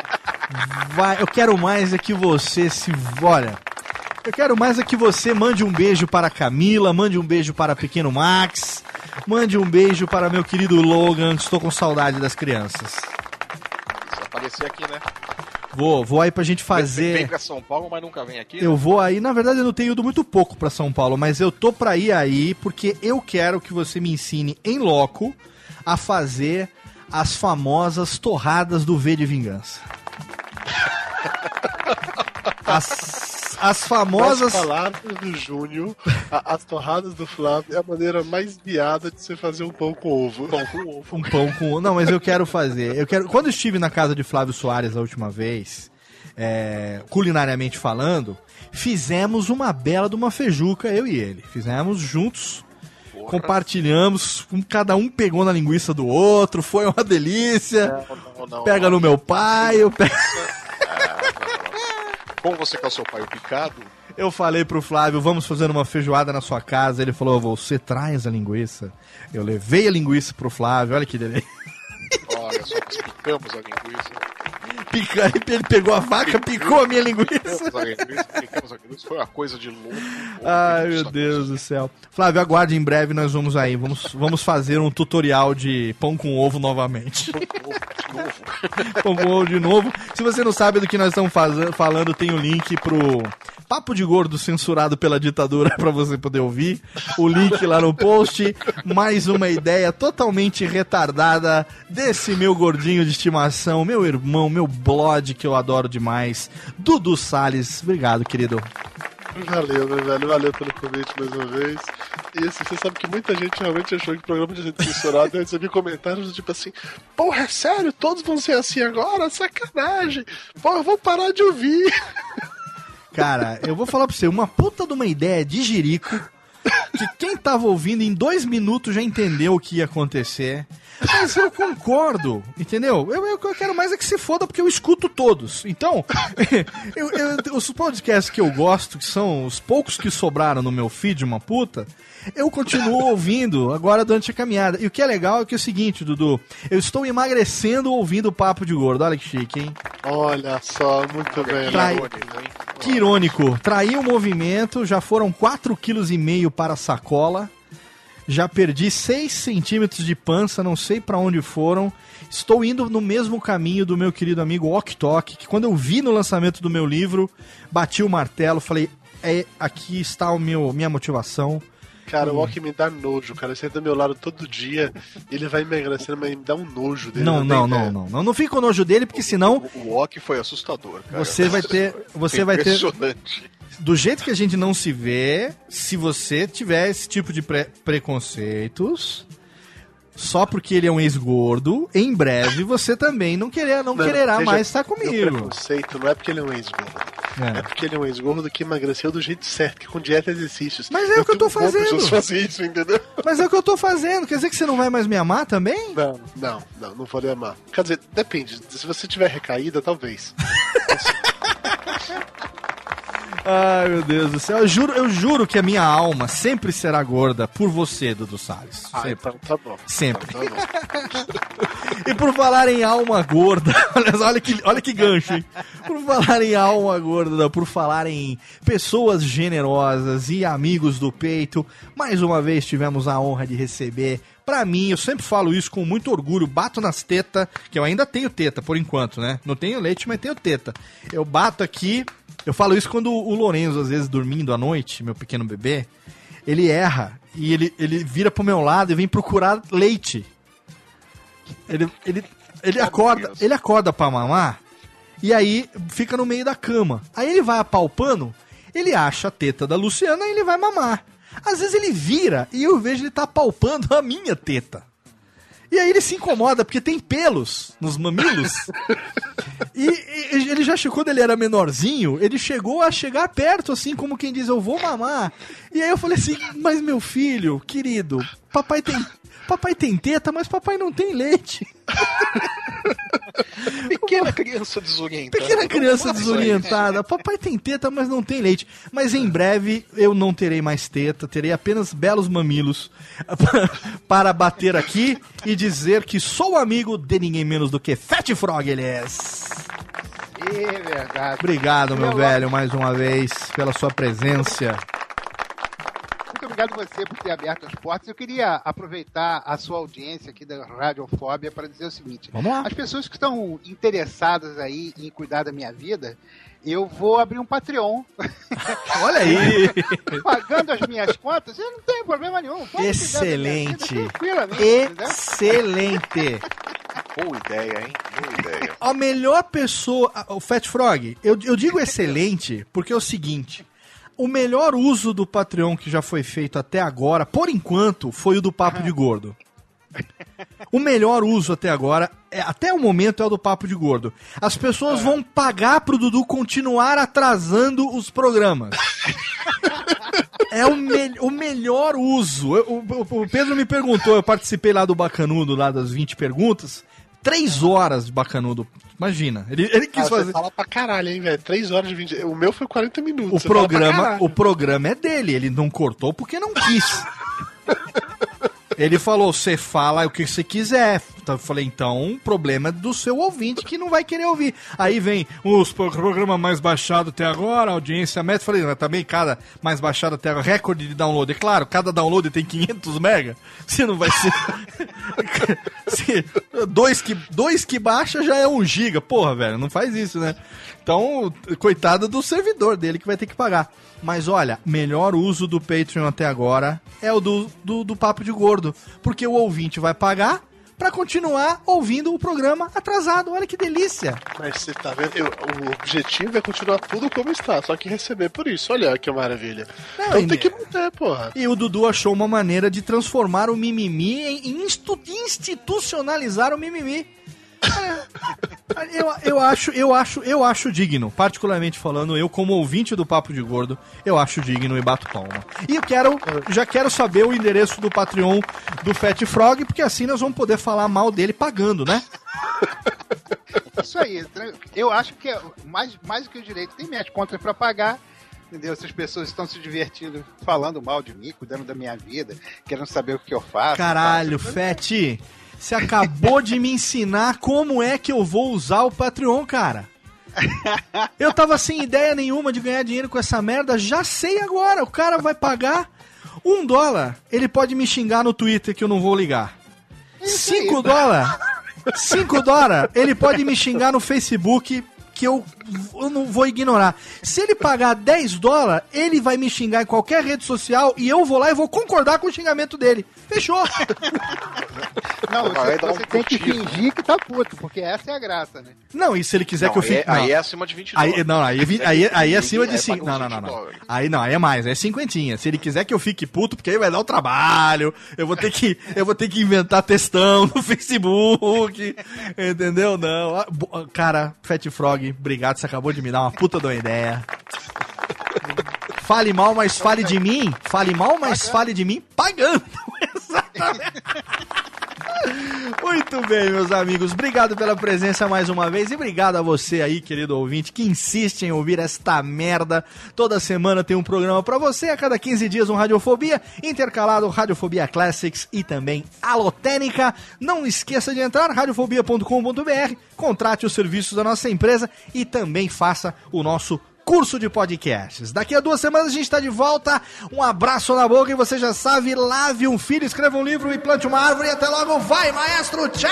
Vai, eu quero mais é que você se. Olha. Eu quero mais é que você mande um beijo para Camila, mande um beijo para Pequeno Max, mande um beijo para meu querido Logan, estou com saudade das crianças. Precisa aparecer aqui, né? Vou, vou aí pra gente Vem fazer. pra São Paulo, mas nunca vem aqui. Eu vou aí, na verdade eu não tenho ido muito pouco pra São Paulo, mas eu tô pra ir aí porque eu quero que você me ensine em loco a fazer as famosas torradas do V de Vingança. As, as famosas. palavras do Júnior, a- as torradas do Flávio é a maneira mais viada de você fazer um pão com ovo. Pão com ovo. Um pão com. Não, mas eu quero fazer. Eu quero. Quando eu estive na casa de Flávio Soares a última vez, é, culinariamente falando, fizemos uma bela de uma feijuca, eu e ele. Fizemos juntos. Compartilhamos, um- cada um pegou na linguiça do outro, foi uma delícia. Não, não, Pega no meu pai, eu, pe- Como você quer o seu pai o picado, eu falei pro Flávio, vamos fazer uma feijoada na sua casa. Ele falou, você traz a linguiça. Eu levei a linguiça pro Flávio, olha que delícia. olha só, nós picamos a linguiça. Pica- Ele pegou a vaca, picou a minha linguiça. Foi uma coisa de louco. Ai, meu Deus do céu. Flávio, aguarde, em breve nós vamos aí. Vamos, vamos fazer um tutorial de pão com ovo novamente. De novo. pão com ovo de novo. Se você não sabe do que nós estamos falando, tem o link pro Papo de Gordo censurado pela ditadura pra você poder ouvir. O link lá no post. Mais uma ideia totalmente retardada desse meu gordinho de estimação, meu irmão, meu blog que eu adoro demais, Dudu Salles. Obrigado, querido. Valeu, meu velho. Valeu pelo convite mais uma vez. E assim, você sabe que muita gente realmente achou que o programa tinha sido censurado. Eu recebi comentários tipo assim: Porra, é sério? Todos vão ser assim agora? Sacanagem. Pô, eu vou parar de ouvir. Cara, eu vou falar pra você, uma puta de uma ideia de jirico que quem tava ouvindo em dois minutos já entendeu o que ia acontecer. Mas eu concordo, entendeu? Eu, eu, eu quero mais é que se foda, porque eu escuto todos. Então, eu- eu- os podcasts que eu gosto, que são os poucos que sobraram no meu feed, uma puta, eu continuo ouvindo agora durante a caminhada. E o que é legal é que é o seguinte, Dudu, eu estou emagrecendo ouvindo o Papo de Gordo. Olha que chique, hein? Olha só, muito bem. Trai- né? Que irônico. Traí o movimento, já foram 4,5 kg para a sacola. Já perdi 6 centímetros de pança, não sei pra onde foram. Estou indo no mesmo caminho do meu querido amigo Ok Tok, que quando eu vi no lançamento do meu livro, bati o martelo, falei, é, aqui está o meu minha motivação. Cara, o Ok me dá nojo, cara. Você é do meu lado todo dia, ele vai emagrecendo, mas me dá um nojo dele. Não, tem não, ideia. não, não, não. Não fique com nojo dele, porque senão O, o Ok foi assustador, cara. você vai ter, você vai ter Impressionante. Do jeito que a gente não se vê, se você tiver esse tipo de pre- preconceitos, só porque ele é um ex-gordo, em breve você também não, querer, não, Não, quererá veja, mais estar comigo. preconceito não é porque ele é um ex-gordo. É. É. porque ele é um ex-gordo que emagreceu do jeito certo, que com dieta e exercícios. Mas é o que eu tô fazendo. fazem isso, entendeu? Mas é o que eu tô fazendo, quer dizer que você não vai mais me amar também? Não, não, não, não vou lhe amar. Quer dizer, depende. Se você tiver recaída, talvez. Ai, meu Deus do céu. Eu juro, eu juro que a minha alma sempre será gorda por você, Dudu Salles. Ah, Sempre. então tá bom. Sempre. Então tá bom. E por falar em alma gorda, olha, que, olha que gancho, hein? Por falar em alma gorda, por falar em pessoas generosas e amigos do peito, mais uma vez tivemos a honra de receber. Pra mim, eu sempre falo isso com muito orgulho, bato nas tetas, que eu ainda tenho teta por enquanto, né? Não tenho leite, mas tenho teta. Eu bato aqui, eu falo isso quando o Lorenzo, às vezes dormindo à noite, meu pequeno bebê, ele erra e ele, ele vira pro meu lado e vem procurar leite. Ele, ele, ele acorda, ele acorda pra mamar e aí fica no meio da cama. Aí ele vai apalpando, ele acha a teta da Luciana e ele vai mamar. Às vezes ele vira e eu vejo ele tá apalpando a minha teta. E aí ele se incomoda porque tem pelos nos mamilos. E, e ele já chegou, quando ele era menorzinho, ele chegou a chegar perto, assim, como quem diz, eu vou mamar. E aí eu falei assim, mas meu filho, querido, papai tem. Papai tem teta, mas papai não tem leite. Pequena criança desorientada. Pequena criança desorientada. Papai tem teta, mas não tem leite. Mas em breve eu não terei mais teta, terei apenas belos mamilos para bater aqui e dizer que sou amigo de ninguém menos do que Fat Frog, ele é. Verdade. Obrigado, meu Eu- velho, mais uma vez, pela sua presença. Obrigado você por ter aberto as portas. Eu queria aproveitar a sua audiência aqui da Radiofóbia para dizer o seguinte: Vamos lá. as pessoas que estão interessadas aí em cuidar da minha vida, eu vou abrir um Patreon Olha aí. pagando as minhas contas. Eu não tenho problema nenhum. Pode Excelente. vida? Excelente. Boa ideia, hein? Boa ideia. A melhor pessoa. O Fat Frog, eu, eu digo excelente porque é o seguinte. O melhor uso do Patreon que já foi feito até agora, por enquanto, foi o do Papo de Gordo. O melhor uso até agora, é, até o momento, é o do Papo de Gordo. As pessoas vão pagar pro Dudu continuar atrasando os programas. É o, me- o melhor uso. Eu- o, o- Pedro me perguntou, eu participei lá do Bacanudo, lá das 20 perguntas. Três horas de Bacanudo. Imagina. Ele, ele quis Ah, fazer. Você fala pra caralho, hein, velho? 3 horas de 20. O meu foi 40 minutos. O programa, o programa é dele, ele não cortou porque não quis. Ele falou, você fala o que você quiser. Então, Eu falei, então, o problema é do seu ouvinte que não vai querer ouvir. Aí vem os pro- programa mais baixado até agora, audiência média. Falei, mas também cada mais baixado até agora, recorde de download. É claro, cada download tem 500 mega. Você não vai ser... Se dois, que, dois que baixa já é um giga. Porra, velho, não faz isso, né? Então, coitado do servidor dele que vai ter que pagar. Mas olha, melhor uso do Patreon até agora é o do, do, do Papo de Gordo. Porque o ouvinte vai pagar pra continuar ouvindo o programa atrasado. Olha que delícia. Mas você tá vendo? Eu- o objetivo é continuar tudo como está, só que receber por isso. Olha que maravilha. Não, então e- tem que manter, porra. E o Dudu achou uma maneira de transformar o mimimi em institucionalizar o mimimi. É. Eu, eu, acho, eu, acho, eu acho digno, particularmente falando, eu como ouvinte do Papo de Gordo, eu acho digno e bato palma. E eu quero, já quero saber o endereço do Patreon do Fat Frog, porque assim nós vamos poder falar mal dele pagando, né? Isso aí. Eu acho que é mais, mais do que o direito tem minhas contas pra pagar. Entendeu? Essas pessoas estão se divertindo, falando mal de mim, cuidando da minha vida, querendo saber o que eu faço. Caralho, faço. Fete, você acabou de me ensinar como é que eu vou usar o Patreon, cara. Eu tava sem ideia nenhuma de ganhar dinheiro com essa merda, já sei agora. O cara vai pagar um dólar, ele pode me xingar no Twitter que eu não vou ligar. Cinco dólares, cinco dólares, ele pode me xingar no Facebook que eu, eu não vou ignorar. Se ele pagar 10 dólares, ele vai me xingar em qualquer rede social e eu vou lá e vou concordar com o xingamento dele. Fechou. Não, você, dar um você tem que fingir que tá puto, porque essa é a graça, né? Não, e se ele quiser Não, que eu aí, fique. é, aí não. é acima de 20 Aí, dólares. não, aí, é vi- aí, aí é acima de Aí 5. paga Não, uns não, não, 20 não. dólares. Aí não, aí é mais, é cinquentinha. Se ele quiser que eu fique puto, porque aí vai dar o trabalho. Eu vou ter que, eu vou ter que inventar textão no Facebook. Entendeu? Não. Cara, Fat Frog, obrigado. Você acabou de me dar uma puta de uma ideia. Fale mal, mas fale de mim. Fale mal, mas fale de mim pagando. Exatamente. Muito bem, meus amigos. Obrigado pela presença mais uma vez e obrigado a você aí, querido ouvinte, que insiste em ouvir esta merda. Toda semana tem um programa pra você, a cada 15 dias um Radiofobia, intercalado Radiofobia Classics e também Alotênica. Não esqueça de entrar radiofobia.com.br, contrate os serviços da nossa empresa e também faça o nosso curso de podcasts. Daqui a duas semanas a gente está de volta. Um abraço na boca e você já sabe, lave um filho, escreva um livro e plante uma árvore. E até logo, vai, maestro, tchau!